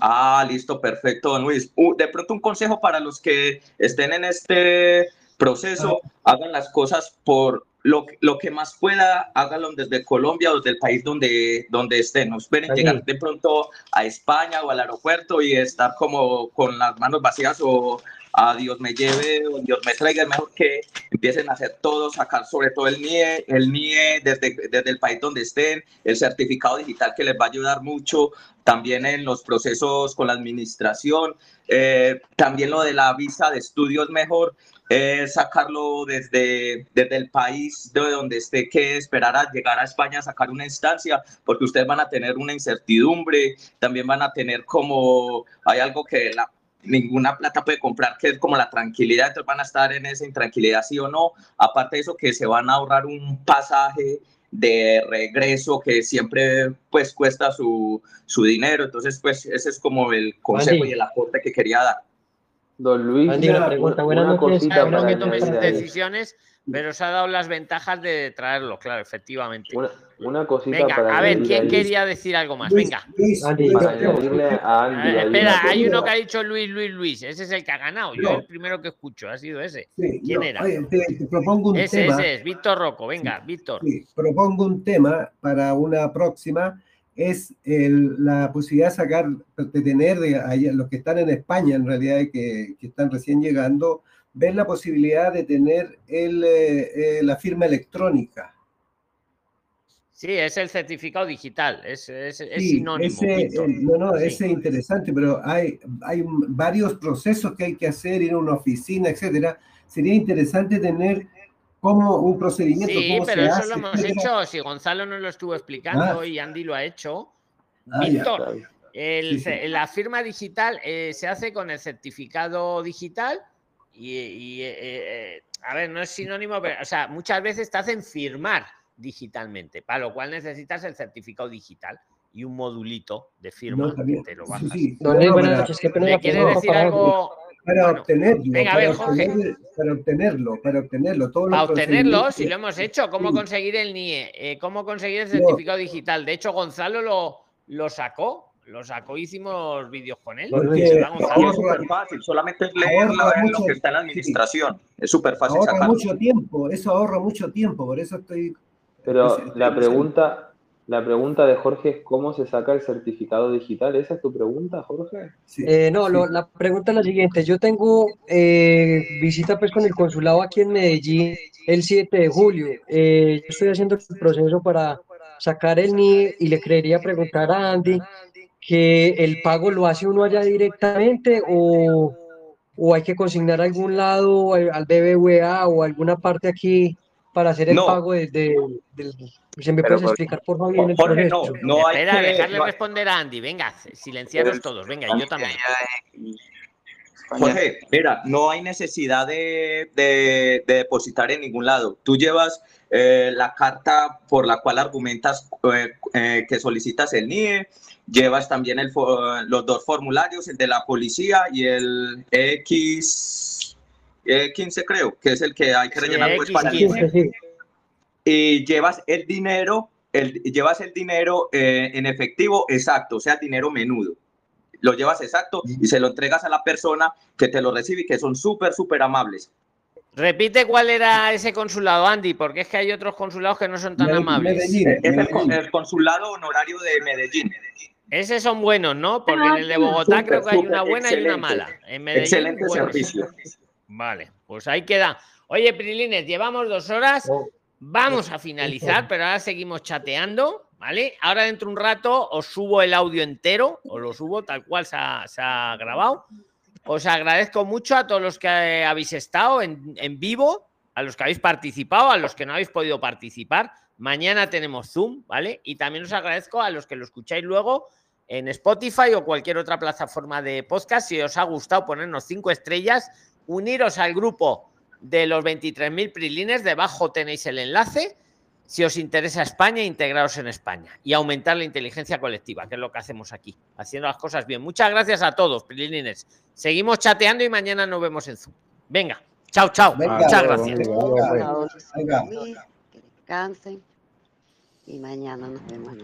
Ah, listo, perfecto, don Luis. Uh, de pronto un consejo para los que estén en este proceso, hagan las cosas por lo, que- lo que más pueda, háganlo desde Colombia o desde el país donde, donde estén. No esperen Ahí. llegar de pronto a España o al aeropuerto y estar como con las manos vacías o a Dios me lleve o Dios me traiga. Es mejor que empiecen a hacer todo, sacar sobre todo el NIE, el NIE desde, desde el país donde estén, el certificado digital que les va a ayudar mucho, también en los procesos con la administración, eh, también lo de la visa de estudio es mejor eh, sacarlo desde, desde el país de donde esté que esperar a llegar a España a sacar una instancia, porque ustedes van a tener una incertidumbre, también van a tener como, hay algo que la, ninguna plata puede comprar, que es como la tranquilidad, entonces van a estar en esa intranquilidad, sí o no, aparte de eso, que se van a ahorrar un pasaje de regreso que siempre pues cuesta su, su dinero. Entonces pues ese es como el consejo Andy. y el aporte que quería dar. Don Luis, Andy, una pregunta, buenas una noches. cosita no que tomes decisiones, pero se ha dado las ventajas de traerlo, claro, efectivamente. Una, una cosita Venga, para a ver, ¿quién ahí. quería decir algo más? Venga. Luis, Para a A Andy ver, ahí espera, una hay uno que ha dicho Luis, Luis, Luis. Ese es el que ha ganado. Yo No. el primero que escucho ha sido ese. Sí, ¿Quién no, era? oye, te, te propongo un Ese, tema. ese es, Víctor Rocco. Venga, Víctor. Sí, propongo un tema para una próxima, es el- la posibilidad de sacar, de tener de los que están en España, en realidad, que, que están recién llegando, ver la posibilidad de tener el, eh, eh, la firma electrónica. Sí, es el certificado digital. Es, es, es Sí, sinónimo. ese, eh, no, no, Sí. ese es interesante, pero hay, hay varios procesos que hay que hacer, ir a una oficina, etcétera. Sería interesante tener como un procedimiento, Sí, cómo pero se eso hace, lo hemos etcétera. hecho. Si Gonzalo nos lo estuvo explicando Ah. y Andy lo ha hecho. Ah, ya. Víctor, el Sí, sí. ce- la firma digital eh, se hace con el certificado digital y, y, eh, eh, a ver, no es sinónimo, pero, o sea, muchas veces te hacen firmar digitalmente, para lo cual necesitas el certificado digital y un modulito de firma No, que te lo Sí, bajas. sí. No, no, buenas para- noches. Qué pena ¿Le la quiere pregunta decir algo? Para Bueno, obtenerlo, venga, a para Jorge. obtenerlo, para obtenerlo, todos los Para obtenerlo, si lo hemos hecho, ¿cómo Sí. conseguir el NIE? Eh, ¿Cómo conseguir el No. certificado digital? De hecho, Gonzalo lo, lo sacó, lo sacó, hicimos vídeos con él. Es súper fácil, solamente es leer ahorra la- lo mucho- que está en la administración. Es súper fácil Ahorra sacarlo. mucho tiempo, eso ahorra mucho tiempo, por eso estoy... Pero la pregunta, la pregunta de Jorge es cómo se saca el certificado digital. ¿Esa es tu pregunta, Jorge? Sí, Eh, no, sí. lo- la pregunta es la siguiente. Yo tengo eh, visita pues con el consulado aquí en Medellín el 7 de julio. Eh, yo estoy haciendo el proceso para sacar el NIE y le quería preguntar a Andy que el pago lo hace uno allá directamente o, o hay que consignar a algún lado al al BBVA o alguna parte aquí para hacer el No. pago de, de- del... ¿Se me puedes explicar por favor el Jorge, no, no hay Espera, que... dejarle no- responder a Andy. Venga, silenciaros todos. Venga, y yo también. Jorge, mira, no hay necesidad de, de- de depositar en ningún lado. Tú llevas eh, la carta por la cual argumentas eh, eh, que solicitas el NIE, llevas también el los dos formularios, el de la policía y el X, E15 creo, que es el que hay que Sí, rellenar pues, para el X15. NIE. Sí, sí. y llevas el dinero, el, llevas el dinero eh, en efectivo exacto, o sea, dinero menudo. Lo llevas exacto y se lo entregas a la persona que te lo recibe y que son súper, súper amables. Repite cuál era ese consulado, Andy, porque es que hay otros consulados que no son tan Me- amables. Medellín, Es el, Medellín. el consulado honorario de Medellín. Esos son buenos, ¿no? Porque en el de Bogotá Súper, creo que hay una buena y una mala. En Medellín, Excelente buenos. servicio. Vale, pues ahí queda. Oye, Prilines, llevamos dos horas. Vamos a finalizar, pero ahora seguimos chateando, ¿vale? Ahora dentro de un rato os subo el audio entero, os lo subo tal cual se ha, se ha grabado. Os agradezco mucho a todos los que habéis estado en, en vivo, a los que habéis participado, a los que no habéis podido participar. Mañana tenemos Zoom, ¿vale? Y también os agradezco a los que lo escucháis luego en Spotify o cualquier otra plataforma de podcast. Si os ha gustado ponernos cinco estrellas, uniros al grupo de los 23.000 prilines. Debajo tenéis el enlace. Si os interesa España, integraros en España y aumentar la inteligencia colectiva, que es lo que hacemos aquí, haciendo las cosas bien. Muchas gracias a todos, prilines. Seguimos chateando y mañana nos vemos en Zoom. Venga, chao, chao. Venga, Muchas gracias. venga. Venga. Que descansen y mañana nos vemos